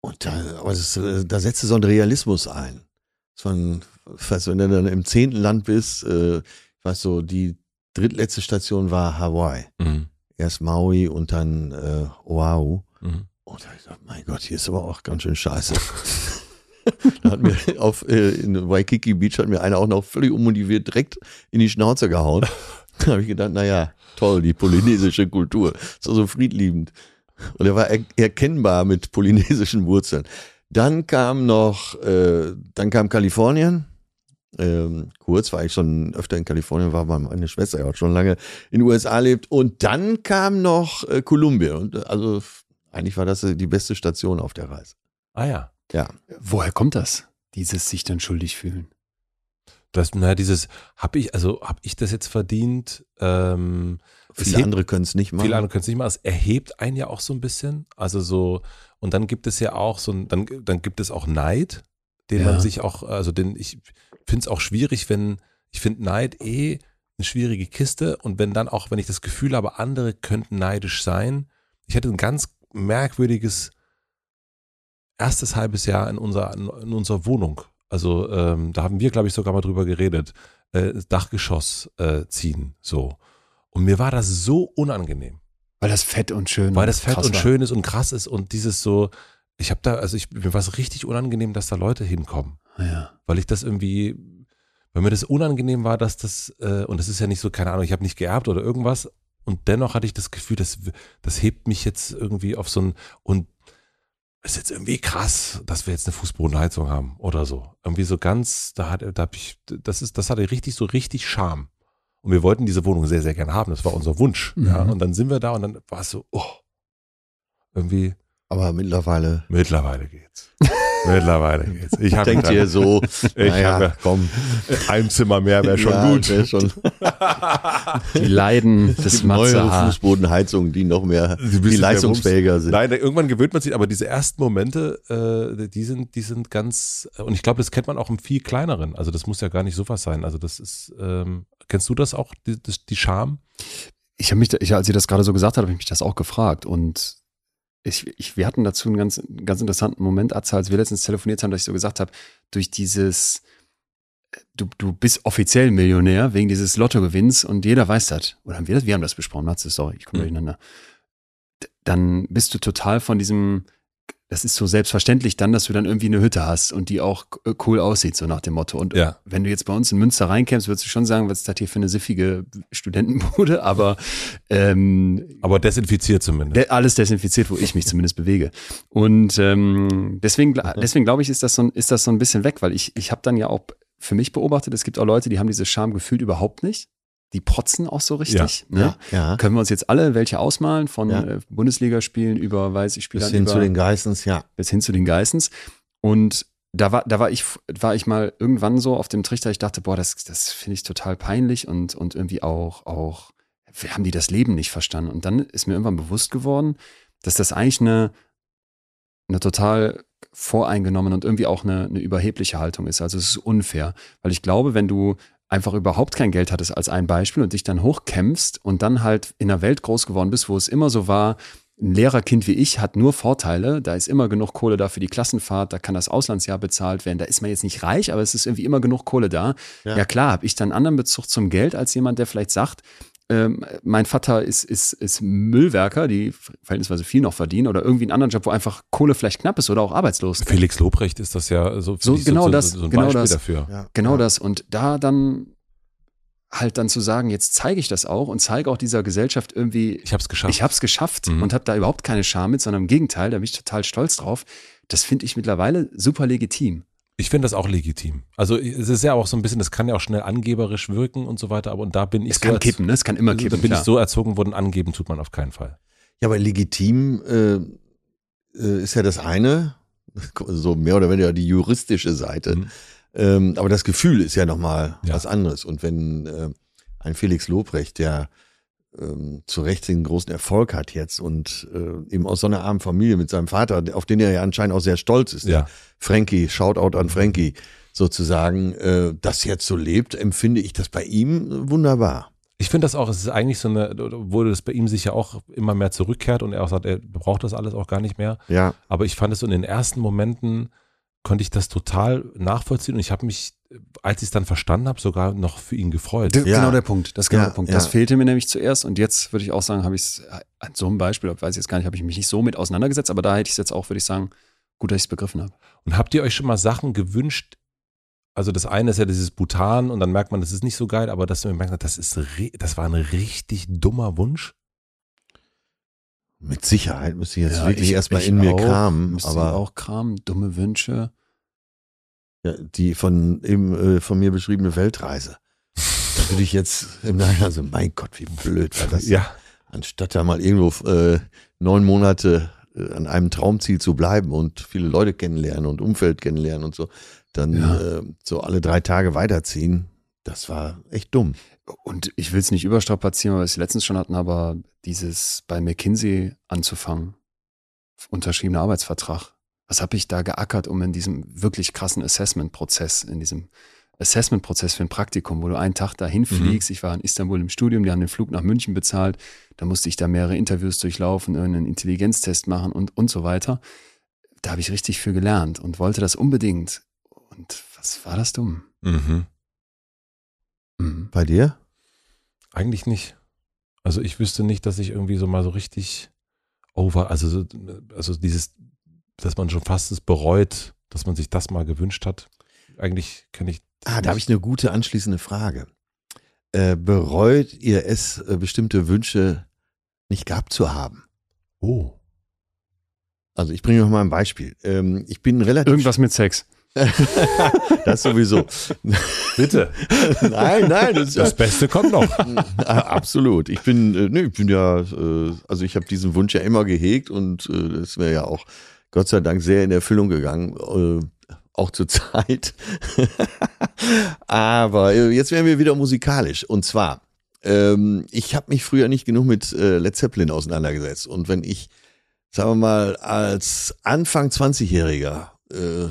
Und da, aber das, äh, da setzte so ein Realismus ein. So ein, weißt, wenn du dann im zehnten Land bist, äh, ich weiß so, die drittletzte Station war Hawaii. mhm. Erst Maui und dann äh, Oahu. Mhm. Und da hab ich gedacht, mein Gott, hier ist aber auch ganz schön scheiße. da hat mir auf, äh, in Waikiki Beach hat mir einer auch noch völlig unmotiviert direkt in die Schnauze gehauen. Da habe ich gedacht, naja, toll, die polynesische Kultur. Doch so friedliebend. Und er war er erkennbar mit polynesischen Wurzeln. Dann kam noch, äh, dann kam Kalifornien. Ähm, kurz war ich schon öfter in Kalifornien, war weil meine Schwester ja auch schon lange in den USA lebt. Und dann kam noch äh, Kolumbien. Und äh, also eigentlich war das äh, die beste Station auf der Reise. Ah ja. Ja. Woher kommt das? Dieses sich dann schuldig fühlen. Das, naja, dieses, habe ich, also habe ich das jetzt verdient? Ähm, Viele hebt- andere können es nicht machen. Viele andere können es nicht machen. Es erhebt einen ja auch so ein bisschen. Also so, und dann gibt es ja auch so ein, dann, dann gibt es auch Neid, den Ja. man sich auch, also den, ich finde es auch schwierig, wenn, ich finde Neid eh eine schwierige Kiste und wenn dann auch, wenn ich das Gefühl habe, andere könnten neidisch sein. Ich hatte ein ganz merkwürdiges erstes halbes Jahr in unserer, in unserer Wohnung. Also ähm, da haben wir, glaube ich, sogar mal drüber geredet. Äh, das Dachgeschoss äh, ziehen, so. Und mir war das so unangenehm, Weil das fett und schön weil das fett und war. schön ist und krass ist und dieses so, ich habe da, also ich, mir war es richtig unangenehm, dass da Leute hinkommen, Ja. weil ich das irgendwie, weil mir das unangenehm war, dass das, äh, und das ist ja nicht so, keine Ahnung, ich habe nicht geerbt oder irgendwas und dennoch hatte ich das Gefühl, das, das hebt mich jetzt irgendwie auf so ein, und ist jetzt irgendwie krass, dass wir jetzt eine Fußbodenheizung haben oder so. Irgendwie so ganz, da hat, da hab ich, das ist, das hatte richtig so richtig Charme. Und wir wollten diese Wohnung sehr, sehr gern haben. Das war unser Wunsch. Ja. Mhm. Und dann sind wir da und dann war es so, oh, irgendwie, Aber mittlerweile mittlerweile geht's. mittlerweile geht's. Ich denkt ihr so, Ich naja, habe- komm. ein Zimmer mehr wäre schon ja, gut. wär schon. Die Leiden des neuere Fußbodenheizungen, die noch mehr, Die leistungsfähiger sind. Nein, irgendwann gewöhnt man sich, aber diese ersten Momente, äh, die sind, die sind ganz, und ich glaube, das kennt man auch im viel kleineren. Also das muss ja gar nicht sowas sein. Also das ist, ähm, kennst du das auch, die, die Scham? Ich habe mich, da, ich, als ihr das gerade so gesagt habt, habe ich mich das auch gefragt. Und ich, ich, wir hatten dazu einen ganz, ganz interessanten Moment, Atze, als wir letztens telefoniert haben, dass ich so gesagt habe, durch dieses du, du bist offiziell Millionär wegen dieses Lottogewinns und jeder weiß das. Oder haben wir das? Wir haben das besprochen, Matze, sorry, ich komme Mhm. durcheinander. Dann bist du total von diesem, das ist so selbstverständlich dann, dass du dann irgendwie eine Hütte hast und die auch äh, cool aussieht, so nach dem Motto. Und Ja. wenn du jetzt bei uns in Münster reinkämst, würdest du schon sagen, was ist das hier für eine siffige Studentenbude, aber ähm, Aber desinfiziert zumindest. De alles desinfiziert, wo ich mich zumindest bewege. Und ähm, deswegen, deswegen glaube ich, ist das, so ein, ist das so ein bisschen weg, weil ich, ich habe dann ja auch für mich beobachtet, es gibt auch Leute, die haben dieses Scham gefühlt überhaupt nicht. Die protzen auch so richtig. Ne? Ja, ja. Können wir uns jetzt alle welche ausmalen, von Ja. äh, Bundesligaspielen über, weiß ich, spiele Bis hin über, zu den Geissens, ja. bis hin zu den Geissens. Und da war, da war ich, war ich mal irgendwann so auf dem Trichter, ich dachte, boah, das, das finde ich total peinlich und, und irgendwie auch, auch, haben die das Leben nicht verstanden? Und dann ist mir irgendwann bewusst geworden, dass das eigentlich eine, eine total voreingenommene und irgendwie auch eine, eine überhebliche Haltung ist. Also es ist unfair. Weil ich glaube, wenn du einfach überhaupt kein Geld hattest als ein Beispiel und dich dann hochkämpfst und dann halt in einer Welt groß geworden bist, wo es immer so war, ein Lehrerkind wie ich hat nur Vorteile, da ist immer genug Kohle da für die Klassenfahrt, da kann das Auslandsjahr bezahlt werden, da ist man jetzt nicht reich, aber es ist irgendwie immer genug Kohle da. Ja, Ja. klar, habe ich dann einen anderen Bezug zum Geld als jemand, der vielleicht sagt, ähm, mein Vater ist, ist, ist Müllwerker, die verhältnisweise viel noch verdienen oder irgendwie einen anderen Job, wo einfach Kohle vielleicht knapp ist oder auch arbeitslos. Felix Lobrecht ist das ja so, So, genau so, das, so, so ein genau Beispiel das. dafür. ja. Genau ja. das. Und da dann halt dann zu sagen, jetzt zeige ich das auch und zeige auch dieser Gesellschaft irgendwie, Ich habe es geschafft. ich habe es geschafft Mhm. und habe da überhaupt keine Scham mit, sondern im Gegenteil, da bin ich total stolz drauf. Das finde ich mittlerweile super legitim. Ich finde das auch legitim. Also es ist ja auch so ein bisschen, das kann ja auch schnell angeberisch wirken und so weiter, aber und da bin ich Es so kann kippen, ne? es kann immer Da kippen. bin klar. ich so erzogen worden, angeben tut man auf keinen Fall. Ja, aber legitim äh, äh, ist ja das eine, so mehr oder weniger die juristische Seite. Mhm. Ähm, aber das Gefühl ist ja nochmal Ja. was anderes. Und wenn äh, ein Felix Lobrecht, der ähm, zu Recht den großen Erfolg hat jetzt und äh, eben aus so einer armen Familie mit seinem Vater, auf den er ja anscheinend auch sehr stolz ist, Ja. Frankie, Shoutout an Frankie, sozusagen, äh, das jetzt so lebt, empfinde ich das bei ihm wunderbar. Ich finde das auch, es ist eigentlich so eine, wurde das bei ihm sich ja auch immer mehr zurückkehrt und er auch sagt, er braucht das alles auch gar nicht mehr. Ja, Aber ich fand es so in den ersten Momenten, konnte ich das total nachvollziehen und ich habe mich, als ich es dann verstanden habe, sogar noch für ihn gefreut. D- Ja. Genau der Punkt. Das ist genau Ja, der Punkt. Das ja. fehlte mir nämlich zuerst und jetzt würde ich auch sagen, habe ich es an so einem Beispiel, weiß ich jetzt gar nicht, habe ich mich nicht so mit auseinandergesetzt, aber da hätte ich es jetzt auch, würde ich sagen, gut, dass ich es begriffen habe. Und habt ihr euch schon mal Sachen gewünscht? Also das eine ist ja dieses Bhutan und dann merkt man, das ist nicht so geil, aber dass man merkt, das ist, das war ein richtig dummer Wunsch. mit Sicherheit müsste ich jetzt Ja, wirklich ich- erstmal in mir auch. kramen, aber auch Kram, dumme Wünsche. Ja, die von eben äh, von mir beschriebene Weltreise. Da würde ich jetzt im Nachhinein so, mein Gott, wie blöd war das. Ja. Anstatt da mal irgendwo äh, neun Monate äh, an einem Traumziel zu bleiben und viele Leute kennenlernen und Umfeld kennenlernen und so, dann Ja. äh, so alle drei Tage weiterziehen. Das war echt dumm. Und ich will es nicht überstrapazieren, weil wir es letztens schon hatten, aber dieses bei McKinsey anzufangen, unterschriebener Arbeitsvertrag. Was habe ich da geackert, um in diesem wirklich krassen Assessment-Prozess, in diesem Assessment-Prozess für ein Praktikum, wo du einen Tag dahin fliegst. Ich war in Istanbul im Studium, die haben den Flug nach München bezahlt. Da musste ich da mehrere Interviews durchlaufen, irgendeinen Intelligenztest machen und, und so weiter. Da habe ich richtig viel gelernt und wollte das unbedingt. Und was war das dumm? Mhm. Mhm. Bei dir? Eigentlich nicht. Also ich wüsste nicht, dass ich irgendwie so mal so richtig over, also, so- also dieses, dass man schon fast es bereut, dass man sich das mal gewünscht hat. Eigentlich kenne ich. Ah, da habe ich eine gute anschließende Frage. Äh, bereut ihr es, äh, bestimmte Wünsche nicht gehabt zu haben? Oh. Also ich bringe noch mal ein Beispiel. Ähm, ich bin relativ Irgendwas mit Sex. das sowieso. Bitte. nein, nein, das Das Beste kommt noch. Ah, Absolut. Ich bin, äh, nee, ich bin ja, äh, also ich habe diesen Wunsch ja immer gehegt und das wäre ja auch Gott sei Dank sehr in Erfüllung gegangen, äh, auch zur Zeit. Aber äh, jetzt werden wir wieder musikalisch und zwar, ähm, ich habe mich früher nicht genug mit äh, Led Zeppelin auseinandergesetzt und wenn ich, sagen wir mal, als Anfang 20-Jähriger äh,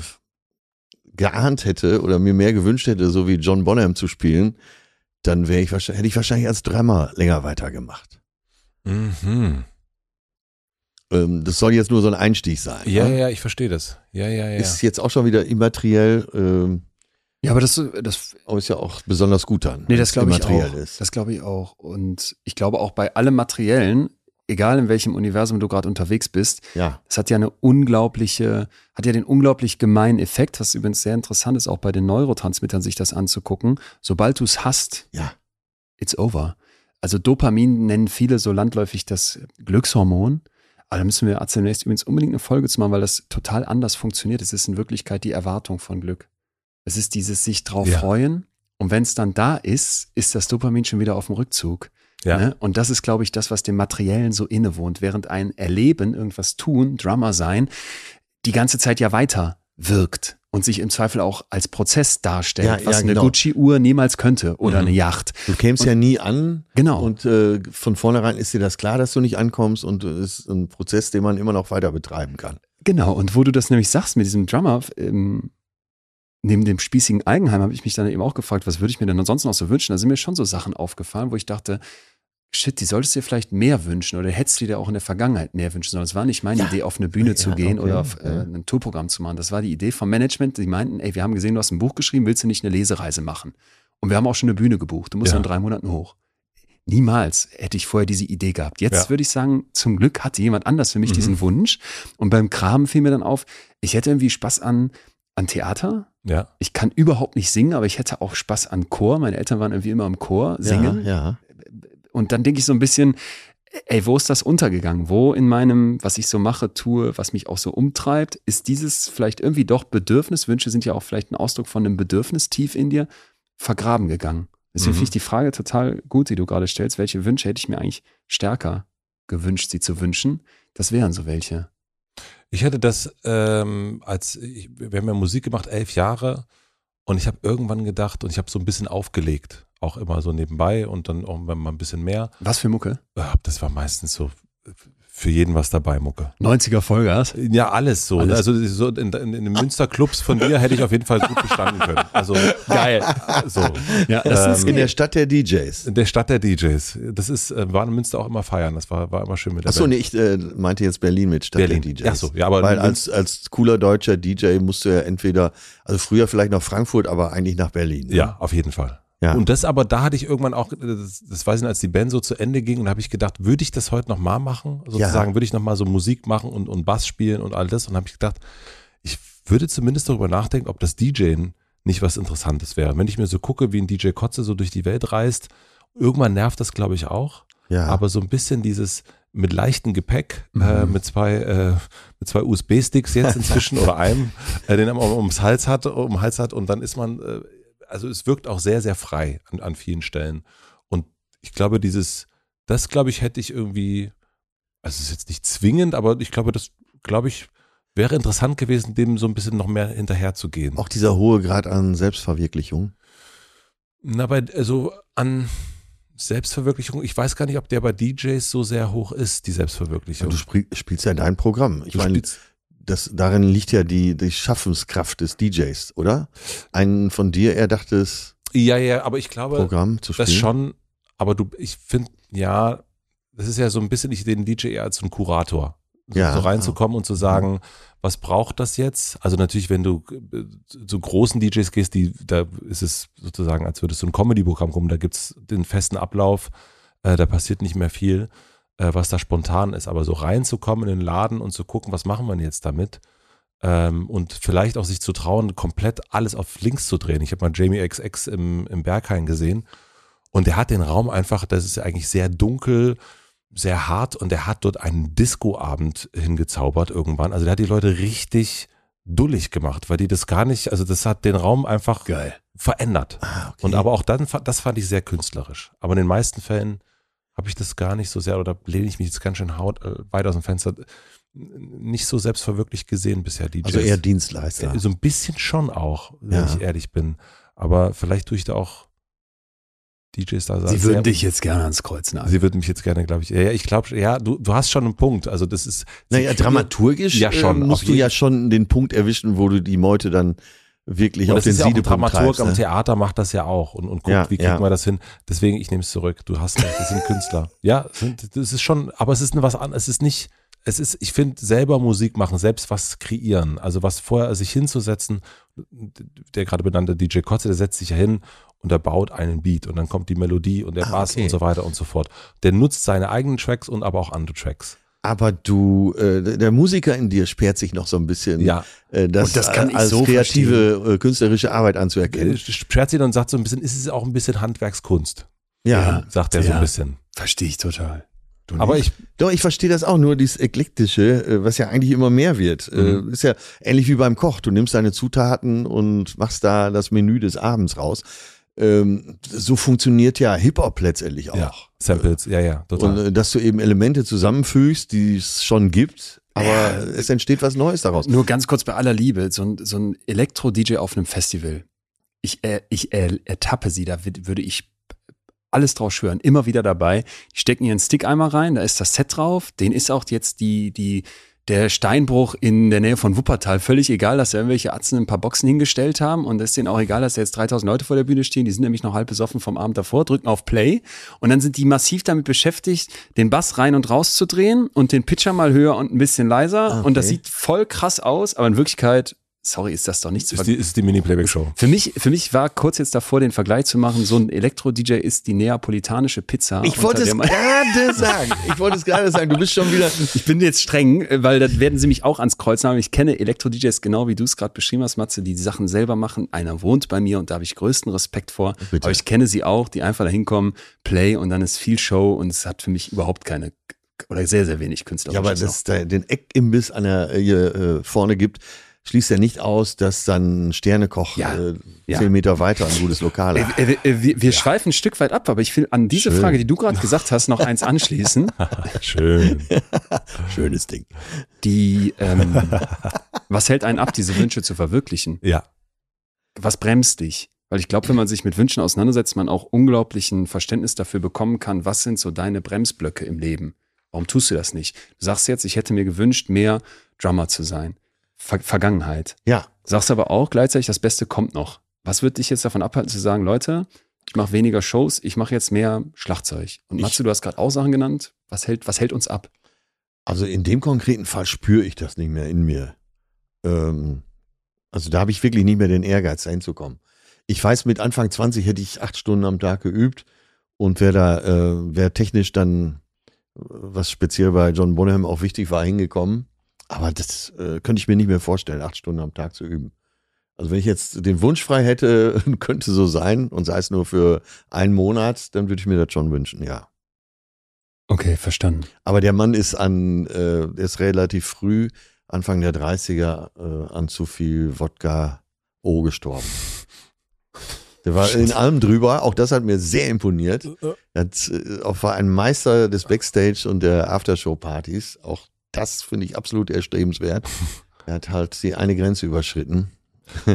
geahnt hätte oder mir mehr gewünscht hätte, so wie John Bonham zu spielen, dann ich hätte ich wahrscheinlich als Drummer länger weitergemacht. Mhm. Ähm, das soll jetzt nur so ein Einstieg sein. Ja, ne? ja, ja, ich verstehe das. Ja, ja, ja. Ist jetzt auch schon wieder immateriell. Ähm, Ja, aber das, das Aber ist ja auch besonders gut dann. Nee, das glaube ich auch. Ist. Das glaube ich auch. Und ich glaube auch bei allem Materiellen, egal in welchem Universum du gerade unterwegs bist, ja. das hat ja eine unglaubliche, hat ja den unglaublich gemeinen Effekt, was übrigens sehr interessant ist, auch bei den Neurotransmittern sich das anzugucken. Sobald du es hast, Ja. it's over. Also Dopamin nennen viele so landläufig das Glückshormon. Aber da müssen wir zunächst übrigens unbedingt eine Folge zu machen, weil das total anders funktioniert. Es ist in Wirklichkeit die Erwartung von Glück. Es ist dieses sich drauf Ja. freuen. Und wenn es dann da ist, ist das Dopamin schon wieder auf dem Rückzug. Ja. Ne? Und das ist, glaube ich, das, was dem Materiellen so innewohnt, während ein Erleben, irgendwas tun, Drummer sein, die ganze Zeit ja weiter wirkt und sich im Zweifel auch als Prozess darstellt, Ja, was ja, eine genau. Gucci-Uhr niemals könnte oder Mhm. eine Yacht. Du kämst ja nie an Genau. und äh, von vornherein ist dir das klar, dass du nicht ankommst und es ist ein Prozess, den man immer noch weiter betreiben kann. Genau, und wo du das nämlich sagst mit diesem Drummer, ähm, neben dem spießigen Eigenheim habe ich mich dann eben auch gefragt, was würde ich mir denn ansonsten noch so wünschen? Da sind mir schon so Sachen aufgefallen, wo ich dachte, shit, die solltest du dir vielleicht mehr wünschen oder hättest du dir auch in der Vergangenheit mehr wünschen sollen. Es war nicht meine Ja. Idee, auf eine Bühne Ja, zu gehen okay, oder auf äh, ein Tourprogramm zu machen. Das war die Idee vom Management. Die meinten, ey, wir haben gesehen, du hast ein Buch geschrieben, willst du nicht eine Lesereise machen? Und wir haben auch schon eine Bühne gebucht. Du musst Ja. in drei Monaten hoch. Niemals hätte ich vorher diese Idee gehabt. Jetzt Ja. würde ich sagen, zum Glück hatte jemand anders für mich Mhm. diesen Wunsch. Und beim Kram fiel mir dann auf, ich hätte irgendwie Spaß an, an Theater. Ja. Ich kann überhaupt nicht singen, aber ich hätte auch Spaß an Chor. Meine Eltern waren irgendwie immer im Chor singen. Ja, ja. Und dann denke ich so ein bisschen, ey, wo ist das untergegangen? Wo in meinem, was ich so mache, tue, was mich auch so umtreibt, ist dieses vielleicht irgendwie doch Bedürfnis, Wünsche sind ja auch vielleicht ein Ausdruck von einem Bedürfnis tief in dir, vergraben gegangen. Deswegen Mhm. finde ich die Frage total gut, die du gerade stellst. Welche Wünsche hätte ich mir eigentlich stärker gewünscht, sie zu wünschen? Das wären so welche. Ich hätte das, ähm, als ich, wir haben ja Musik gemacht, elf Jahre, und ich habe irgendwann gedacht, und ich habe so ein bisschen aufgelegt, auch immer so nebenbei und dann auch mal ein bisschen mehr. Was für Mucke? Ja, Das war meistens so für jeden was dabei, Mucke. 90er Vollgas. Ja, alles so. Alles. Also so in, in, in den Münsterclubs von dir hätte ich auf jeden Fall gut bestanden können. Also Geil. so. Ja, das Ähm, ist In der Stadt der DJs. In der Stadt der DJs. Das ist, äh, war in Münster auch immer feiern. Das war, war immer schön mit der Achso, nee, ich äh, meinte jetzt Berlin mit Stadt Berlin. der DJs. Ach so, ja, aber Weil als, als cooler deutscher DJ musst du ja entweder, also früher vielleicht nach Frankfurt, aber eigentlich nach Berlin. ne? Ja, auf jeden Fall. Ja. Und das aber, da hatte ich irgendwann auch, das, das weiß ich nicht, als die Band so zu Ende ging, und da habe ich gedacht, würde ich das heute nochmal machen? Sozusagen, würde ich nochmal so Musik machen und, und Bass spielen und all das? Und habe ich gedacht, ich würde zumindest darüber nachdenken, ob das DJen nicht was Interessantes wäre. Wenn ich mir so gucke, wie ein DJ Kotze so durch die Welt reist, irgendwann nervt das, glaube ich, auch. ja. Aber so ein bisschen dieses mit leichtem Gepäck, Mhm. äh, mit zwei, äh, mit zwei USB-Sticks jetzt inzwischen oder einem, äh, den man ums Hals hat, um Hals hat und dann ist man, äh, also es wirkt auch sehr, sehr frei an, an vielen Stellen. Und ich glaube, dieses, das glaube ich, hätte ich irgendwie, also es ist jetzt nicht zwingend, aber ich glaube, das, glaube ich, wäre interessant gewesen, dem so ein bisschen noch mehr hinterher zu gehen. Auch dieser hohe Grad an Selbstverwirklichung. Na, bei, also an Selbstverwirklichung, ich weiß gar nicht, ob der bei DJs so sehr hoch ist, die Selbstverwirklichung. Du spiel, spielst ja dein Programm. Ich meine, das, darin liegt ja die, die Schaffenskraft des DJs, oder? Ein von dir erdachtes Ja, ja, aber ich glaube, Programm zu spielen. das schon, aber du, ich finde, ja, das ist ja so ein bisschen, ich den DJ eher als so ein Kurator. So, Ja. so reinzukommen und zu sagen, was braucht das jetzt? Also natürlich, wenn du zu großen DJs gehst, die, da ist es sozusagen, als würdest du ein Comedy-Programm kommen, da gibt's den festen Ablauf, äh, da passiert nicht mehr viel, was da spontan ist. Aber so reinzukommen in den Laden und zu gucken, was machen wir denn jetzt damit? Ähm, und vielleicht auch sich zu trauen, komplett alles auf links zu drehen. Ich habe mal Jamie XX im, im Berghain gesehen und der hat den Raum einfach, das ist ja eigentlich sehr dunkel, sehr hart und der hat dort einen Disco-Abend hingezaubert irgendwann. Also der hat die Leute richtig dullig gemacht, weil die das gar nicht, also das hat den Raum einfach Geil. verändert. Ah, okay. Und aber auch dann, das fand ich sehr künstlerisch. Aber in den meisten Fällen habe ich das gar nicht so sehr, oder lehne ich mich jetzt ganz schön haut, äh, weit aus dem Fenster, nicht so selbstverwirklicht gesehen bisher, DJs. also eher Dienstleister. Äh, So ein bisschen schon auch, wenn Ja. ich ehrlich bin. Aber vielleicht tue ich da auch DJs da Sie sehr- würden dich jetzt gerne ans Kreuz nageln. Sie würden mich jetzt gerne, glaube ich. Ja, ich glaube, ja, du, du hast schon einen Punkt. Also das ist. Naja, Sie- dramaturgisch Ja, schon, äh, musst du ja schon den Punkt erwischen, wo du die Meute dann wirklich Und auf das den ist ja auch ein Siedepunkt Dramaturg treibst. am Ne? Theater macht das ja auch und, und guckt, Ja, wie kriegen ja. wir das hin. Deswegen, ich nehme es zurück. Du hast recht, das sind Künstler. Ja, sind, das ist schon, aber es ist was anderes. Es ist nicht, es ist, ich finde, selber Musik machen, selbst was kreieren, also was vorher sich hinzusetzen, der gerade benannte DJ Kotze, der setzt sich ja hin und er baut einen Beat und dann kommt die Melodie und der Ah, Bass okay. und so weiter und so fort. Der nutzt seine eigenen Tracks und aber auch andere Tracks. Aber du, äh, der Musiker in dir sperrt sich noch so ein bisschen, Ja. äh, das, Und das kann ich als so kreative, äh, künstlerische Arbeit anzuerkennen. Sperrt sie dann und sagt so ein bisschen, ist es auch ein bisschen Handwerkskunst, Ja, sagt er so Ja. ein bisschen. Verstehe ich total. Du Aber nicht? ich, Doch, ich verstehe das auch, nur dieses Eklektische, äh, was ja eigentlich immer mehr wird. Mhm. Äh, Ist ja ähnlich wie beim Koch. Du nimmst deine Zutaten und machst da das Menü des Abends raus. Ähm, so funktioniert ja Hip-Hop letztendlich auch. ja, Samples, ja, ja, total. Und äh, dass du eben Elemente zusammenfügst, die es schon gibt, aber Ja. es entsteht was Neues daraus. Nur ganz kurz bei aller Liebe, so ein, so ein Elektro-DJ auf einem Festival. Ich, äh, ich äh, ertappe sie, da würd- würde ich alles drauf schwören, immer wieder dabei. Die stecken ihren Stick einmal rein, da ist das Set drauf, den ist auch jetzt die, die, der Steinbruch in der Nähe von Wuppertal. Völlig egal, dass da irgendwelche Atzen ein paar Boxen hingestellt haben. Und es ist denen auch egal, dass da jetzt 3000 Leute vor der Bühne stehen, die sind nämlich noch halb besoffen vom Abend davor, drücken auf Play. Und dann sind die massiv damit beschäftigt, den Bass rein und raus zu drehen und den Pitcher mal höher und ein bisschen leiser. Okay. und das sieht voll krass aus, aber in Wirklichkeit, sorry, ist das doch nichts. ist die, ist die Mini-Playback-Show. Für mich, für mich war kurz jetzt davor, den Vergleich zu machen, so ein Elektro-DJ ist die neapolitanische Pizza. Ich wollte es gerade sagen. Ich wollte es gerade sagen. Du bist schon wieder. Ich bin jetzt streng, weil das werden sie mich auch ans Kreuz haben. Ich kenne Elektro-DJs genau wie du es gerade beschrieben hast, Matze, die die Sachen selber machen. Einer wohnt bei mir und da habe ich größten Respekt vor. Bitte. Aber ich kenne sie auch, die einfach da hinkommen, Play und dann ist viel Show und es hat für mich überhaupt keine oder sehr, sehr wenig Künstler. Ja, aber dass es da den Eckimbiss an der äh, hier, äh, vorne gibt, schließt ja nicht aus, dass dann Sternekoch Ja. äh, Ja. zehn Meter weiter ein gutes Lokal hat. Äh, äh, wir wir schweifen ein Stück weit ab, aber ich will an diese Schön. Frage, die du gerade gesagt hast, noch eins anschließen. Schön. Schönes Ding. Die, ähm, was hält einen ab, diese Wünsche zu verwirklichen? Ja. was bremst dich? Weil ich glaube, wenn man sich mit Wünschen auseinandersetzt, man auch unglaublichen Verständnis dafür bekommen kann, was sind so deine Bremsblöcke im Leben? Warum tust du das nicht? Du sagst jetzt, ich hätte mir gewünscht, mehr Drummer zu sein. Ver Vergangenheit. Ja, Sagst aber auch gleichzeitig, das Beste kommt noch. Was wird dich jetzt davon abhalten zu sagen, Leute, ich mache weniger Shows, ich mache jetzt mehr Schlagzeug? Und Matze, du hast gerade auch Sachen genannt. Was hält, was hält uns ab? also in dem konkreten Fall spüre ich das nicht mehr in mir. Ähm, also da habe ich wirklich nicht mehr den Ehrgeiz, dahin zu kommen. Ich weiß, mit Anfang 20 hätte ich acht Stunden am Tag geübt und wäre da, äh, wäre technisch dann, äh, was speziell bei John Bonham auch wichtig war, hingekommen. Aber das äh, könnte ich mir nicht mehr vorstellen, acht Stunden am Tag zu üben. Also wenn ich jetzt den Wunsch frei hätte, könnte so sein und sei es nur für einen Monat, dann würde ich mir das schon wünschen, ja. Okay, verstanden. Aber der Mann ist an, äh, ist relativ früh, Anfang der 30er, äh, an zu viel Wodka O gestorben. Der war in allem drüber, auch das hat mir sehr imponiert. Er hat, äh, auch war ein Meister des Backstage und der Aftershow-Partys. Auch das finde ich absolut erstrebenswert. Er hat halt die eine Grenze überschritten.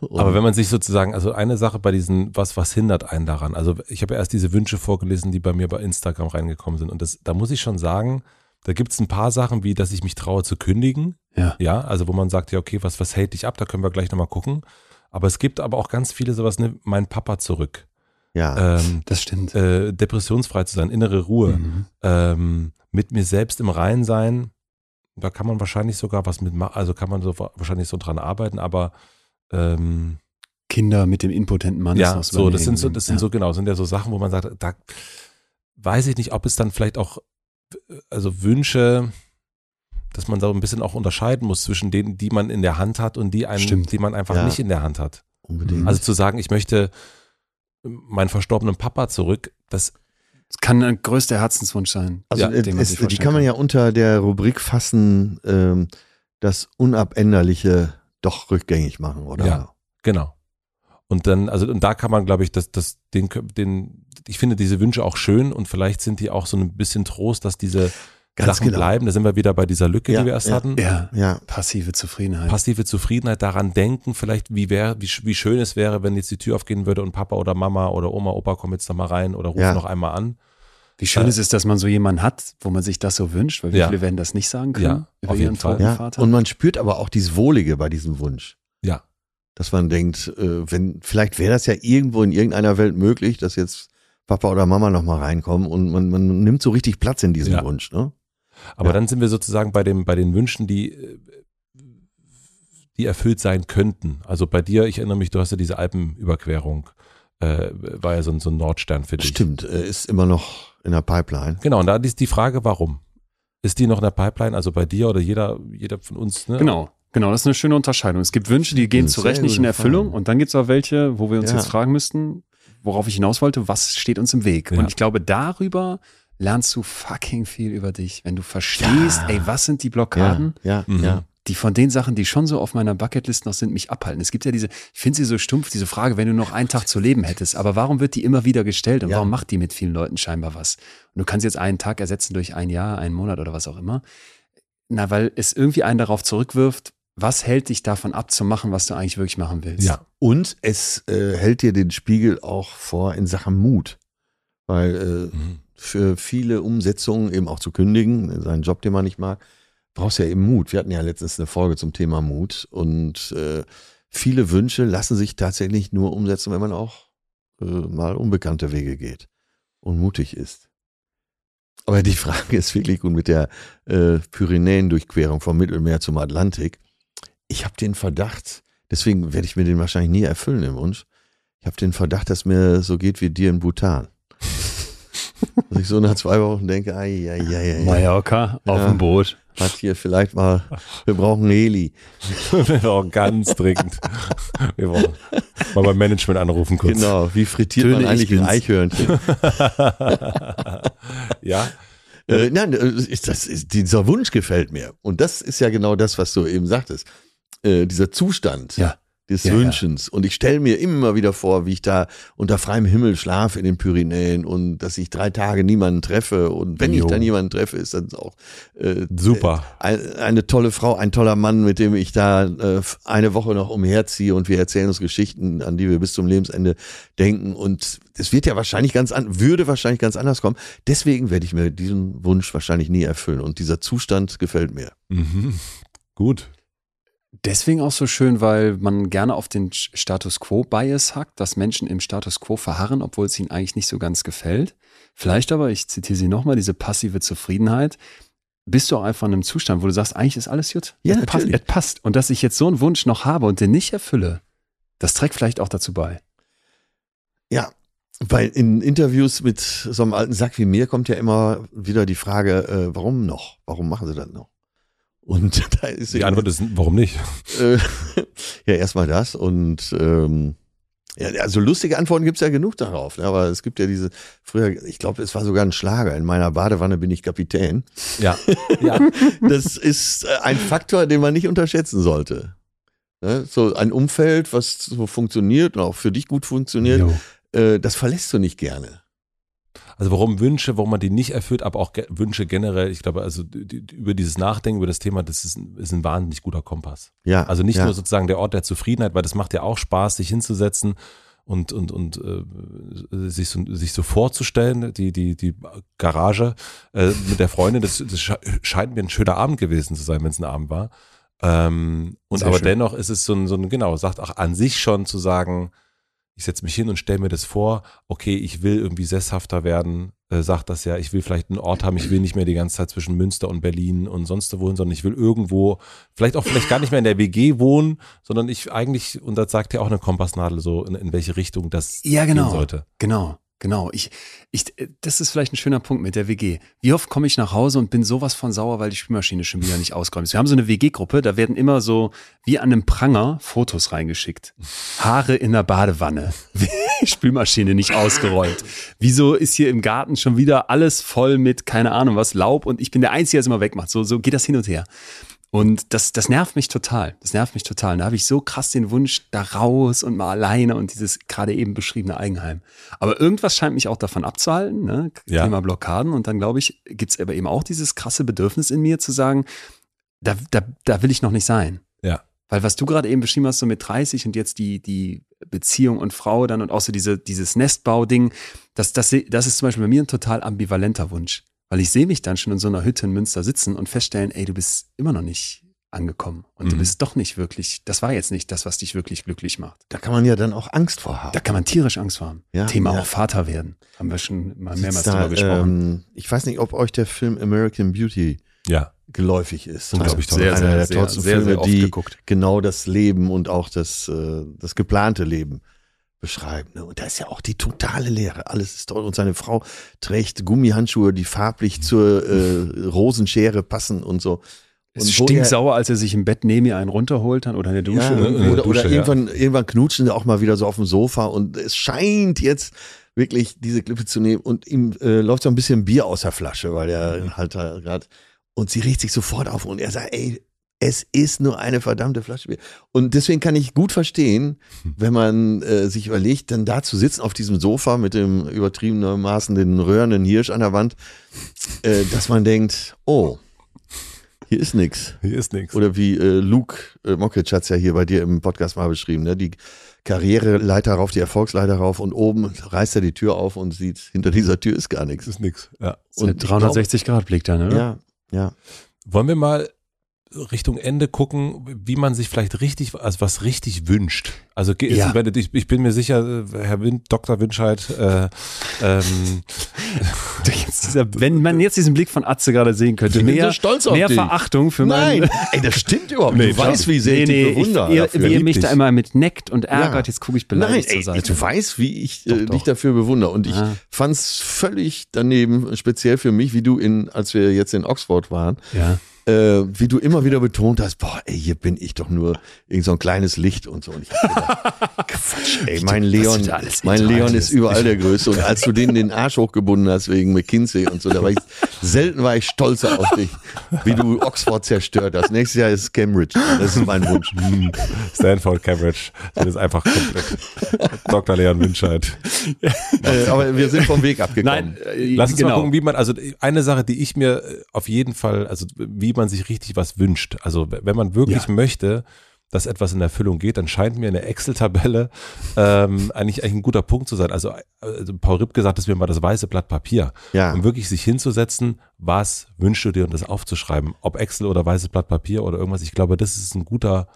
Aber wenn man sich sozusagen, also eine Sache bei diesen, was, was hindert einen daran? Also ich habe ja erst diese Wünsche vorgelesen, die bei mir bei Instagram reingekommen sind. Und das, da muss ich schon sagen, da gibt es ein paar Sachen, wie dass ich mich traue zu kündigen. Ja. Ja, also wo man sagt, ja, okay, was, was hält dich ab? Da können wir gleich nochmal gucken. Aber es gibt aber auch ganz viele sowas, ne, mein Papa zurück. Ja, Ähm, Das stimmt. äh, depressionsfrei zu sein, innere Ruhe, Mhm. ähm, mit mir selbst im Rein sein. Da kann man wahrscheinlich sogar was mitmachen, also kann man so wahrscheinlich so dran arbeiten, aber ähm, Kinder mit dem impotenten Mann. ist ja, so, das sind so, überlegen. das sind Ja. so genau, sind ja so Sachen, wo man sagt, da weiß ich nicht, ob es dann vielleicht auch, also Wünsche, dass man da ein bisschen auch unterscheiden muss zwischen denen, die man in der Hand hat und die einen, Stimmt. die man einfach Ja. nicht in der Hand hat. unbedingt. Also zu sagen, ich möchte meinen verstorbenen Papa zurück, das Das kann ein größter Herzenswunsch sein. Also Ja, es, die kann man ja unter der Rubrik fassen, ähm, das Unabänderliche doch rückgängig machen, oder? Ja. Genau. Und dann, also und da kann man, glaube ich, das, das, den, den, ich finde diese Wünsche auch schön und vielleicht sind die auch so ein bisschen Trost, dass diese Ganz Sachen genau. bleiben. Da sind wir wieder bei dieser Lücke, Ja, die wir erst ja, hatten. Ja, Ja, passive Zufriedenheit. Passive Zufriedenheit, daran denken, vielleicht, wie wäre, wie, wie schön es wäre, wenn jetzt die Tür aufgehen würde und Papa oder Mama oder Oma, Opa kommen jetzt noch mal rein oder rufen Ja. noch einmal an. Wie schön Äh, es ist, dass man so jemanden hat, wo man sich das so wünscht, weil wie Ja. viele werden das nicht sagen können Ja, über auf jeden ihren Fall. ja. Vater. Und man spürt aber auch dieses Wohlige bei diesem Wunsch. Ja. Dass man denkt, äh, wenn, vielleicht wäre das ja irgendwo in irgendeiner Welt möglich, dass jetzt Papa oder Mama nochmal reinkommen und man, man nimmt so richtig Platz in diesem Ja. Wunsch, ne? Aber Ja. dann sind wir sozusagen bei dem, bei den Wünschen, die, äh, die erfüllt sein könnten. Also bei dir, ich erinnere mich, du hast ja diese Alpenüberquerung, äh, war ja so ein, so ein Nordstern für dich. Stimmt, äh, ist immer noch in der Pipeline. Genau, und da ist die Frage, warum? Ist die noch in der Pipeline, also bei dir oder jeder, jeder von uns? Ne? Genau. Genau, das ist eine schöne Unterscheidung. Es gibt Wünsche, die gehen zu Recht nicht in Erfüllung Frage. und dann gibt es auch welche, wo wir uns Ja. jetzt fragen müssten, worauf ich hinaus wollte, was steht uns im Weg? Ja. Und ich glaube, darüber lernst du fucking viel über dich, wenn du verstehst, Ja. ey, was sind die Blockaden, Ja, Mhm. ja. die von den Sachen, die schon so auf meiner Bucketlist noch sind, mich abhalten. Es gibt ja diese, ich finde sie so stumpf, diese Frage, wenn du noch einen Tag zu leben hättest, aber warum wird die immer wieder gestellt und Ja. warum macht die mit vielen Leuten scheinbar was? Und du kannst jetzt einen Tag ersetzen durch ein Jahr, einen Monat oder was auch immer. Na, weil es irgendwie einen darauf zurückwirft, was hält dich davon ab zu machen, was du eigentlich wirklich machen willst? Ja. Und es äh, hält dir den Spiegel auch vor in Sachen Mut. Weil äh, Mhm. Für viele Umsetzungen eben auch zu kündigen, seinen Job, den man nicht mag, brauchst du ja eben Mut. Wir hatten ja letztens eine Folge zum Thema Mut und äh, viele Wünsche lassen sich tatsächlich nur umsetzen, wenn man auch äh, mal unbekannte Wege geht und mutig ist. Aber die Frage ist wirklich gut mit der äh, Pyrenäen-Durchquerung vom Mittelmeer zum Atlantik. Ich habe den Verdacht, deswegen werde ich mir den wahrscheinlich nie erfüllen im Wunsch. Ich habe den Verdacht, dass mir so geht wie dir in Bhutan. Dass ich so nach zwei Wochen denke, ai, ai, ai, ai, Mallorca auf Ja. dem Boot. hat hier vielleicht mal, wir brauchen Heli. Wir brauchen ganz dringend. Wir brauchen mal beim Management anrufen kurz. Genau, wie frittiert Töne, man ich eigentlich ein. Eichhörnchen? ja, Äh, nein, äh, das, ist, dieser Wunsch gefällt mir. Und das ist ja genau das, was du eben sagtest. Äh, dieser Zustand Ja. Des Ja. Wünschens. Und ich stelle mir immer wieder vor, wie ich da unter freiem Himmel schlafe in den Pyrenäen und dass ich drei Tage niemanden treffe. Und wenn Jo. ich dann jemanden treffe, ist das auch äh, super. ein, eine tolle Frau, ein toller Mann, mit dem ich da äh, eine Woche noch umherziehe und wir erzählen uns Geschichten, an die wir bis zum Lebensende denken. Und es wird ja wahrscheinlich ganz an, würde wahrscheinlich ganz anders kommen. Deswegen werde ich mir diesen Wunsch wahrscheinlich nie erfüllen. Und dieser Zustand gefällt mir. Mhm. Gut. Deswegen auch so schön, weil man gerne auf den Status Quo-Bias hackt, dass Menschen im Status Quo verharren, obwohl es ihnen eigentlich nicht so ganz gefällt. Vielleicht aber, ich zitiere sie nochmal, diese passive Zufriedenheit. Bist du auch einfach in einem Zustand, wo du sagst, eigentlich ist alles gut. Ja, es passt, es passt. Und dass ich jetzt so einen Wunsch noch habe und den nicht erfülle, das trägt vielleicht auch dazu bei. Ja, weil in Interviews mit so einem alten Sack wie mir kommt ja immer wieder die Frage, äh, warum noch? Warum machen sie das noch? Und da ist Die Antwort ist, warum nicht? Äh, ja, erstmal das und ähm, ja, also lustige Antworten gibt's ja genug darauf, ne? aber es gibt ja diese, früher, ich glaube, es war sogar ein Schlager, in meiner Badewanne bin ich Kapitän. Ja. ja. Das ist äh, ein Faktor, den man nicht unterschätzen sollte. Ne? So ein Umfeld, was so funktioniert und auch für dich gut funktioniert, äh, das verlässt du nicht gerne. Also warum Wünsche, warum man die nicht erfüllt, aber auch ge Wünsche generell, ich glaube, also die, über dieses Nachdenken über das Thema, das ist ein, ist ein wahnsinnig guter Kompass. Ja, Also nicht ja. nur sozusagen der Ort der Zufriedenheit, weil das macht ja auch Spaß, sich hinzusetzen und, und, und äh, sich, so, sich so vorzustellen, die, die, die Garage äh, mit der Freundin, das, das sche- scheint mir ein schöner Abend gewesen zu sein, wenn es ein Abend war. Ähm, und Sehr aber schön. dennoch ist es so ein, so ein, genau, sagt auch an sich schon zu sagen, ich setze mich hin und stelle mir das vor, okay, ich will irgendwie sesshafter werden, äh, sagt das ja, ich will vielleicht einen Ort haben, ich will nicht mehr die ganze Zeit zwischen Münster und Berlin und sonst wo wohnen, sondern ich will irgendwo, vielleicht auch vielleicht gar nicht mehr in der WG wohnen, sondern ich eigentlich, und das sagt ja auch eine Kompassnadel so, in, in welche Richtung das Ja, gehen genau. sollte. Genau, genau. Ich, ich, das ist vielleicht ein schöner Punkt mit der WG. Wie oft komme ich nach Hause und bin sowas von sauer, weil die Spülmaschine schon wieder nicht ausgeräumt ist. Wir haben so eine WG-Gruppe, da werden immer so wie an einem Pranger Fotos reingeschickt. Haare in der Badewanne. Spülmaschine nicht ausgeräumt. Wieso ist hier im Garten schon wieder alles voll mit, keine Ahnung was, Laub und ich bin der Einzige, der es immer wegmacht. So, so geht das hin und her. Und das, das nervt mich total. Das nervt mich total. Und da habe ich so krass den Wunsch, da raus und mal alleine und dieses gerade eben beschriebene Eigenheim. Aber irgendwas scheint mich auch davon abzuhalten, ne? Ja. Thema Blockaden. Und dann glaube ich, gibt es aber eben auch dieses krasse Bedürfnis in mir zu sagen, da, da, da will ich noch nicht sein. Ja. Weil was du gerade eben beschrieben hast, so mit 30 und jetzt die, die Beziehung und Frau dann und auch so diese, dieses Nestbau-Ding, das, das, das ist zum Beispiel bei mir ein total ambivalenter Wunsch. Weil ich sehe mich dann schon in so einer Hütte in Münster sitzen und feststellen, ey, du bist immer noch nicht angekommen. Und du Mhm. bist doch nicht wirklich, das war jetzt nicht das, was dich wirklich glücklich macht. Da kann man ja dann auch Angst vor haben. Da kann man tierisch Angst vor haben. Ja, Thema ja. auch Vater werden. Haben wir schon mal mehrmals da, drüber gesprochen. Ähm, ich weiß nicht, ob euch der Film American Beauty Ja. geläufig ist. Unglaublich toll. Sehr, Einer sehr, der sehr, tollsten sehr, sehr Filme, oft die geguckt. genau das Leben und auch das, äh, das geplante Leben beschreiben. ne? Und da ist ja auch die totale Leere. Alles ist toll. Und seine Frau trägt Gummihandschuhe, die farblich zur äh, Rosenschere passen und so. Es Und er- stinksauer, als er sich im Bett neben ihr einen runterholt dann oder in der Dusche. Ja. Äh, oder, Dusche, oder ja. irgendwann, irgendwann knutschen sie auch mal wieder so auf dem Sofa und es scheint jetzt wirklich diese Klippe zu nehmen und ihm äh, läuft so ein bisschen Bier aus der Flasche, weil er halt da gerade und sie riecht sich sofort auf und er sagt, ey, es ist nur eine verdammte Flasche Bier. Und deswegen kann ich gut verstehen, wenn man äh, sich überlegt, dann da zu sitzen auf diesem Sofa mit dem übertriebenermaßen den röhrenden Hirsch an der Wand, äh, dass man denkt, oh, hier ist nix. Hier ist nichts. Oder wie äh, Luke äh, Mockridge hat es ja hier bei dir im Podcast mal beschrieben, ne? Die Karriereleiter rauf, die Erfolgsleiter rauf und oben reißt er die Tür auf und sieht, hinter dieser Tür ist gar nichts. ist nichts. Ja. So ein 360-Grad-Blick dann, oder? Ja, ja. Wollen wir mal Richtung Ende gucken, wie man sich vielleicht richtig, also was richtig wünscht. Also Ja. ich, ich bin mir sicher, Herr Wind, Dr. Winscheid, äh, ähm, dieser, wenn man jetzt diesen Blick von Atze gerade sehen könnte, mehr, so mehr. Verachtung für Nein, meinen. ey, das stimmt überhaupt Nee, nicht. Du weißt, wie sehr Nee, ich nee, dich bewundere. ich, ihr, wie ihr mich da immer mit neckt und ärgert, Ja. jetzt gucke ich Nein, beleidigt ey, zur Seite. du weißt, wie ich Doch, äh, doch. dich dafür bewundere. Und ich Ah. fand's völlig daneben, speziell für mich, wie du in, als wir jetzt in Oxford waren, ja. Äh, wie du immer wieder betont hast, boah, ey, hier bin ich doch nur irgend so ein kleines Licht und so. Und ich hab gedacht, Quatsch, ey, mein Leon, mein Leon ist überall der Größte. Und als du denen den Arsch hochgebunden hast wegen McKinsey und so, da war ich, selten war ich stolzer auf dich, wie du Oxford zerstört hast. Nächstes Jahr ist Cambridge. Das ist mein Wunsch. Stanford, Cambridge, das ist einfach komplett. Dr. Leon Winscheid. Äh, aber wir sind vom Weg abgekommen. Nein, äh, Lass uns genau. mal gucken, wie man, also eine Sache, die ich mir äh, auf jeden Fall, also wie man sich richtig was wünscht. Also wenn man wirklich Ja. möchte, dass etwas in Erfüllung geht, dann scheint mir eine Excel-Tabelle ähm, eigentlich, eigentlich ein guter Punkt zu sein. Also, also Paul Ripp gesagt, das wäre mal das weiße Blatt Papier. Ja. Um wirklich sich hinzusetzen, was wünschst du dir und das aufzuschreiben. Ob Excel oder weißes Blatt Papier oder irgendwas. Ich glaube, das ist ein guter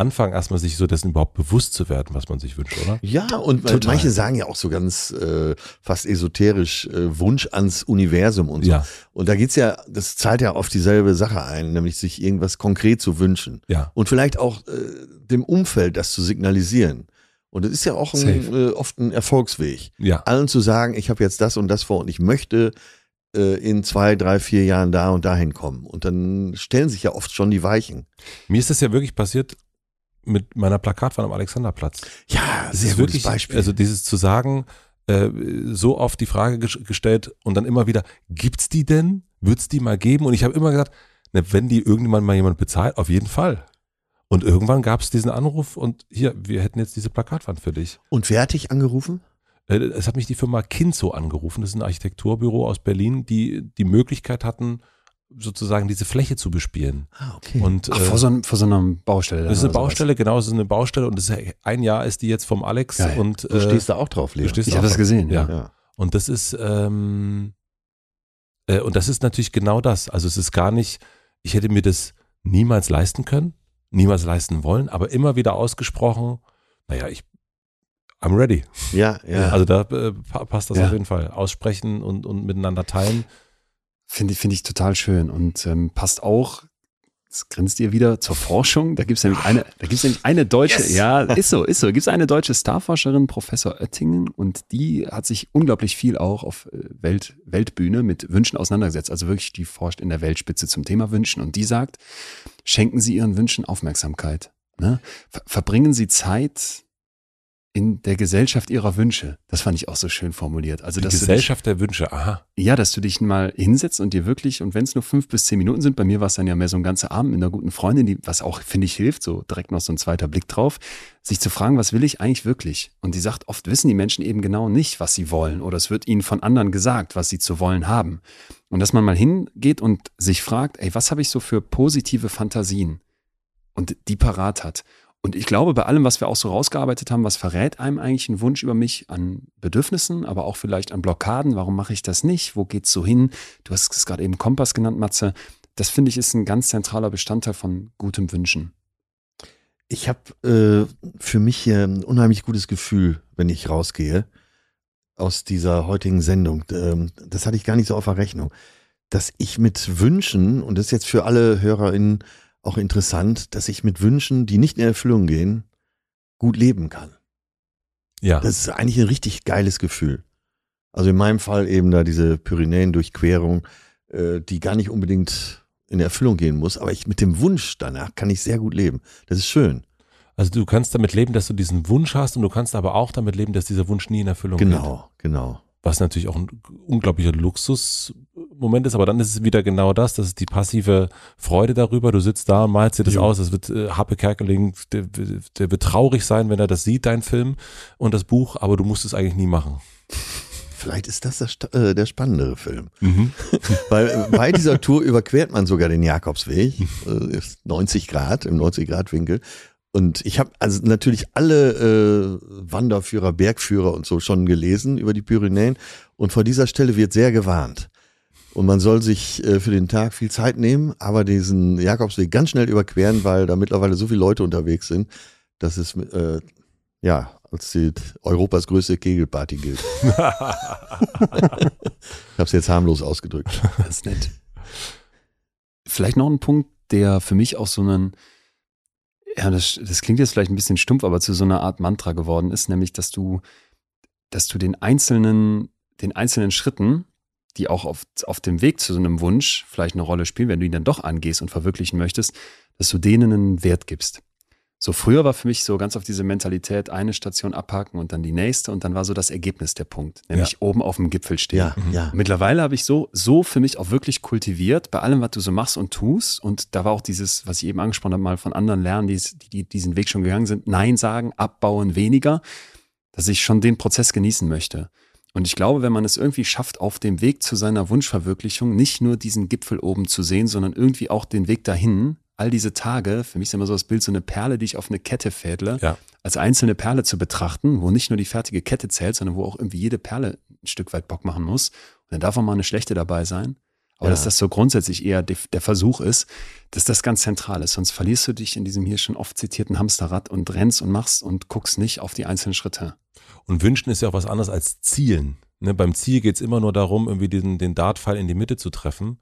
Anfang, erstmal sich so dessen überhaupt bewusst zu werden, was man sich wünscht, oder? Ja, und Total. manche sagen ja auch so ganz äh, fast esoterisch äh, Wunsch ans Universum und so. Ja. Und da geht's ja, das zahlt ja auf dieselbe Sache ein, nämlich sich irgendwas konkret zu wünschen. Ja. Und vielleicht auch äh, dem Umfeld das zu signalisieren. Und das ist ja auch ein, äh, oft ein Erfolgsweg. Ja. Allen zu sagen, ich habe jetzt das und das vor und ich möchte äh, in zwei, drei, vier Jahren da und dahin kommen. Und dann stellen sich ja oft schon die Weichen. Mir ist das ja wirklich passiert mit meiner Plakatwand am Alexanderplatz. Ja, Es ist wirklich, also dieses zu sagen, äh, so oft die Frage ges- gestellt und dann immer wieder, gibt's die denn? Wird's die mal geben? Und ich habe immer gesagt, ne, wenn die irgendwann mal jemand bezahlt, auf jeden Fall. Und irgendwann gab es diesen Anruf und hier, wir hätten jetzt diese Plakatwand für dich. und wer hat dich angerufen? Äh, Es hat mich die Firma Kinzo angerufen, das ist ein Architekturbüro aus Berlin, die die Möglichkeit hatten, sozusagen diese Fläche zu bespielen. Ah, okay. Und Ach, äh, vor, so, einem- vor so einer Baustelle. das ist eine oder sowas. Baustelle, genau, es ist eine Baustelle und das ist, ein Jahr ist die jetzt vom Alex Geil. und du stehst da auch drauf, Leo. du stehst Ich habe das gesehen, ja. Ja. Und das ist, ähm, äh, und das ist natürlich genau das. Also es ist gar nicht, ich hätte mir das niemals leisten können, niemals leisten wollen, aber immer wieder ausgesprochen, naja, ich, I'm ready. Ja, ja. Also da äh, pa- passt das Ja. auf jeden Fall. Aussprechen und, und miteinander teilen. Finde ich, finde ich total schön und ähm, passt auch, das grinst ihr wieder zur Forschung. Da gibt es nämlich eine, da gibt es nämlich eine deutsche, Yes! ja, ist so, ist so. Gibt es eine deutsche Starforscherin, Professor Oettingen, und die hat sich unglaublich viel auch auf äh, Welt, Weltbühne mit Wünschen auseinandergesetzt. Also wirklich, die forscht in der Weltspitze zum Thema Wünschen und die sagt, schenken Sie Ihren Wünschen Aufmerksamkeit. Ne? Ver verbringen Sie Zeit in der Gesellschaft Ihrer Wünsche. Das fand ich auch so schön formuliert. Also, Die dass du dich- Gesellschaft der Wünsche, aha. ja, dass du dich mal hinsetzt und dir wirklich, und wenn es nur fünf bis zehn Minuten sind, bei mir war es dann ja mehr so ein ganzer Abend mit einer guten Freundin, die, was auch, finde ich, hilft, so direkt noch so ein zweiter Blick drauf, sich zu fragen, was will ich eigentlich wirklich? Und die sagt, oft wissen die Menschen eben genau nicht, was sie wollen, oder es wird ihnen von anderen gesagt, was sie zu wollen haben. Und dass man mal hingeht und sich fragt, ey, was habe ich so für positive Fantasien? Und die parat hat. Und ich glaube, bei allem, was wir auch so rausgearbeitet haben, was verrät einem eigentlich ein Wunsch über mich an Bedürfnissen, aber auch vielleicht an Blockaden? Warum mache ich das nicht? Wo geht's so hin? Du hast es gerade eben Kompass genannt, Matze. Das finde ich ist ein ganz zentraler Bestandteil von gutem Wünschen. Ich habe äh, für mich hier ein unheimlich gutes Gefühl, wenn ich rausgehe aus dieser heutigen Sendung. Ähm, das hatte ich gar nicht so auf der Rechnung. dass ich mit Wünschen, und das ist jetzt für alle HörerInnen auch interessant, dass ich mit Wünschen, die nicht in Erfüllung gehen, gut leben kann. Ja. Das ist eigentlich ein richtig geiles Gefühl. Also in meinem Fall eben da diese Pyrenäen-Durchquerung, äh, die gar nicht unbedingt in Erfüllung gehen muss, aber ich mit dem Wunsch danach kann ich sehr gut leben. Das ist schön. Also du kannst damit leben, dass du diesen Wunsch hast und du kannst aber auch damit leben, dass dieser Wunsch nie in Erfüllung geht. Genau, genau. Was natürlich auch ein unglaublicher Luxusmoment ist, aber dann ist es wieder genau das, das ist die passive Freude darüber. Du sitzt da und malst dir das Jo. aus. Es wird äh, Happe Kerkeling, der, der wird traurig sein, wenn er das sieht, dein Film und das Buch, aber du musst es eigentlich nie machen. Vielleicht ist das der, äh, der spannendere Film. Weil äh, bei dieser Tour überquert man sogar den Jakobsweg, äh, ist 90 Grad, im 90 Grad Winkel. Und ich habe also natürlich alle äh, Wanderführer, Bergführer und so schon gelesen über die Pyrenäen. Und vor dieser Stelle wird sehr gewarnt. Und man soll sich äh, für den Tag viel Zeit nehmen, aber diesen Jakobsweg ganz schnell überqueren, weil da mittlerweile so viele Leute unterwegs sind, dass es äh, ja als die Europas größte Kegelparty gilt. ich habe es jetzt harmlos ausgedrückt. Das ist nett. Vielleicht noch ein Punkt, der für mich auch so einen, ja, das, das klingt jetzt vielleicht ein bisschen stumpf, aber zu so einer Art Mantra geworden ist, nämlich, dass du, dass du den einzelnen, den einzelnen Schritten, die auch auf, auf dem Weg zu so einem Wunsch vielleicht eine Rolle spielen, wenn du ihn dann doch angehst und verwirklichen möchtest, dass du denen einen Wert gibst. So früher war für mich so ganz auf diese Mentalität eine Station abhaken und dann die nächste und dann war so das Ergebnis der Punkt, nämlich oben auf dem Gipfel stehen. Ja, ja. Mittlerweile habe ich so, so für mich auch wirklich kultiviert, bei allem, was du so machst und tust. Und da war auch dieses, was ich eben angesprochen habe, mal von anderen lernen, die, die diesen Weg schon gegangen sind, Nein sagen, abbauen, weniger, dass ich schon den Prozess genießen möchte. Und ich glaube, wenn man es irgendwie schafft, auf dem Weg zu seiner Wunschverwirklichung nicht nur diesen Gipfel oben zu sehen, sondern irgendwie auch den Weg dahin, all diese Tage, für mich ist immer so das Bild, so eine Perle, die ich auf eine Kette fädle, Ja. als einzelne Perle zu betrachten, wo nicht nur die fertige Kette zählt, sondern wo auch irgendwie jede Perle ein Stück weit Bock machen muss. Und dann darf auch mal eine schlechte dabei sein. Aber Ja. dass das so grundsätzlich eher der, Versuch ist, dass das ganz zentral ist. Sonst verlierst du dich in diesem hier schon oft zitierten Hamsterrad und rennst und machst und guckst nicht auf die einzelnen Schritte. Und wünschen ist ja auch was anderes als zielen. Ne, beim Ziel geht es immer nur darum, irgendwie den, den Dartpfeil in die Mitte zu treffen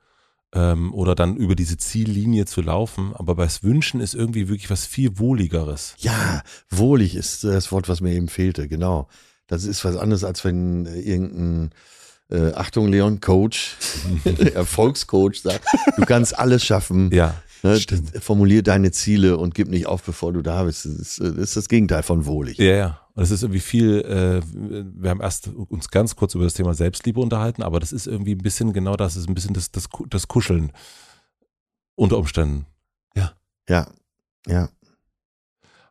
ähm, oder dann über diese Ziellinie zu laufen. Aber beim Wünschen ist irgendwie wirklich was viel Wohligeres. Ja, wohlig ist das Wort, was mir eben fehlte, genau. Das ist was anderes, als wenn äh, irgendein äh, Achtung, Leon, Coach, Erfolgscoach sagt, du kannst alles schaffen. Ja, Ne, formulier deine Ziele und gib nicht auf, bevor du da bist. Das ist, das ist das Gegenteil von wohlig. Ja, ja. Und es ist irgendwie viel, äh, wir haben erst uns ganz kurz über das Thema Selbstliebe unterhalten, aber das ist irgendwie ein bisschen genau das, ist ein bisschen das, das, das Kuscheln unter Umständen. Ja, ja.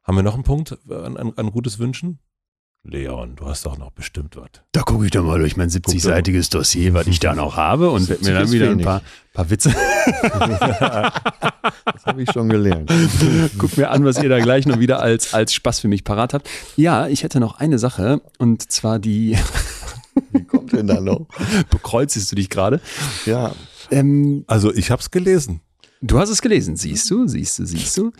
Haben wir noch einen Punkt an, an, an gutes Wünschen? Leon, du hast doch noch bestimmt was. Da gucke ich doch mal durch mein 70-seitiges Dossier, was ich da noch habe und werde mir 70 dann wieder ein paar, paar Witze, Das habe ich schon gelernt. guck mir an, was ihr da gleich noch wieder als, als Spaß für mich parat habt. Ja, ich hätte noch eine Sache und zwar die, Wie kommt denn da noch? bekreuzest du dich gerade. Ja, Ähm, Also ich habe es gelesen. Du hast es gelesen, siehst du, siehst du, siehst du.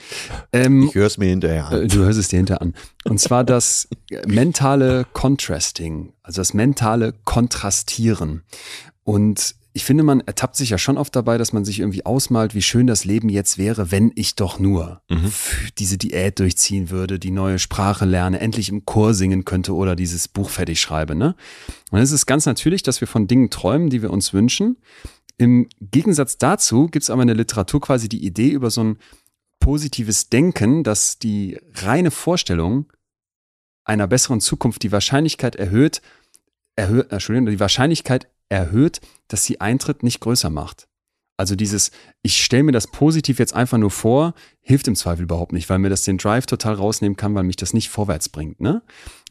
Ähm, ich höre es mir hinterher Äh, an. Du hörst es dir hinter an. Und zwar das mentale Contrasting, also das mentale Kontrastieren. Und ich finde, man ertappt sich ja schon oft dabei, dass man sich irgendwie ausmalt, wie schön das Leben jetzt wäre, wenn ich doch nur f- diese Diät durchziehen würde, die neue Sprache lerne, endlich im Chor singen könnte oder dieses Buch fertig schreibe. Ne? Und es ist ganz natürlich, dass wir von Dingen träumen, die wir uns wünschen. Im Gegensatz dazu gibt es aber in der Literatur quasi die Idee über so ein positives Denken, dass die reine Vorstellung einer besseren Zukunft die Wahrscheinlichkeit erhöht, erhöht, Entschuldigung, die Wahrscheinlichkeit erhöht, dass sie eintritt, nicht größer macht. Also dieses, ich stelle mir das positiv jetzt einfach nur vor, hilft im Zweifel überhaupt nicht, weil mir das den Drive total rausnehmen kann, weil mich das nicht vorwärts bringt. Ne?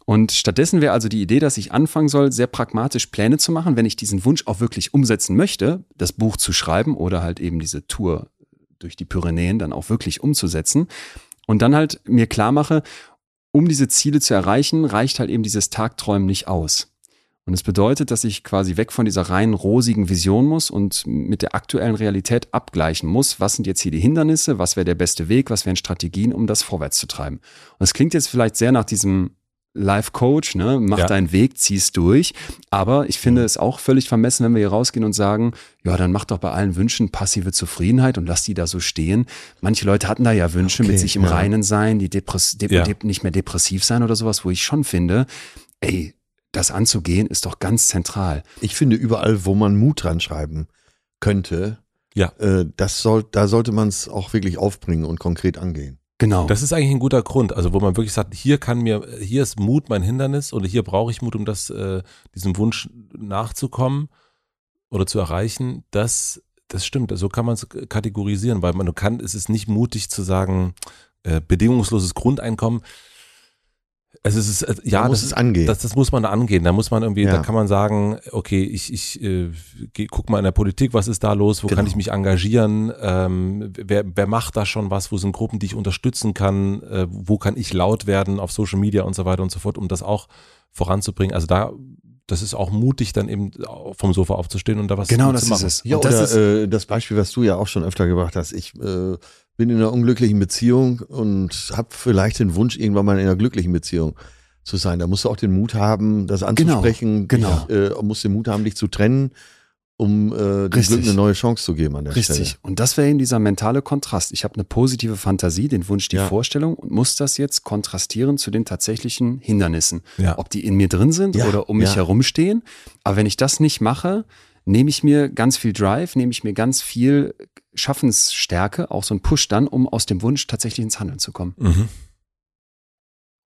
Und stattdessen wäre also die Idee, dass ich anfangen soll, sehr pragmatisch Pläne zu machen, wenn ich diesen Wunsch auch wirklich umsetzen möchte, das Buch zu schreiben oder halt eben diese Tour durch die Pyrenäen dann auch wirklich umzusetzen. Und dann halt mir klar mache, um diese Ziele zu erreichen, reicht halt eben dieses Tagträumen nicht aus. Und es bedeutet, dass ich quasi weg von dieser rein rosigen Vision muss und mit der aktuellen Realität abgleichen muss. Was sind jetzt hier die Hindernisse? Was wäre der beste Weg? Was wären Strategien, um das vorwärts zu treiben? Und es klingt jetzt vielleicht sehr nach diesem Life Coach, ne? Mach Ja. deinen Weg, zieh's durch. Aber ich finde es auch völlig vermessen, wenn wir hier rausgehen und sagen, ja, dann mach doch bei allen Wünschen passive Zufriedenheit und lass die da so stehen. Manche Leute hatten da ja Wünsche Okay, mit sich im ja. Reinen sein, die Depress de Ja. de nicht mehr depressiv sein oder sowas, wo ich schon finde, ey, das anzugehen ist doch ganz zentral. Ich finde überall, wo man Mut dran schreiben könnte, Ja. äh, das soll, da sollte man es auch wirklich aufbringen und konkret angehen. Genau. Das ist eigentlich ein guter Grund, also wo man wirklich sagt, hier kann mir, hier ist Mut mein Hindernis oder hier brauche ich Mut, um das, äh, diesem Wunsch nachzukommen oder zu erreichen. Das, das stimmt. So kann man es kategorisieren, weil man kann, es ist nicht mutig zu sagen, äh, bedingungsloses Grundeinkommen. Also es ist, äh, ja, man muss das es angehen. Das, das muss man da angehen. Da muss man irgendwie, Ja. da kann man sagen, okay, ich, ich äh, geh, guck mal in der Politik, was ist da los, wo Genau. kann ich mich engagieren, ähm, wer, wer macht da schon was, wo sind Gruppen, die ich unterstützen kann, äh, wo kann ich laut werden auf Social Media und so weiter und so fort, um das auch voranzubringen. Also da, das ist auch mutig, dann eben vom Sofa aufzustehen und da was genau zu das ist machen. es. Ja, Und das oder ist, äh, das Beispiel, was du ja auch schon öfter gebracht hast. Ich äh, bin in einer unglücklichen Beziehung und habe vielleicht den Wunsch, irgendwann mal in einer glücklichen Beziehung zu sein. Da musst du auch den Mut haben, das anzusprechen. genau. Dich, äh, musst den Mut haben, dich zu trennen, um äh, dem Richtig. Glück eine neue Chance zu geben an der Richtig. Stelle. Und das wäre eben dieser mentale Kontrast. Ich habe eine positive Fantasie, den Wunsch, die Ja. Vorstellung und muss das jetzt kontrastieren zu den tatsächlichen Hindernissen. Ja. Ob die in mir drin sind Ja, oder um mich ja. herumstehen. Aber wenn ich das nicht mache, nehme ich mir ganz viel Drive, nehme ich mir ganz viel Schaffensstärke, auch so ein Push dann, um aus dem Wunsch tatsächlich ins Handeln zu kommen. Mhm.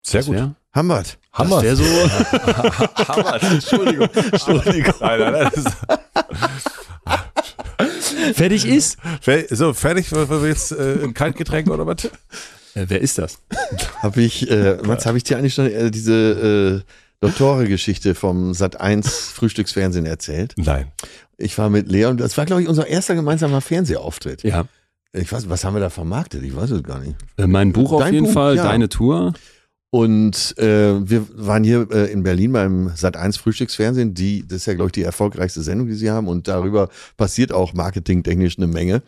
Sehr Das gut. Hammert. Hammer. Das wäre so. Hammer. Entschuldigung. Entschuldigung. Nein, nein, nein, ist, Fertig ist. So, fertig, wir jetzt äh, ein Kaltgetränk oder was? Äh, wer ist das? Habe ich, äh, Mats, habe ich dir eigentlich schon äh, diese äh, Dottore-Geschichte vom Sat1 Frühstücksfernsehen erzählt? Nein. Ich war mit Lea und das war, glaube ich, unser erster gemeinsamer Fernsehauftritt. Ja. Ich weiß, was haben wir da vermarktet? Ich weiß es gar nicht. Äh, Mein Buch auf Dein jeden Buch, Fall, ja. deine Tour. Und äh, wir waren hier äh, in Berlin beim Sat1 Frühstücksfernsehen. Die, das ist ja, glaube ich, die erfolgreichste Sendung, die sie haben. Und darüber passiert auch marketingtechnisch eine Menge.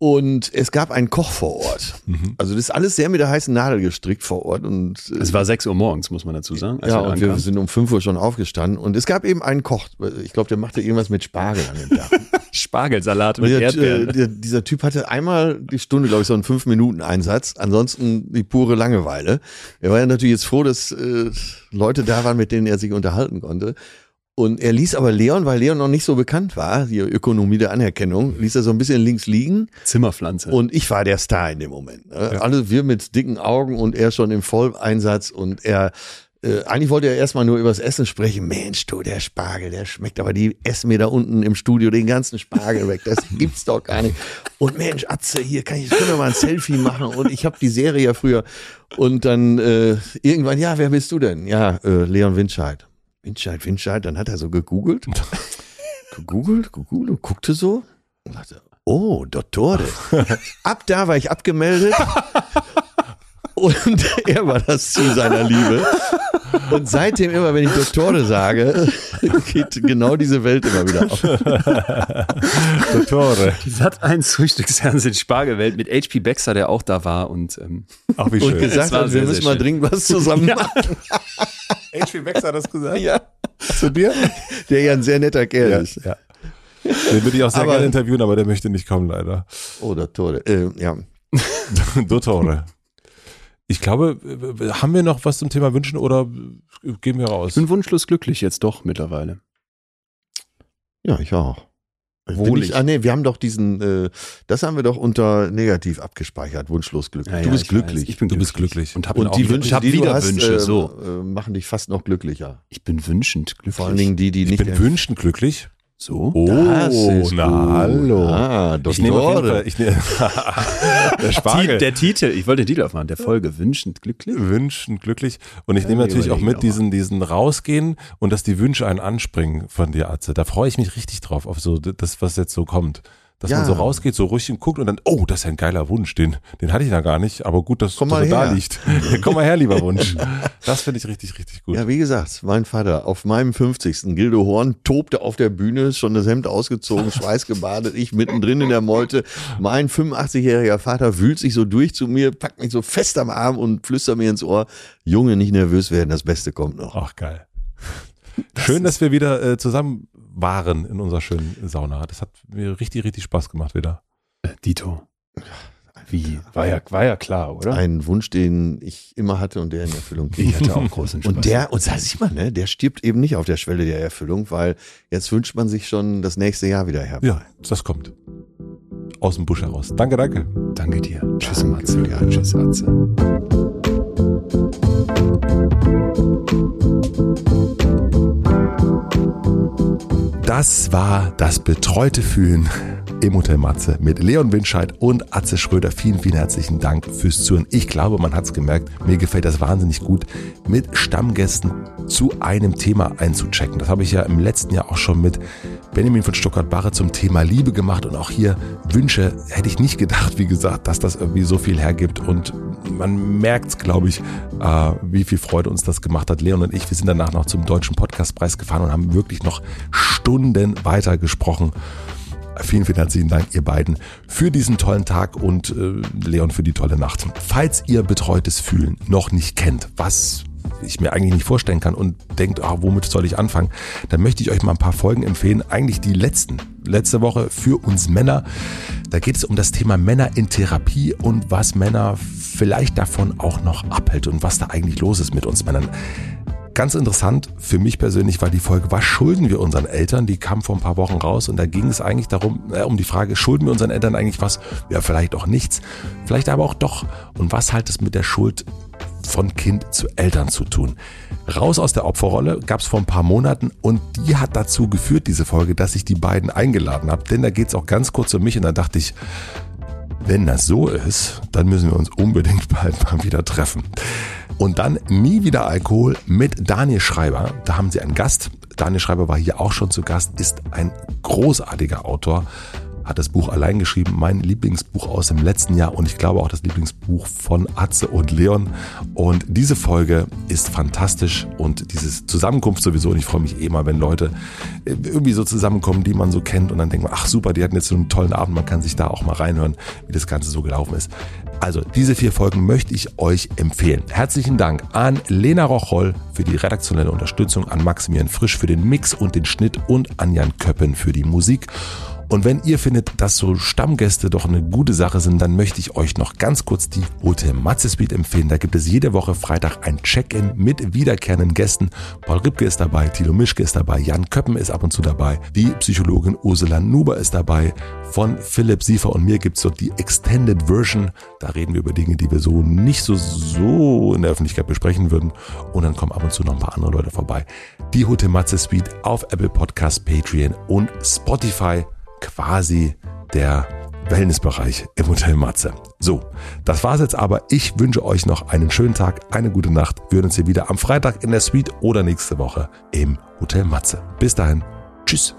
Und es gab einen Koch vor Ort. Mhm. Also das ist alles sehr mit der heißen Nadel gestrickt vor Ort. Und äh, Es war 6 Uhr morgens, muss man dazu sagen. ja, wir und wir sind um 5 Uhr schon aufgestanden. Und es gab eben einen Koch. Ich glaube, der machte irgendwas mit Spargel an dem Tag. Spargelsalat mit der, Erdbeeren. äh, der, dieser Typ hatte einmal die Stunde, glaube ich, so einen fünf Minuten Einsatz. Ansonsten die pure Langeweile. Er war ja natürlich jetzt froh, dass äh, Leute da waren, mit denen er sich unterhalten konnte. Und er ließ aber Leon, weil Leon noch nicht so bekannt war, die Ökonomie der Anerkennung, ließ er so ein bisschen links liegen. Zimmerpflanze. Und ich war der Star in dem Moment. Ne? Alle wir mit dicken Augen und er schon im Volleinsatz und er äh, eigentlich wollte er erstmal nur übers Essen sprechen. Mensch, du, der Spargel, der schmeckt, aber die essen mir da unten im Studio den ganzen Spargel weg. Das gibt's doch gar nicht. Und Mensch, Atze, hier kann ich, können wir mal ein Selfie machen. Und ich habe die Serie ja früher. Und dann äh, irgendwann, ja, wer bist du denn? Ja, äh, Leon Winscheid. Winscheid, Winscheid. Dann hat er so gegoogelt. gegoogelt, gegoogelt und guckte so. Und dachte, oh, Dottore. Ab da war ich abgemeldet. Und er war das Ziel seiner Liebe. Und seitdem immer, wenn ich Dottore sage, geht genau diese Welt immer wieder auf. Dottore. Die Sat 1 Frühstücksfernsehen Spargelwelt mit HP Baxter, der auch da war und ähm, Ach, wie Und schön. gesagt Es war hat, wir sehr, müssen sehr mal schön. dringend was zusammen machen. H.P. Bex hat das gesagt? Ja. Zu dir? Der ja ein sehr netter Kerl Ja, ist. ja. Den würde ich auch sehr Aber- gerne interviewen, aber der möchte nicht kommen, leider. Oh, Dottore. Äh, ja. Dottore. Ich glaube, haben wir noch was zum Thema Wünschen oder gehen wir ich raus? bin wunschlos glücklich jetzt doch mittlerweile. ja, ich auch. Wohlig. ich, ah nee, wir haben doch diesen, äh, das haben wir doch unter negativ abgespeichert, wunschlos glücklich. Ja, du ja, bist ich glücklich. Weiß, ich bin Du bist glücklich. glücklich. Und, hab und die Wünsche, ich hab die wieder du hast, Wünsche, äh, so. äh, machen dich fast noch glücklicher. Ich bin wünschend glücklich. Vor allen Dingen die, die Ich nicht bin wünschend glücklich. So. Oh, na hallo. Ah, Ich nehme auf jeden. Fall, ich nehme, der Spargel. Der Titel, ich wollte den Titel aufmachen, der Folge wünschend glücklich. Wünschen glücklich. Und ich Ja, nehme natürlich auch mit auch diesen, diesen rausgehen und dass die Wünsche einen anspringen von dir, Atze. Da freue ich mich richtig drauf, auf so das, was jetzt so kommt. Dass Ja. man so rausgeht, so ruhig guckt und dann, oh, das ist ja ein geiler Wunsch, den, den hatte ich da gar nicht, aber gut, dass, Komm mal da liegt. Komm mal her, lieber Wunsch. Das finde ich richtig, richtig gut. Ja, wie gesagt, mein Vater auf meinem 50. Gildo Horn tobte auf der Bühne, schon das Hemd ausgezogen, schweißgebadet, ich mittendrin in der Meute. Mein 85-jähriger Vater wühlt sich so durch zu mir, packt mich so fest am Arm und flüstert mir ins Ohr, Junge, nicht nervös werden, das Beste kommt noch. Ach, geil. Schön, dass wir wieder äh, zusammen waren in unserer schönen Sauna. Das hat mir richtig, richtig Spaß gemacht wieder. Äh, Dito. Wie? War ja, war ja klar, oder? Ein Wunsch, den ich immer hatte und der in Erfüllung ging. Ich hatte auch großen Spaß. Und der, und da sieht man, ne, der stirbt eben nicht auf der Schwelle der Erfüllung, weil jetzt wünscht man sich schon das nächste Jahr wieder herbei. Ja, das kommt. Aus dem Busch heraus. Danke, danke. Danke dir. Tschüss, Danke, Matze. ja. Tschüss, Matze. Das war das betreute Fühlen im Hotel Matze mit Leon Winscheid und Atze Schröder. Vielen, vielen herzlichen Dank fürs Zuhören. Ich glaube, man hat es gemerkt, mir gefällt das wahnsinnig gut, mit Stammgästen zu einem Thema einzuchecken. Das habe ich ja im letzten Jahr auch schon mit Benjamin von Stuttgart-Barre zum Thema Liebe gemacht und auch hier Wünsche hätte ich nicht gedacht, wie gesagt, dass das irgendwie so viel hergibt und man merkt es, glaube ich, äh, wie viel Freude uns das gemacht hat. Leon und ich, wir sind danach noch zum Deutschen Podcastpreis gefahren und haben wirklich noch Stunden weiter gesprochen. Vielen, vielen herzlichen Dank, ihr beiden, für diesen tollen Tag und äh, Leon für die tolle Nacht. Falls ihr betreutes Fühlen noch nicht kennt, was ich mir eigentlich nicht vorstellen kann und denkt, ah, womit soll ich anfangen, dann möchte ich euch mal ein paar Folgen empfehlen. Eigentlich die letzten. Letzte Woche für uns Männer. Da geht es um das Thema Männer in Therapie und was Männer vielleicht davon auch noch abhält und was da eigentlich los ist mit uns Männern. Ganz interessant für mich persönlich war die Folge, was schulden wir unseren Eltern? Die kam vor ein paar Wochen raus und da ging es eigentlich darum, äh, um die Frage, schulden wir unseren Eltern eigentlich was? Ja, vielleicht auch nichts, vielleicht aber auch doch. Und was hat es mit der Schuld von Kind zu Eltern zu tun? Raus aus der Opferrolle gab es vor ein paar Monaten und die hat dazu geführt, diese Folge, dass ich die beiden eingeladen habe. Denn da geht es auch ganz kurz um mich und da dachte ich, wenn das so ist, dann müssen wir uns unbedingt bald mal wieder treffen. Und dann nie wieder Alkohol mit Daniel Schreiber. Da haben sie einen Gast. Daniel Schreiber war hier auch schon zu Gast, ist ein großartiger Autor, hat das Buch allein geschrieben, mein Lieblingsbuch aus dem letzten Jahr und ich glaube auch das Lieblingsbuch von Atze und Leon. Und diese Folge ist fantastisch und diese Zusammenkunft sowieso. Und ich freue mich eh mal, wenn Leute irgendwie so zusammenkommen, die man so kennt und dann denkt man, ach super, die hatten jetzt so einen tollen Abend, man kann sich da auch mal reinhören, wie das Ganze so gelaufen ist. Also diese vier Folgen möchte ich euch empfehlen. Herzlichen Dank an Lena Rocholl für die redaktionelle Unterstützung, an Maximilian Frisch für den Mix und den Schnitt und an Jan Köppen für die Musik. Und wenn ihr findet, dass so Stammgäste doch eine gute Sache sind, dann möchte ich euch noch ganz kurz die Hotel Matze Suite empfehlen. Da gibt es jede Woche Freitag ein Check-in mit wiederkehrenden Gästen. Paul Ripke ist dabei, Thilo Mischke ist dabei, Jan Köppen ist ab und zu dabei, die Psychologin Ursula Nuber ist dabei. Von Philipp Siefer und mir gibt's dort die Extended Version. Da reden wir über Dinge, die wir so nicht so, so in der Öffentlichkeit besprechen würden. Und dann kommen ab und zu noch ein paar andere Leute vorbei. Die Hotel Matze Suite auf Apple Podcast, Patreon und Spotify quasi der Wellnessbereich im Hotel Matze. So, das war's jetzt aber. Ich wünsche euch noch einen schönen Tag, eine gute Nacht. Wir hören uns hier wieder am Freitag in der Suite oder nächste Woche im Hotel Matze. Bis dahin, tschüss.